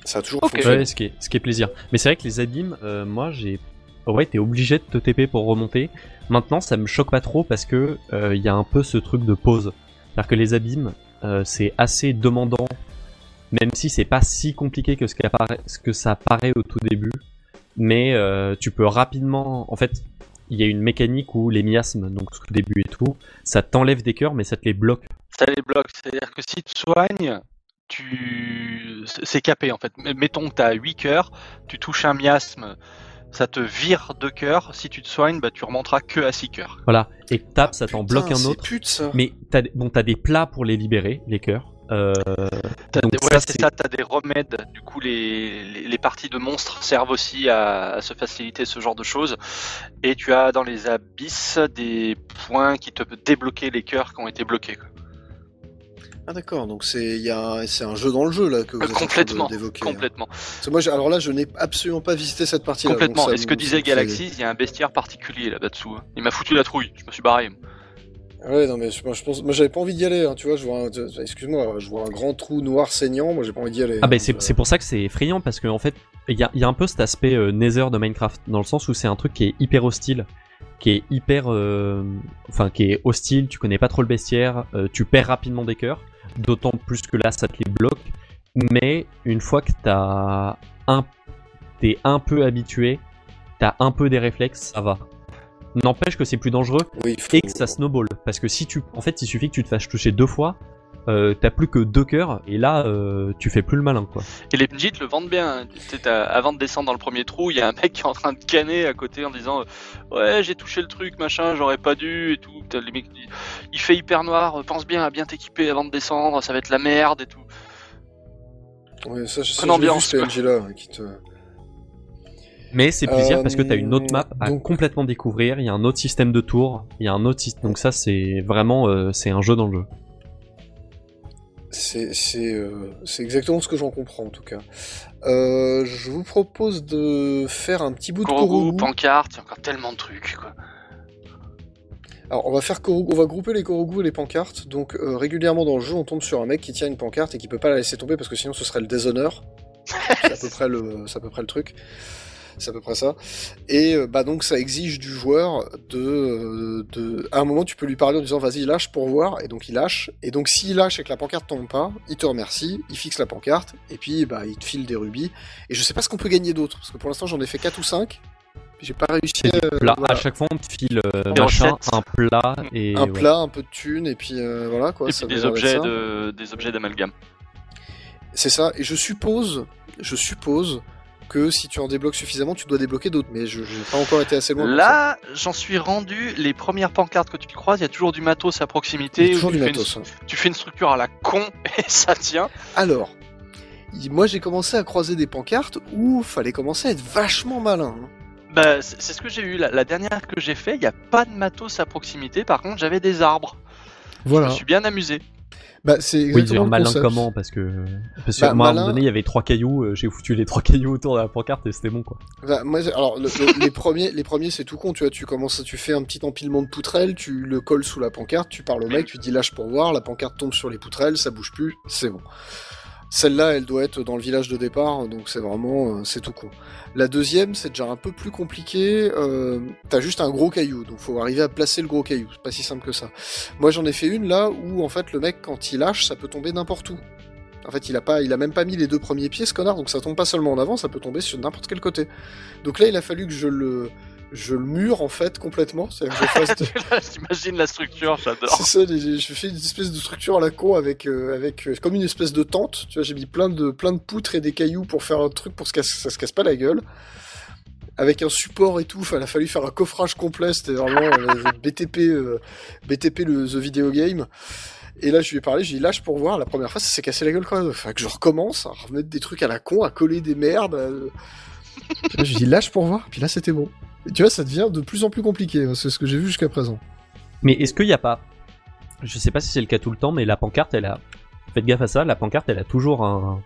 Ça a toujours Ok. fonctionné. Ouais, ce qui est, ce qui est plaisir. Mais c'est vrai que les abîmes, euh, moi j'ai. Ouais, t'es obligé de te TP pour remonter. Maintenant, ça me choque pas trop parce que il y a un peu ce truc de pause. C'est-à-dire que les abîmes, euh, c'est assez demandant, même si c'est pas si compliqué que ce, ce que ça paraît au tout début. Mais euh, tu peux rapidement. En fait, il y a une mécanique où les miasmes, donc au début et tout, ça t'enlève des cœurs, mais ça te les bloque. Ça les bloque, c'est-à-dire que si tu soignes, tu... c'est capé en fait. Mettons que tu as 8 cœurs, tu touches un miasme, ça te vire 2 cœurs. Si tu te soignes, bah, tu remonteras que à 6 cœurs. Voilà. Et tape, ça t'en bloque un autre. pute ça. Mais t'as, bon, t'as des plats pour les libérer, les cœurs. Euh, des- c'est ça, t'as des remèdes. Du coup, les, les, les parties de monstres servent aussi à, à se faciliter ce genre de choses. Et tu as dans les abysses des points qui te peuvent débloquer les cœurs qui ont été bloqués. quoi. Ah d'accord, donc c'est il y a c'est un jeu dans le jeu là que vous êtes en train de- complètement, d'évoquer. hein. complètement, Parce que moi, alors là, je n'ai absolument pas visité cette partie-là. complètement. donc ça Et ce que disait Galaxy, il y a un bestiaire particulier là-bas dessous. hein. Il m'a foutu la trouille. Je me suis barré. Ouais, non mais je, moi, je pense, moi j'avais pas envie d'y aller. hein, tu vois, je vois, un- excuse-moi, je vois un grand trou noir saignant. Moi, j'ai pas envie d'y aller. Ah bah hein, c'est pour ça que c'est effrayant parce qu'en fait il y a, il y a un peu cet aspect euh, Nether de Minecraft dans le sens où c'est un truc qui est hyper hostile, qui est hyper, euh, enfin qui est hostile. Tu connais pas trop le bestiaire, euh, tu perds rapidement des cœurs, d'autant plus que là ça te les bloque. Mais une fois que t'as un, t'es un peu habitué, t'as un peu des réflexes, ça va. N'empêche que c'est plus dangereux Oui, faut- et que ça snowball parce que si tu, en fait, il suffit que tu te fasses toucher deux fois. Euh, t'as plus que deux cœurs et là euh, tu fais plus le malin quoi. Et les Njit le vendent bien. hein. T'as- avant de descendre dans le premier trou, il y a un mec qui est en train de canner à côté en disant euh, Ouais, j'ai touché le truc, machin, j'aurais pas dû et tout. Les mecs Il fait hyper noir, pense bien à bien t'équiper avant de descendre, ça va être la merde et tout. Ouais, ça, vu, ambiance. PNJ-là, hein, qui te... Mais c'est plaisir parce que t'as une autre map à donc- complètement découvrir. Il y a un autre système de tours, il y a un autre système. Donc ça c'est vraiment euh, c'est un jeu dans le jeu. C'est c'est, euh, c'est exactement ce que j'en comprends en tout cas. Euh, je vous propose de faire un petit bout de Korogu, Korogu. pancarte, il y a encore tellement de trucs quoi. Alors on va faire Korogu, on va grouper les Korogu et les pancartes. Donc euh, régulièrement dans le jeu, on tombe sur un mec qui tient une pancarte et qui peut pas la laisser tomber parce que sinon ce serait le déshonneur. c'est à peu près le, c'est à peu près le truc. C'est à peu près ça. Et euh, bah donc ça exige du joueur de, euh, de, à un moment tu peux lui parler en disant vas-y lâche pour voir et donc il lâche. Et donc s'il lâche et que la pancarte tombe pas, il te remercie, il fixe la pancarte et puis bah il te file des rubis. Et je sais pas ce qu'on peut gagner d'autre parce que pour l'instant j'en ai fait 4 ou 5. J'ai pas réussi à, plats. voilà. À chaque fois on te file euh, Des machin, un plat et un ouais. plat, un peu de thunes, et puis euh, voilà quoi. et ça puis avait des objets de, des objets d'amalgame. C'est ça, et je suppose, je suppose que si tu en débloques suffisamment, tu dois débloquer d'autres, mais je n'ai pas encore été assez loin. Là, j'en suis rendu. Les premières pancartes que tu croises, il y a toujours du matos à proximité. toujours tu, du fais matos. Une, hein. tu fais une structure à la con et ça tient. Alors, moi j'ai commencé à croiser des pancartes où fallait commencer à être vachement malin. hein. Bah, c'est ce que j'ai eu. La, la dernière que j'ai fait, il n'y a pas de matos à proximité. Par contre, j'avais des arbres. Je me suis bien amusé. Bah, c'est Oui, exactement un le malin concept. comment parce que parce que Bah, moi à un moment donné il y avait trois cailloux, euh, j'ai foutu les trois cailloux autour de la pancarte et c'était bon quoi. Bah, moi, alors, le- le- les premiers, les premiers, c'est tout con. Tu vois, tu commences, tu fais un petit empilement de poutrelles, tu le colles sous la pancarte, tu parles au mec, tu dis lâche pour voir, la pancarte tombe sur les poutrelles, ça bouge plus, c'est bon. Celle-là, elle doit être dans le village de départ, donc c'est vraiment, euh, c'est tout con. La deuxième, c'est déjà un peu plus compliqué. Euh, T'as juste un gros caillou, donc faut arriver à placer le gros caillou. C'est pas si simple que ça. Moi, j'en ai fait une là où en fait le mec, quand il lâche, ça peut tomber n'importe où. En fait, il a pas, il a même pas mis les deux premiers pieds, ce connard, donc ça tombe pas seulement en avant, ça peut tomber sur n'importe quel côté. Donc là, il a fallu que je le, je le mure en fait complètement. C'est-à-dire que je fasse de- J'imagine la structure, j'adore. c'est ça, j'ai- je fais une espèce de structure à la con avec, euh, avec euh, comme une espèce de tente. Tu vois, j'ai mis plein de, plein de poutres et des cailloux pour faire un truc pour que ça, se casse- ça se casse pas la gueule. avec un support et tout. Enfin, il a fallu faire un coffrage complet. C'était vraiment euh, BTP, euh, BTP le The Video Game. Et là, je lui ai parlé, j'ai dit lâche pour voir. La première fois, ça s'est cassé la gueule quand même. Enfin, que je recommence à remettre des trucs à la con, à coller des merdes. Là, je lui ai dit lâche pour voir. Puis là, c'était bon. Tu vois, ça devient de plus en plus compliqué. hein, C'est ce que j'ai vu jusqu'à présent. Mais est-ce qu'il n'y a pas, je sais pas si c'est le cas tout le temps, mais la pancarte, elle a, faites gaffe à ça, la pancarte, elle a toujours un,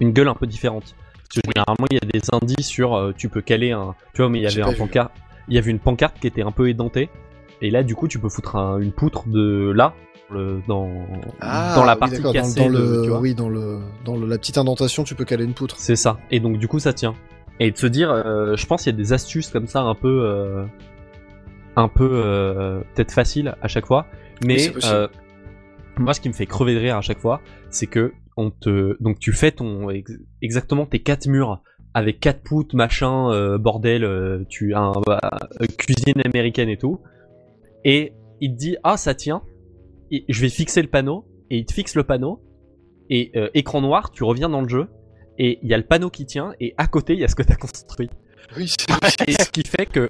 une gueule un peu différente. Parce que généralement, il y a des indices sur, euh, tu peux caler un, tu vois, mais il y avait un pancarte, il y avait une pancarte qui était un peu édentée. Et là, du coup, tu peux foutre un- une poutre de là, le- dans, dans la oui, partie dans- cassée, dans, de- le, tu vois. oui, dans le, dans le- la petite indentation, tu peux caler une poutre. C'est ça. Et donc du coup ça tient. Et de se dire, euh, je pense qu'il y a des astuces comme ça un peu, euh, un peu euh, peut-être faciles à chaque fois. Mais possible. euh, moi ce qui me fait crever de rire à chaque fois, c'est que on te, donc tu fais ton ex- exactement tes quatre murs avec quatre poutres machin euh, bordel, euh, tu as un, bah, cuisine américaine et tout. Et il te dit ah ça tient. Et je vais fixer le panneau et il te fixe le panneau et euh, écran noir, tu reviens dans le jeu et il y a le panneau qui tient et à côté il y a ce que t'as construit. Oui, c'est Et ce qui fait que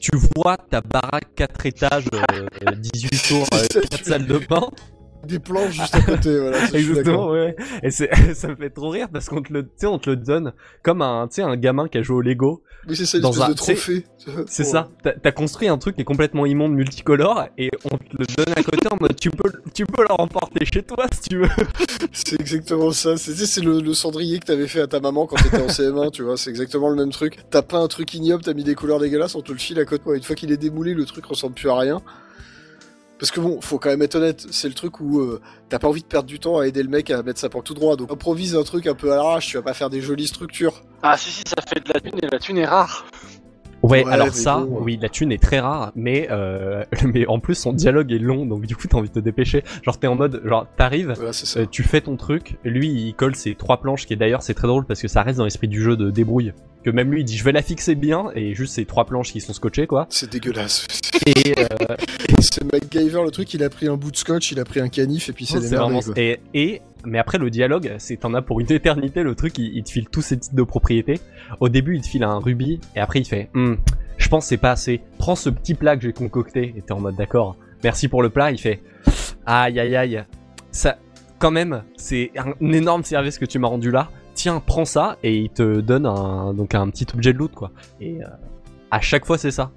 tu vois ta baraque 4 étages, euh, 18 tours, euh, Ça, 4 tu- salles de bain. Des planches juste à côté. Voilà, Exactement, ouais. Et c'est, ça me fait trop rire parce qu'on te le, tu sais, on te le donne comme un, tu sais, un gamin qui a joué au Lego. Oui, c'est ça, Dans un- de trophée. C'est ça. T'as, construit un truc qui est complètement immonde, multicolore, et on te le donne à côté en mode tu peux, tu peux le remporter chez toi si tu veux. C'est exactement ça. C'est le, le cendrier que t'avais fait à ta maman quand t'étais en CM1, tu vois. C'est exactement le même truc. T'as peint un truc ignoble, t'as mis des couleurs dégueulasses, on te le file à côté. Une fois qu'il est démoulé, le truc ressemble plus à rien. Parce que bon, faut quand même être honnête, c'est le truc où euh, t'as pas envie de perdre du temps à aider le mec à mettre sa planque tout droit. Donc improvise un truc un peu à l'arrache, tu vas pas faire des jolies structures. Ah si si, ça fait de la thune et la thune est rare. Ouais, Ouais, alors ça, bon, ouais. oui, la thune est très rare, mais euh, mais en plus son dialogue est long, donc du coup t'as envie de te dépêcher. Genre t'es en mode, genre t'arrives, euh, tu fais ton truc, lui il colle ses trois planches, qui est d'ailleurs c'est très drôle parce que ça reste dans l'esprit du jeu de débrouille. Que même lui il dit je vais la fixer bien et juste ces trois planches qui sont scotchées quoi. C'est dégueulasse. Et euh, c'est MacGyver, le truc, il a pris un bout de scotch, il a pris un canif et puis c'est vraiment et et mais après le dialogue, c'est t'en as pour une éternité le truc, il, te file tous ses titres de propriété. Au début il te file un rubis et après il fait Hmm, je pense c'est pas assez. Prends ce petit plat que j'ai concocté et t'es en mode d'accord. Merci pour le plat. Il fait aïe aïe aïe. Ça, quand même, c'est un énorme service que tu m'as rendu là. Tiens, prends ça et il te donne un donc un petit objet de loot quoi. Et euh, à chaque fois c'est ça.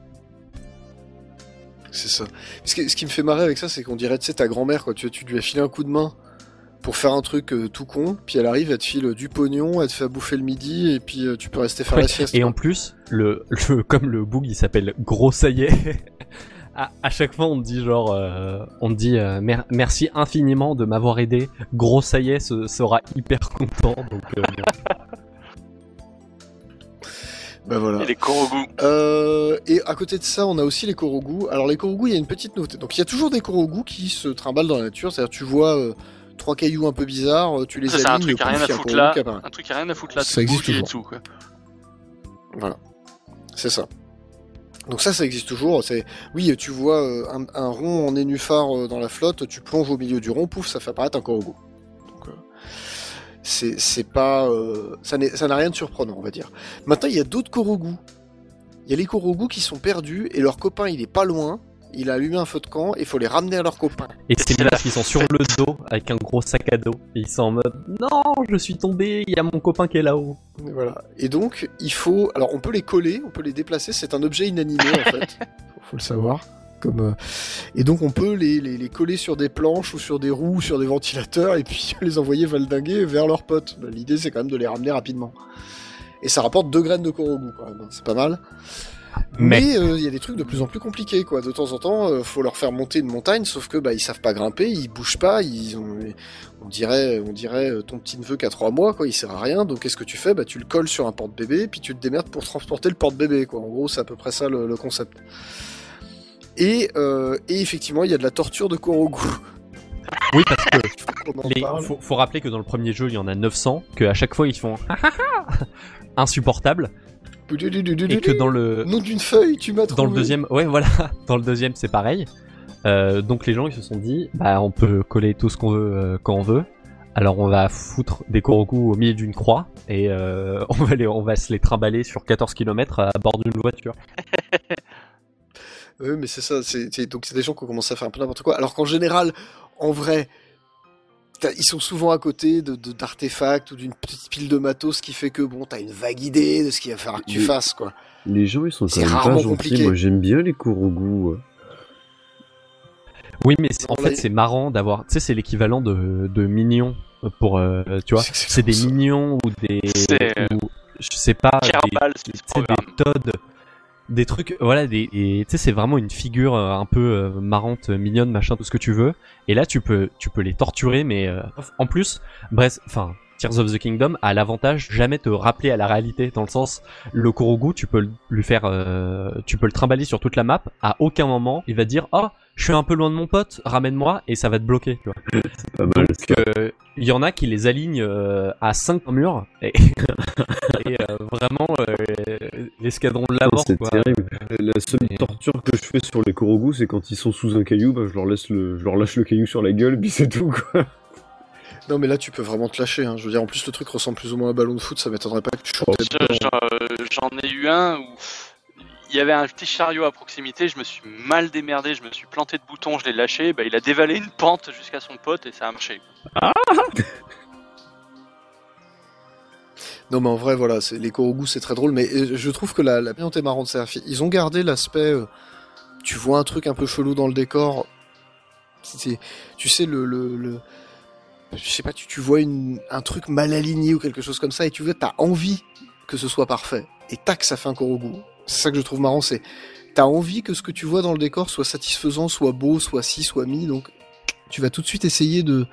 C'est ça. Ce qui, ce qui me fait marrer avec ça, c'est qu'on dirait, tu sais, ta grand-mère, quoi. Tu, tu lui as filé un coup de main pour faire un truc euh, tout con, puis elle arrive, elle te file du pognon, elle te fait bouffer le midi, et puis euh, tu peux rester faire Ouais, la sieste. Et en plus, le, le comme le boug il s'appelle Gros ça y est. à, à chaque fois on te dit genre, euh, on te dit euh, mer- merci infiniment de m'avoir aidé. Gros ça y est se- sera hyper content. Donc euh, bon. Bah voilà. Et les Korogu. Euh, et à côté de ça, on a aussi les Korogu. Alors les Korogu, il y a une petite nouveauté. Donc il y a toujours des Korogu qui se trimballent dans la nature. C'est-à-dire tu vois euh, trois cailloux un peu bizarres, euh, tu les un alignes, truc à rien à un foutre là. apparaît. Un truc à rien à foutre là. Ça existe toujours. dessous, quoi. Voilà. C'est ça. Donc ça, ça existe toujours. C'est oui, tu vois euh, un, un rond en nénuphar euh, dans la flotte, tu plonges au milieu du rond, pouf, ça fait apparaître un Korogu. Donc, euh, c'est c'est pas euh, ça n'est- ça n'a rien de surprenant, on va dire. Maintenant, il y a d'autres Korogu. Il y a les Korogu qui sont perdus et leur copain, il est pas loin. Il a allumé un feu de camp et il faut les ramener à leur copain. Et c'est parce qu'ils sont sur le dos avec un gros sac à dos. Et ils sont en mode non, je suis tombé, il y a mon copain qui est là-haut. Et Voilà. Et donc, il faut. Alors, on peut les coller, on peut les déplacer. C'est un objet inanimé, en fait. faut, faut le savoir. Comme, euh, Et donc, on peut les, les, les coller sur des planches ou sur des roues ou sur des ventilateurs et puis les envoyer valdinguer vers leurs potes. Bah, L'idée, c'est quand même de les ramener rapidement. Et ça rapporte deux graines de Korogu, quand même. C'est pas mal. Mais, euh, il y a des trucs de plus en plus compliqués, quoi. De temps en temps, euh, faut leur faire monter une montagne, sauf que bah ils savent pas grimper, ils bougent pas, ils ont, on dirait, on dirait euh, ton petit neveu qui a trois mois, quoi. Il sert à rien. Donc qu'est-ce que tu fais? Bah tu le colles sur un porte-bébé, puis tu te démerdes pour transporter le porte-bébé, quoi. En gros, c'est à peu près ça le, le concept. Et, euh, et effectivement, il y a de la torture de Korogu. oui, parce que les, faut, faut rappeler que dans le premier jeu il y en a 900, que à chaque fois ils font insupportable, et que dans le Nom d'une feuille, tu m'as trouvé. dans le deuxième, ouais voilà, dans le deuxième c'est pareil. Euh, donc les gens ils se sont dit, bah on peut coller tout ce qu'on veut euh, quand on veut. Alors on va foutre des Korogu au milieu d'une croix et euh, on, va les, on va se les trimballer sur 14 km à bord d'une voiture. Oui, mais c'est ça. c'est donc c'est des gens qui ont commencé à faire un peu n'importe quoi. Alors qu'en général, en vrai, ils sont souvent à côté de de- d'artefacts ou d'une petite pile de matos, ce qui fait que bon, t'as une vague idée de ce qu'il va falloir que tu fasses, quoi. Les gens, ils sont quand même pas gentils. compliqué. Moi, j'aime bien les Korogu. ouais. Oui, mais c'est- en fait c'est marrant d'avoir, tu sais, c'est l'équivalent de, de minions pour, euh, tu vois, C'est des ça. minions ou des, euh, ou, je sais pas, des, des, des Todd, des trucs, voilà, des, tu sais, c'est vraiment une figure euh, un peu euh, marrante, mignonne, machin, tout ce que tu veux. Et là, tu peux, tu peux les torturer, mais euh, en plus, bref, enfin, Tears of the Kingdom a l'avantage de jamais te rappeler à la réalité, dans le sens, le Korogu, tu peux lui faire, euh, tu peux le trimballer sur toute la map. À aucun moment, il va dire, oh, je suis un peu loin de mon pote, ramène-moi, et ça va te bloquer. Tu vois. C'est pas mal. Donc, euh, il y en a qui les alignent euh, à 5 murs et, et, euh, vraiment euh, l'escadron de la Non, mort. c'est terrible. La seule Et- torture que je fais sur les Korogu, c'est quand ils sont sous un caillou, bah, je leur laisse le, je leur lâche le caillou sur la gueule, puis c'est tout, quoi. Non, mais là, tu peux vraiment te lâcher. Hein. Je veux dire, en plus, le truc ressemble plus ou moins à un ballon de foot. Ça m'étonnerait pas que tu Oh, J'en ai eu un où il y avait un petit chariot à proximité, je me suis mal démerdé, je me suis planté de bouton, je l'ai lâché, bah, il a dévalé une pente jusqu'à son pote et ça a marché. Non, mais en vrai, voilà, c'est- les Korogu, c'est très drôle, mais euh, je trouve que la, la est marrante. c'est-à-dire, Ils ont gardé l'aspect. euh, tu vois un truc un peu chelou dans le décor. C'est- tu sais, le. le, le- je sais pas, tu, vois un truc mal aligné ou quelque chose comme ça, et tu veux, t'as envie que ce soit parfait. Et tac, ça fait un Korogu. C'est ça que je trouve marrant, c'est. T'as envie que ce que tu vois dans le décor soit satisfaisant, soit beau, soit ci, soit mi, donc tu vas tout de suite essayer de,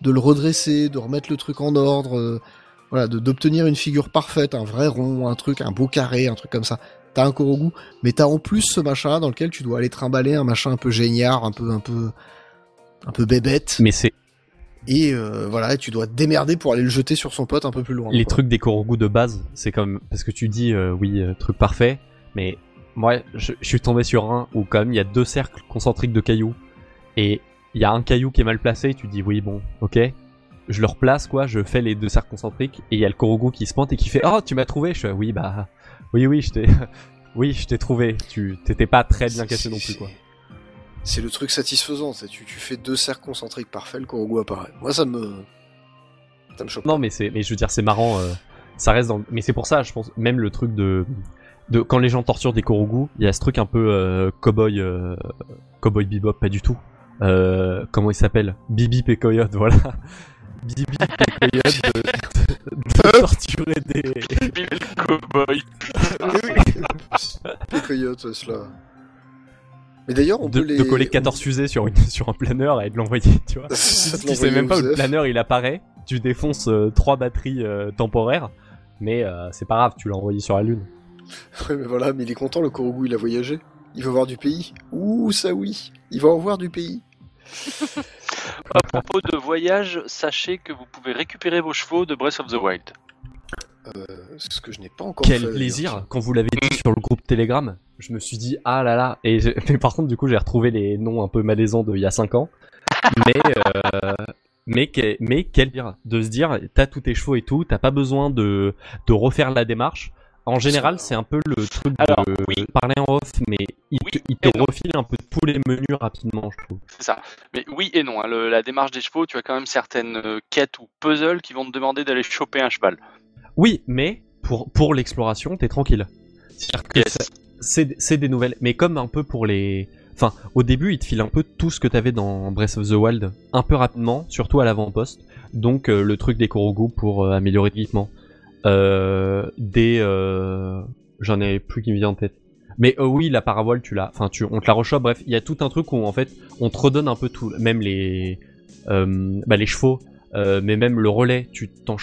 de le redresser, de remettre le truc en ordre. euh, voilà, d'obtenir une figure parfaite, un vrai rond, un truc, un beau carré, un truc comme ça. T'as un Korogu, mais t'as en plus ce machin dans lequel tu dois aller trimballer un machin un peu géniard, un peu, un peu, un peu bébête, Mais c'est et euh, voilà, tu dois te démerder pour aller le jeter sur son pote un peu plus loin. les quoi. trucs des Korogu de base, c'est comme parce que tu dis euh, oui euh, truc parfait, mais moi je, je suis tombé sur un où quand même il y a deux cercles concentriques de cailloux et il y a un caillou qui est mal placé, tu dis oui bon ok, je le replace quoi, je fais les deux cercles concentriques et il y a le Korogu qui se pointe et qui fait oh tu m'as trouvé, je fais oui bah oui oui je t'ai oui je t'ai trouvé, tu t'étais pas très bien caché non plus quoi. C'est le truc satisfaisant, c'est tu, tu fais deux cercles concentriques parfaits, le Korogu apparaît. Moi, ça me, ça me choque. Non, mais c'est, mais je veux dire, c'est marrant. euh, ça reste dans. Mais c'est pour ça, je pense, même le truc de, de quand les gens torturent des Korogu, il y a ce truc un peu euh, cowboy, euh, cowboy bebop, pas du tout. Euh, comment il s'appelle? Bibi et Coyote, voilà. Bibi et Coyote de, de- de torturer des. Le cowboy ouais, cela. Mais d'ailleurs, on De, peut les. de coller 14 fusées sur, une, sur un planeur et de l'envoyer, tu vois. Tu sais même pas où le planeur il apparaît, tu défonces euh, trois batteries euh, temporaires, mais euh, c'est pas grave, tu l'as envoyé sur la lune. Ouais, mais voilà, mais il est content, le Korogu, il a voyagé. Il veut voir du pays. Ouh, ça oui. Il va en voir du pays. À propos de voyage, sachez que vous pouvez récupérer vos chevaux de Breath of the Wild. Euh, ce que je n'ai pas encore Quel fait, plaisir quand vous l'avez dit sur le groupe Telegram. Je me suis dit ah là là et je- mais par contre du coup j'ai retrouvé les noms un peu malaisants d'il y a 5 ans. Mais euh, mais que- mais quel dire de se dire t'as tous tes chevaux et tout, t'as pas besoin de de refaire la démarche. En général, c'est un peu le truc de Alors, oui. parler en off, mais il Oui te, il te refile un peu tous les menus rapidement, je trouve. C'est ça. Mais oui et non. hein, le- la démarche des chevaux, tu as quand même certaines euh, quêtes ou puzzles qui vont te demander d'aller choper un cheval. Oui, mais pour pour l'exploration, t'es tranquille. C'est-à-dire que Yes. c'est c'est des nouvelles, mais comme un peu pour les. Enfin, au début, il te file un peu tout ce que t'avais dans Breath of the Wild, un peu rapidement, surtout à l'avant-poste. Donc euh, le truc des Korogu pour euh, améliorer l'équipement. Euh, des, euh, j'en ai plus qui me vient en tête. Mais oui, la paravoile, tu l'as. Enfin, tu, on te la rechoppe. Bref, il y a tout un truc où en fait, on te redonne un peu tout, même les, bah, les chevaux, mais même le relais. Tu t'en,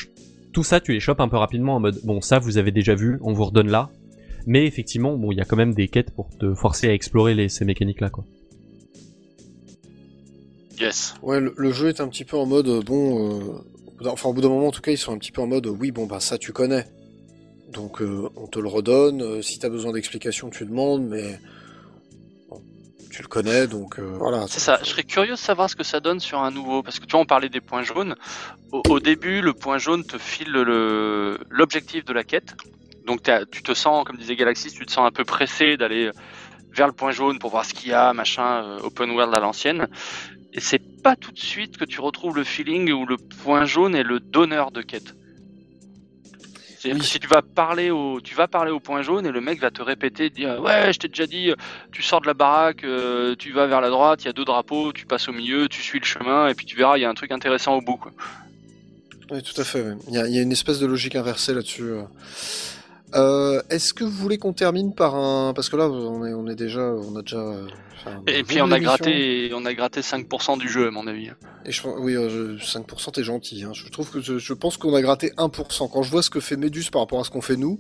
tout ça, tu les chopes un peu rapidement en mode, bon, ça, vous avez déjà vu, on vous redonne là. Mais effectivement, bon, il y a quand même des quêtes pour te forcer à explorer les, ces mécaniques-là, quoi. Yes. Ouais, le, le jeu est un petit peu en mode, euh, bon, euh, enfin au bout d'un moment en tout cas, ils sont un petit peu en mode, oui, bon bah ça tu connais, donc euh, on te le redonne. euh, si t'as besoin d'explications, tu demandes, mais tu le connais, donc euh, voilà. C'est ça. Je serais curieux de savoir ce que ça donne sur un nouveau, parce que tu vois, on parlait des points jaunes. Au, au début, le point jaune te file le l'objectif de la quête. Donc tu te sens, comme disait Galaxy, tu te sens un peu pressé d'aller vers le point jaune pour voir ce qu'il y a, machin, euh, open world à l'ancienne. Et c'est pas tout de suite que tu retrouves le feeling où le point jaune est le donneur de quête. C'est-à-dire que Oui. si tu vas parler au, tu vas parler au point jaune et le mec va te répéter, te dire ouais, je t'ai déjà dit, tu sors de la baraque, euh, tu vas vers la droite, il y a deux drapeaux, tu passes au milieu, tu suis le chemin et puis tu verras, il y a un truc intéressant au bout. Quoi. Oui, tout à fait. Il y, a, il y a une espèce de logique inversée là-dessus. Euh. Euh, Est-ce que vous voulez qu'on termine par un parce que là on est on est déjà on a déjà euh, enfin, Et puis on a gratté, on a gratté 5% du jeu à mon avis. Et je, oui, euh, je- 5% t'es gentil. Hein. Je trouve que je, je pense qu'on a gratté 1%. Quand je vois ce que fait Médus par rapport à ce qu'on fait nous,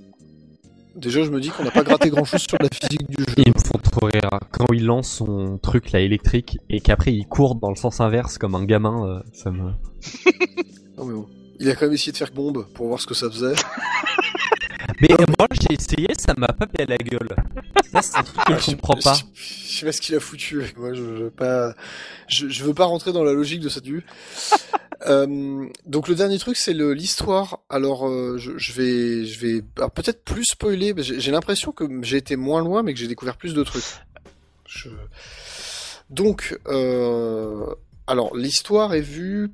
déjà je me dis qu'on n'a pas gratté grand-chose sur la physique du jeu. Ils me font trop rire. Quand il lance son truc là électrique et qu'après il court dans le sens inverse comme un gamin, euh, ça me. Non, mais bon. Il a quand même essayé de faire bombe pour voir ce que ça faisait. Mais moi j'ai essayé, ça m'a pas fait à la gueule. Ça c'est un truc que je comprends pas. Je, sais pas ce qu'il a foutu. Moi, je, veux pas. Je, je veux pas rentrer dans la logique de cette vue. Euh, donc le dernier truc, c'est l'histoire. Alors, euh, je, je vais, je vais peut-être plus spoiler. mais J'ai j'ai l'impression que j'ai été moins loin, mais que j'ai découvert plus de trucs. Je... Donc, euh, alors l'histoire est vue.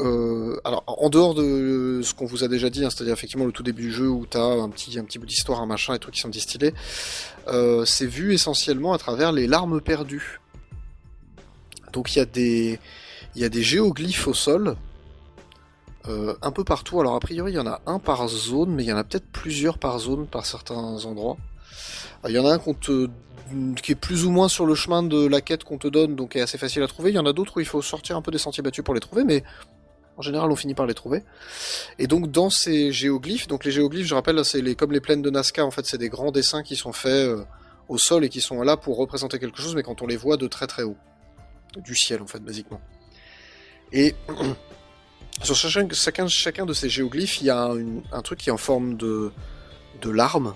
Euh, alors en dehors de ce qu'on vous a déjà dit, hein, c'est-à-dire effectivement le tout début du jeu où t'as un petit un petit bout d'histoire, un machin, et trucs qui sont distillés, euh, c'est vu essentiellement à travers les larmes perdues. Donc il y a des il y a des géoglyphes au sol, euh, un peu partout. Alors a priori il y en a un par zone, mais il y en a peut-être plusieurs par zone par certains endroits. Alors, Il y en a un qui est plus ou moins sur le chemin de la quête qu'on te donne, donc est assez facile à trouver. Il y en a d'autres où il faut sortir un peu des sentiers battus pour les trouver, mais en général on finit par les trouver. Et donc dans ces géoglyphes, donc les géoglyphes, je rappelle, c'est comme les plaines de Nazca, en fait, c'est des grands dessins qui sont faits euh, au sol et qui sont là pour représenter quelque chose, mais quand on les voit de très très haut, du ciel en fait, basiquement. Et sur chacun, chacun, chacun de ces géoglyphes, il y a un, un truc qui est en forme de, de larme,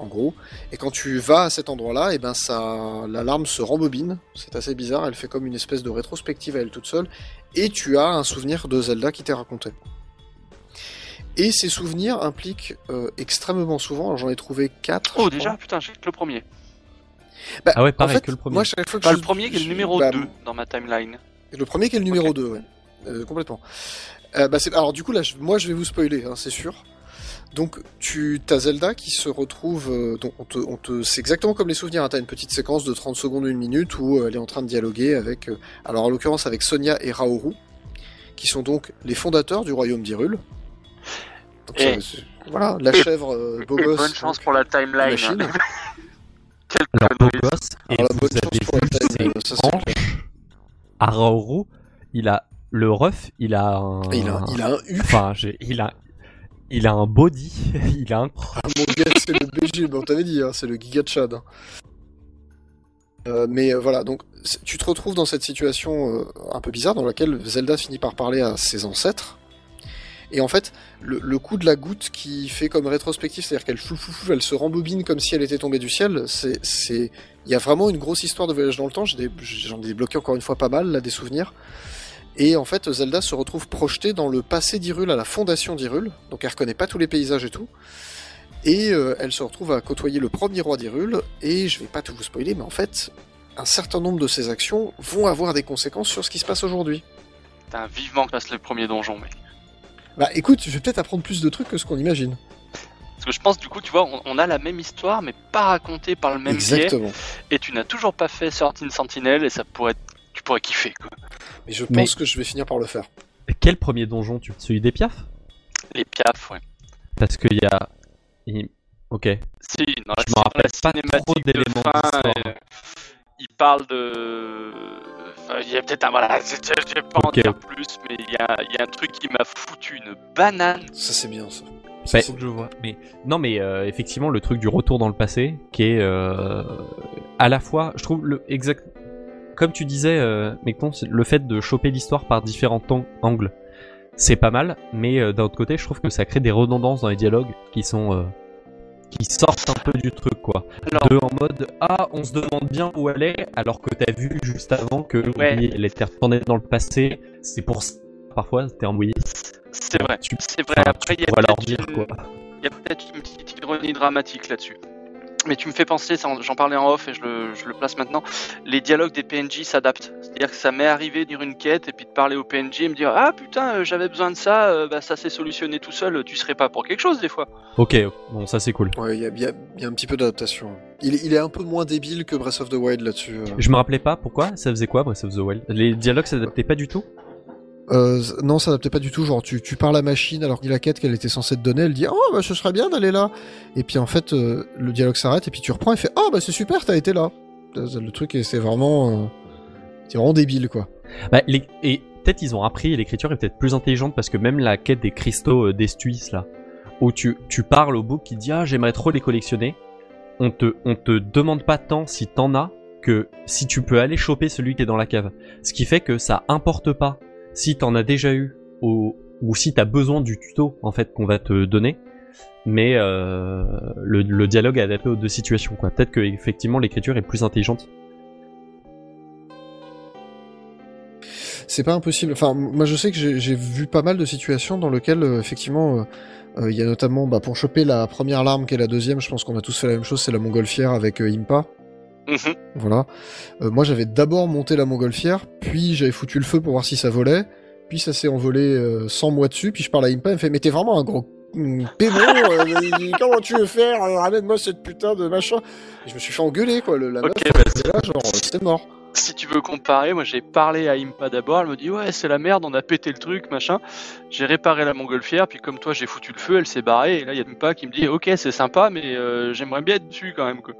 en gros. Et quand tu vas à cet endroit-là, et ben ça, la larme se rembobine. C'est assez bizarre. Elle fait comme une espèce de rétrospective à elle toute seule. Et tu as un souvenir de Zelda qui t'est raconté. Et ces souvenirs impliquent euh, extrêmement souvent. alors J'en ai trouvé quatre. Oh je déjà, crois. putain, j'ai que le premier. Bah, Ah ouais, en pareil fait, que le premier. Moi, chaque fois que Pas je- le premier qui est le numéro bah, 2 dans ma timeline. Le premier qui est le numéro Ok. 2, ouais. Euh, complètement. Euh, bah, alors du coup là, je- moi je vais vous spoiler, hein, c'est sûr. Donc tu as Zelda qui se retrouve, euh, donc on te, on te, c'est exactement comme les souvenirs. Hein, T'as une petite séquence de 30 secondes, une minute où euh, elle est en train de dialoguer avec, euh, alors en l'occurrence avec Sonia et Raoru, qui sont donc les fondateurs du royaume. Donc, Et- voilà, la chèvre euh, gosse. bonne chance donc, pour la timeline. Quelle Alors gosse. Et Alors, vous bonne chance avez pour la hanches Araoru, il a le ref, il a un. Il a, il a un U. Enfin, il a, il a un body, il a un. Ah, mon gars, c'est le BG, bon, on t'avait dit, hein, c'est le Giga Chad. Euh, mais euh, voilà, donc tu te retrouves dans cette situation euh, un peu bizarre dans laquelle Zelda finit par parler à ses ancêtres. Et en fait, le, coup de la goutte qui fait comme rétrospective, c'est-à-dire qu'elle flou, elle se rembobine comme si elle était tombée du ciel, c'est, il y a vraiment une grosse histoire de voyage dans le temps. J'en ai débloqué encore une fois pas mal, là, des souvenirs. Et en fait, Zelda se retrouve projetée dans le passé d'Hyrule, à la fondation d'Hyrule. Donc elle reconnaît pas tous les paysages et tout. Et euh, elle se retrouve à côtoyer le premier roi d'Hyrule. Et je vais pas tout vous spoiler, mais en fait, un certain nombre de ses actions vont avoir des conséquences sur ce qui se passe aujourd'hui. Putain, vivement que passe le premier donjon, mec. Bah écoute, je vais peut-être apprendre plus de trucs que ce qu'on imagine. Parce que je pense, du coup, tu vois, on, on a la même histoire, mais pas racontée par le même biais. Exactement. Et tu n'as toujours pas fait Sorting Sentinel, et ça pourrait être- pourrais kiffer, quoi. Mais je pense Mais- que je vais finir par le faire. Quel premier donjon tu Celui des piafs Les piafs, ouais. Parce qu'il y a. il- Ok. Si, la, Je me rappelle pas trop d'éléments fin, d'histoire. euh, il parle de. enfin, il y a peut-être un. Voilà, je je vais pas en Ok. dire plus, mais il y a, il y a un truc qui m'a foutu une banane. Ça c'est bien ça. Bah, faut que je vois. Mais non, mais euh, effectivement, le truc du retour dans le passé, qui est euh, à la fois, je trouve le exact, comme tu disais, euh, Mecton, c'est le fait de choper l'histoire par différents temps- angles, c'est pas mal. Mais euh, d'un autre côté, je trouve que ça crée des redondances dans les dialogues qui sont euh, qui sortent un peu du truc, quoi. Alors, De en mode ah, on se demande bien où elle est, alors que t'as vu juste avant que Ouais. oui, elle était retournée dans le passé. C'est pour ça parfois t'es embrouillé. c'est vrai. Tu C'est vrai. Après, il y a pourras leur peut-être dire une- quoi. Il y a peut-être une petite ironie dramatique là-dessus. Mais tu me fais penser, j'en parlais en off et je le, je le place maintenant, les dialogues des PNJ s'adaptent. C'est-à-dire que ça m'est arrivé de dire une quête et puis de parler au PNJ et me dire Ah putain, euh, j'avais besoin de ça, euh, bah, ça s'est solutionné tout seul, tu serais pas pour quelque chose des fois. Ok, bon ça c'est cool. Ouais, il y y y a un petit peu d'adaptation. Il, est- il est un peu moins débile que Breath of the Wild là-dessus. euh. Je me rappelais pas pourquoi ça faisait quoi Breath of the Wild? Les dialogues s'adaptaient pas du tout? Euh, non, ça n'adaptait pas du tout. Genre, tu, parles à la machine alors que la quête qu'elle était censée te donner, elle dit Oh, bah, ce serait bien d'aller là. Et puis en fait, euh, le dialogue s'arrête et puis tu reprends et fait Oh, bah, c'est super, t'as été là. Le truc, c'est vraiment. euh, c'est vraiment débile, quoi. Bah, les- et peut-être ils ont appris l'écriture est peut-être plus intelligente parce que même la quête des cristaux euh, d'Estuis là, où tu, tu parles au bouc qui dit ah j'aimerais trop les collectionner, on te on te demande pas tant si t'en as que si tu peux aller choper celui qui est dans la cave. Ce qui fait que ça importe pas si t'en as déjà eu ou, si t'as besoin du tuto en fait qu'on va te donner. Mais euh, le, dialogue est adapté aux deux situations quoi. Peut-être que effectivement l'écriture est plus intelligente. C'est pas impossible. Enfin, moi, je sais que j'ai vu pas mal de situations dans lesquelles, euh, effectivement, euh, il y a notamment, bah, pour choper la première larme qui est la deuxième, je pense qu'on a tous fait la même chose, c'est la montgolfière avec Impa. Mhm. Voilà. Euh, moi, j'avais d'abord monté la montgolfière, puis j'avais foutu le feu pour voir si ça volait, puis ça s'est envolé euh, sans moi dessus, puis je parle à Impa, elle me fait, mais t'es vraiment un gros mm, pédon, euh, comment tu veux faire, euh, ramène-moi cette putain de machin. Et je me suis fait engueuler, quoi, le, la Ok, meuf, bah, là, genre, euh, c'est mort. Si tu veux comparer, moi j'ai parlé à Impa d'abord, elle me dit ouais c'est la merde, on a pété le truc, machin. J'ai réparé la montgolfière, puis comme toi j'ai foutu le feu, elle s'est barrée, et là il y a Impa qui me dit ok c'est sympa, mais j'aimerais bien être dessus quand même. Quoi.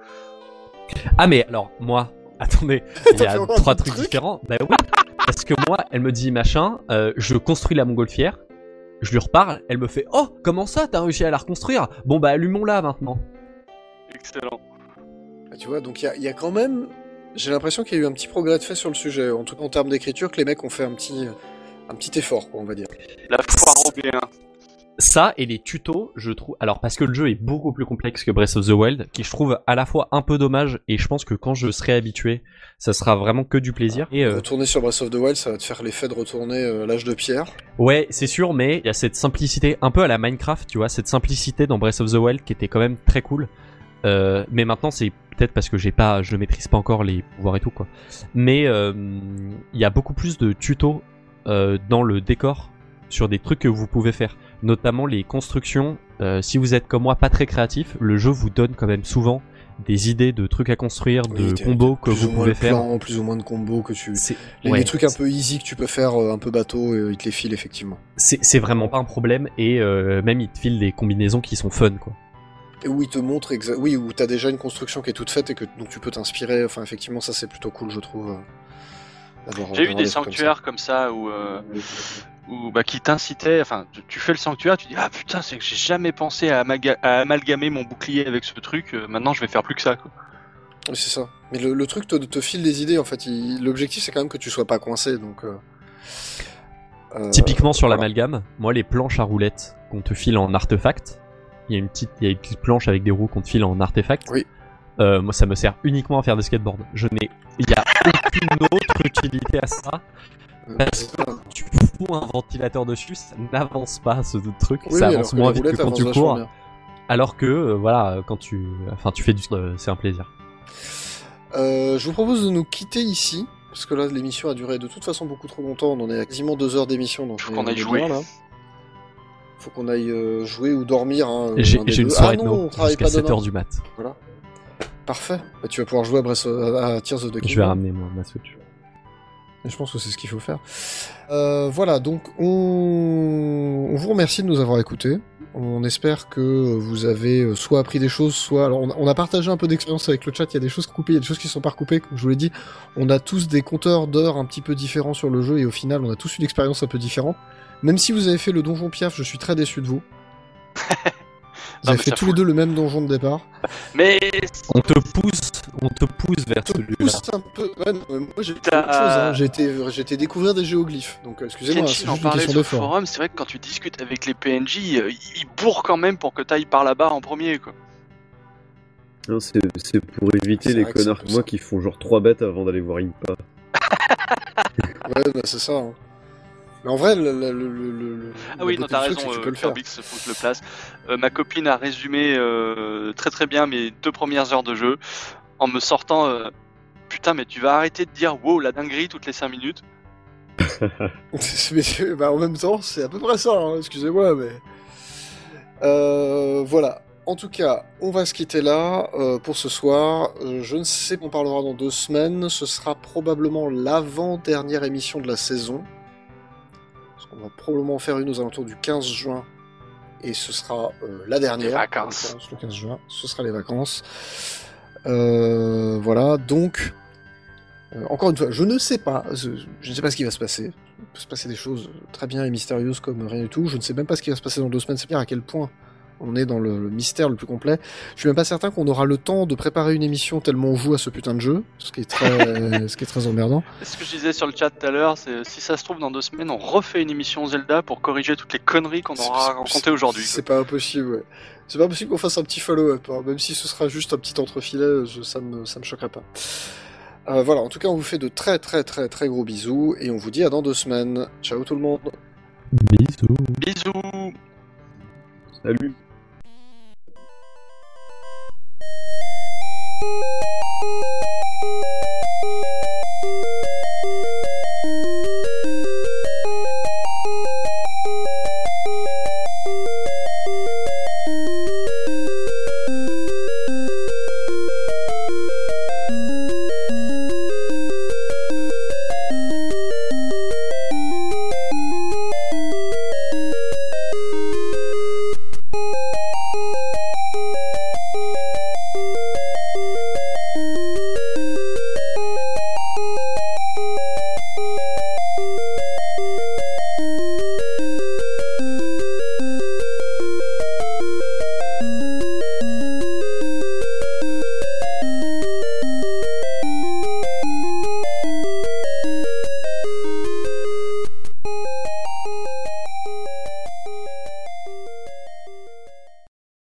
Ah mais alors moi, attendez, il y a trois trucs truc différents. Bah oui, parce que moi, elle me dit machin, euh, je construis la montgolfière, je lui reparle, elle me fait oh comment ça t'as réussi à la reconstruire? Bon bah allumons-la maintenant. Excellent. Ah, Tu vois, donc il y a, il y a quand même. J'ai l'impression qu'il y a eu un petit progrès de fait sur le sujet. En tout cas, en termes d'écriture, que les mecs ont fait un petit, un petit effort, quoi, on va dire. La foire au B1. Ça et les tutos, je trouve. Alors parce que le jeu est beaucoup plus complexe que Breath of the Wild, qui je trouve à la fois un peu dommage et je pense que quand je serai habitué, ça sera vraiment que du plaisir. Et euh, Retourner sur Breath of the Wild, ça va te faire l'effet de retourner euh, l'âge de pierre. Ouais, c'est sûr, mais il y a cette simplicité, un peu à la Minecraft, tu vois, cette simplicité dans Breath of the Wild qui était quand même très cool. Euh, mais maintenant, c'est peut-être parce que j'ai pas, je maîtrise pas encore les pouvoirs et tout quoi. Mais il y a beaucoup plus de tutos dans le décor sur des trucs que vous pouvez faire, notamment les constructions. Euh, si vous êtes comme moi pas très créatif, le jeu vous donne quand même souvent des idées de trucs à construire, Oui, de combos que vous pouvez faire. plans, plus ou moins de combos que tu. Les, ouais, les trucs un peu easy que tu peux faire, euh, un peu bateau, euh, ils te les filent effectivement. c'est vraiment pas un problème et euh, même ils te filent des combinaisons qui sont fun quoi. Et où ils te montrent, exa- oui, où t'as déjà une construction qui est toute faite et que donc tu peux t'inspirer. Enfin, effectivement, ça c'est plutôt cool, je trouve. euh, J'ai eu des trucs comme ça. sanctuaires comme ça où, euh, où bah, qui t'incitaient. Enfin, tu, tu fais le sanctuaire, tu dis ah putain c'est que j'ai jamais pensé à, amalgamer mon bouclier avec ce truc. euh, maintenant je vais faire plus que ça. Quoi. Oui, c'est ça. Mais le, le truc te, te file des idées en fait. Il- L'objectif c'est quand même que tu sois pas coincé donc. euh, euh, Typiquement sur voilà. l'amalgame, moi les planches à roulettes qu'on te file en artefact, il y a une petite, il y a une petite planche avec des roues qu'on te file en artefact. Oui. Euh, moi ça me sert uniquement à faire des skateboards. Je n'ai, il y a aucune autre utilité à ça. Euh, Parce que ça. tu fous un ventilateur dessus, ça n'avance pas ce truc, Oui, ça alors avance que moins vite que quand tu cours. bien. Alors que euh, voilà, quand tu, enfin tu fais du, euh, c'est un plaisir. Euh, je vous propose de nous quitter ici. Parce que là, l'émission a duré de toute façon beaucoup trop longtemps. On en est à quasiment deux heures d'émission. Donc Faut on qu'on aille jouer. là. Faut qu'on aille euh, jouer ou dormir. Hein, J'ai un une soirée ah de non, no on travaille jusqu'à pas 7 demain. heures du mat. Voilà. Parfait. Bah, tu vas pouvoir jouer à, Breath of- à Tears of the Kingdom. Je vais ramener moi ma Switch. Je pense que c'est ce qu'il faut faire. Euh, voilà, donc on... vous remercie de nous avoir écoutés. On espère que vous avez euh, soit appris des choses, soit... Alors on a, partagé un peu d'expérience avec le chat, il y a des choses coupées, il y a des choses qui sont pas recoupées, comme je vous l'ai dit. On a tous des compteurs d'heures un petit peu différents sur le jeu, et au final on a tous une expérience un peu différente. Même si vous avez fait le donjon Piaf, je suis très déçu de vous. Vous avez fait tous les deux le même donjon de départ. Mais On te pousse, on te pousse vers te celui-là. pousse un peu. Ouais, non, mais moi j'ai fait autre chose, hein. j'ai été, été découvrir des géoglyphes. Donc euh, excusez-moi, c'est en juste une question sur le d'effort. forum, c'est vrai que quand tu discutes avec les PNJ, euh, ils bourrent quand même pour que tu ailles par là-bas en premier. Quoi. Non, c'est c'est pour éviter C'est les connards comme moi qui font genre 3 bêtes avant d'aller voir Impa. Ouais, bah, c'est ça. hein. Mais en vrai, le, le, le, le- le- Ah oui, non, t'as truc, raison, que tu euh, peux le faire. Turbix, faut que je le place. Euh, ma copine a résumé euh, très très bien mes deux premières heures de jeu en me sortant euh, Putain, mais tu vas arrêter de dire wow, la dinguerie toutes les 5 minutes. mais bah, en même temps, c'est à peu près ça, hein, excusez-moi, mais. Euh, voilà. En tout cas, on va se quitter là euh, pour ce soir. Euh, je ne sais qu'on parlera dans deux semaines. Ce sera probablement l'avant-dernière émission de la saison. Qu'on va probablement en faire une aux alentours du 15 juin. Et ce sera euh, la dernière. Les vacances. Le 15 juin, ce sera les vacances. Euh, voilà, donc. euh, encore une fois, je ne sais pas. Je, je ne sais pas ce qui va se passer. Il peut se passer des choses très bien et mystérieuses comme rien du tout. Je ne sais même pas ce qui va se passer dans deux semaines. C'est bien à quel point on est dans le, le mystère le plus complet. Je suis même pas certain qu'on aura le temps de préparer une émission tellement on joue à ce putain de jeu, ce qui est très, ce qui est très emmerdant. Ce que je disais sur le chat tout à l'heure, c'est si ça se trouve dans deux semaines, on refait une émission Zelda pour corriger toutes les conneries qu'on aura racontées aujourd'hui. C'est pas impossible. Ouais. C'est pas possible qu'on fasse un petit follow-up, hein. même si ce sera juste un petit entrefilet, je- ça me ça me choquerait pas. Euh, voilà, en tout cas, on vous fait de très très très très gros bisous et on vous dit à dans deux semaines. Ciao tout le monde. Bisous. Bisous Salut Thank you.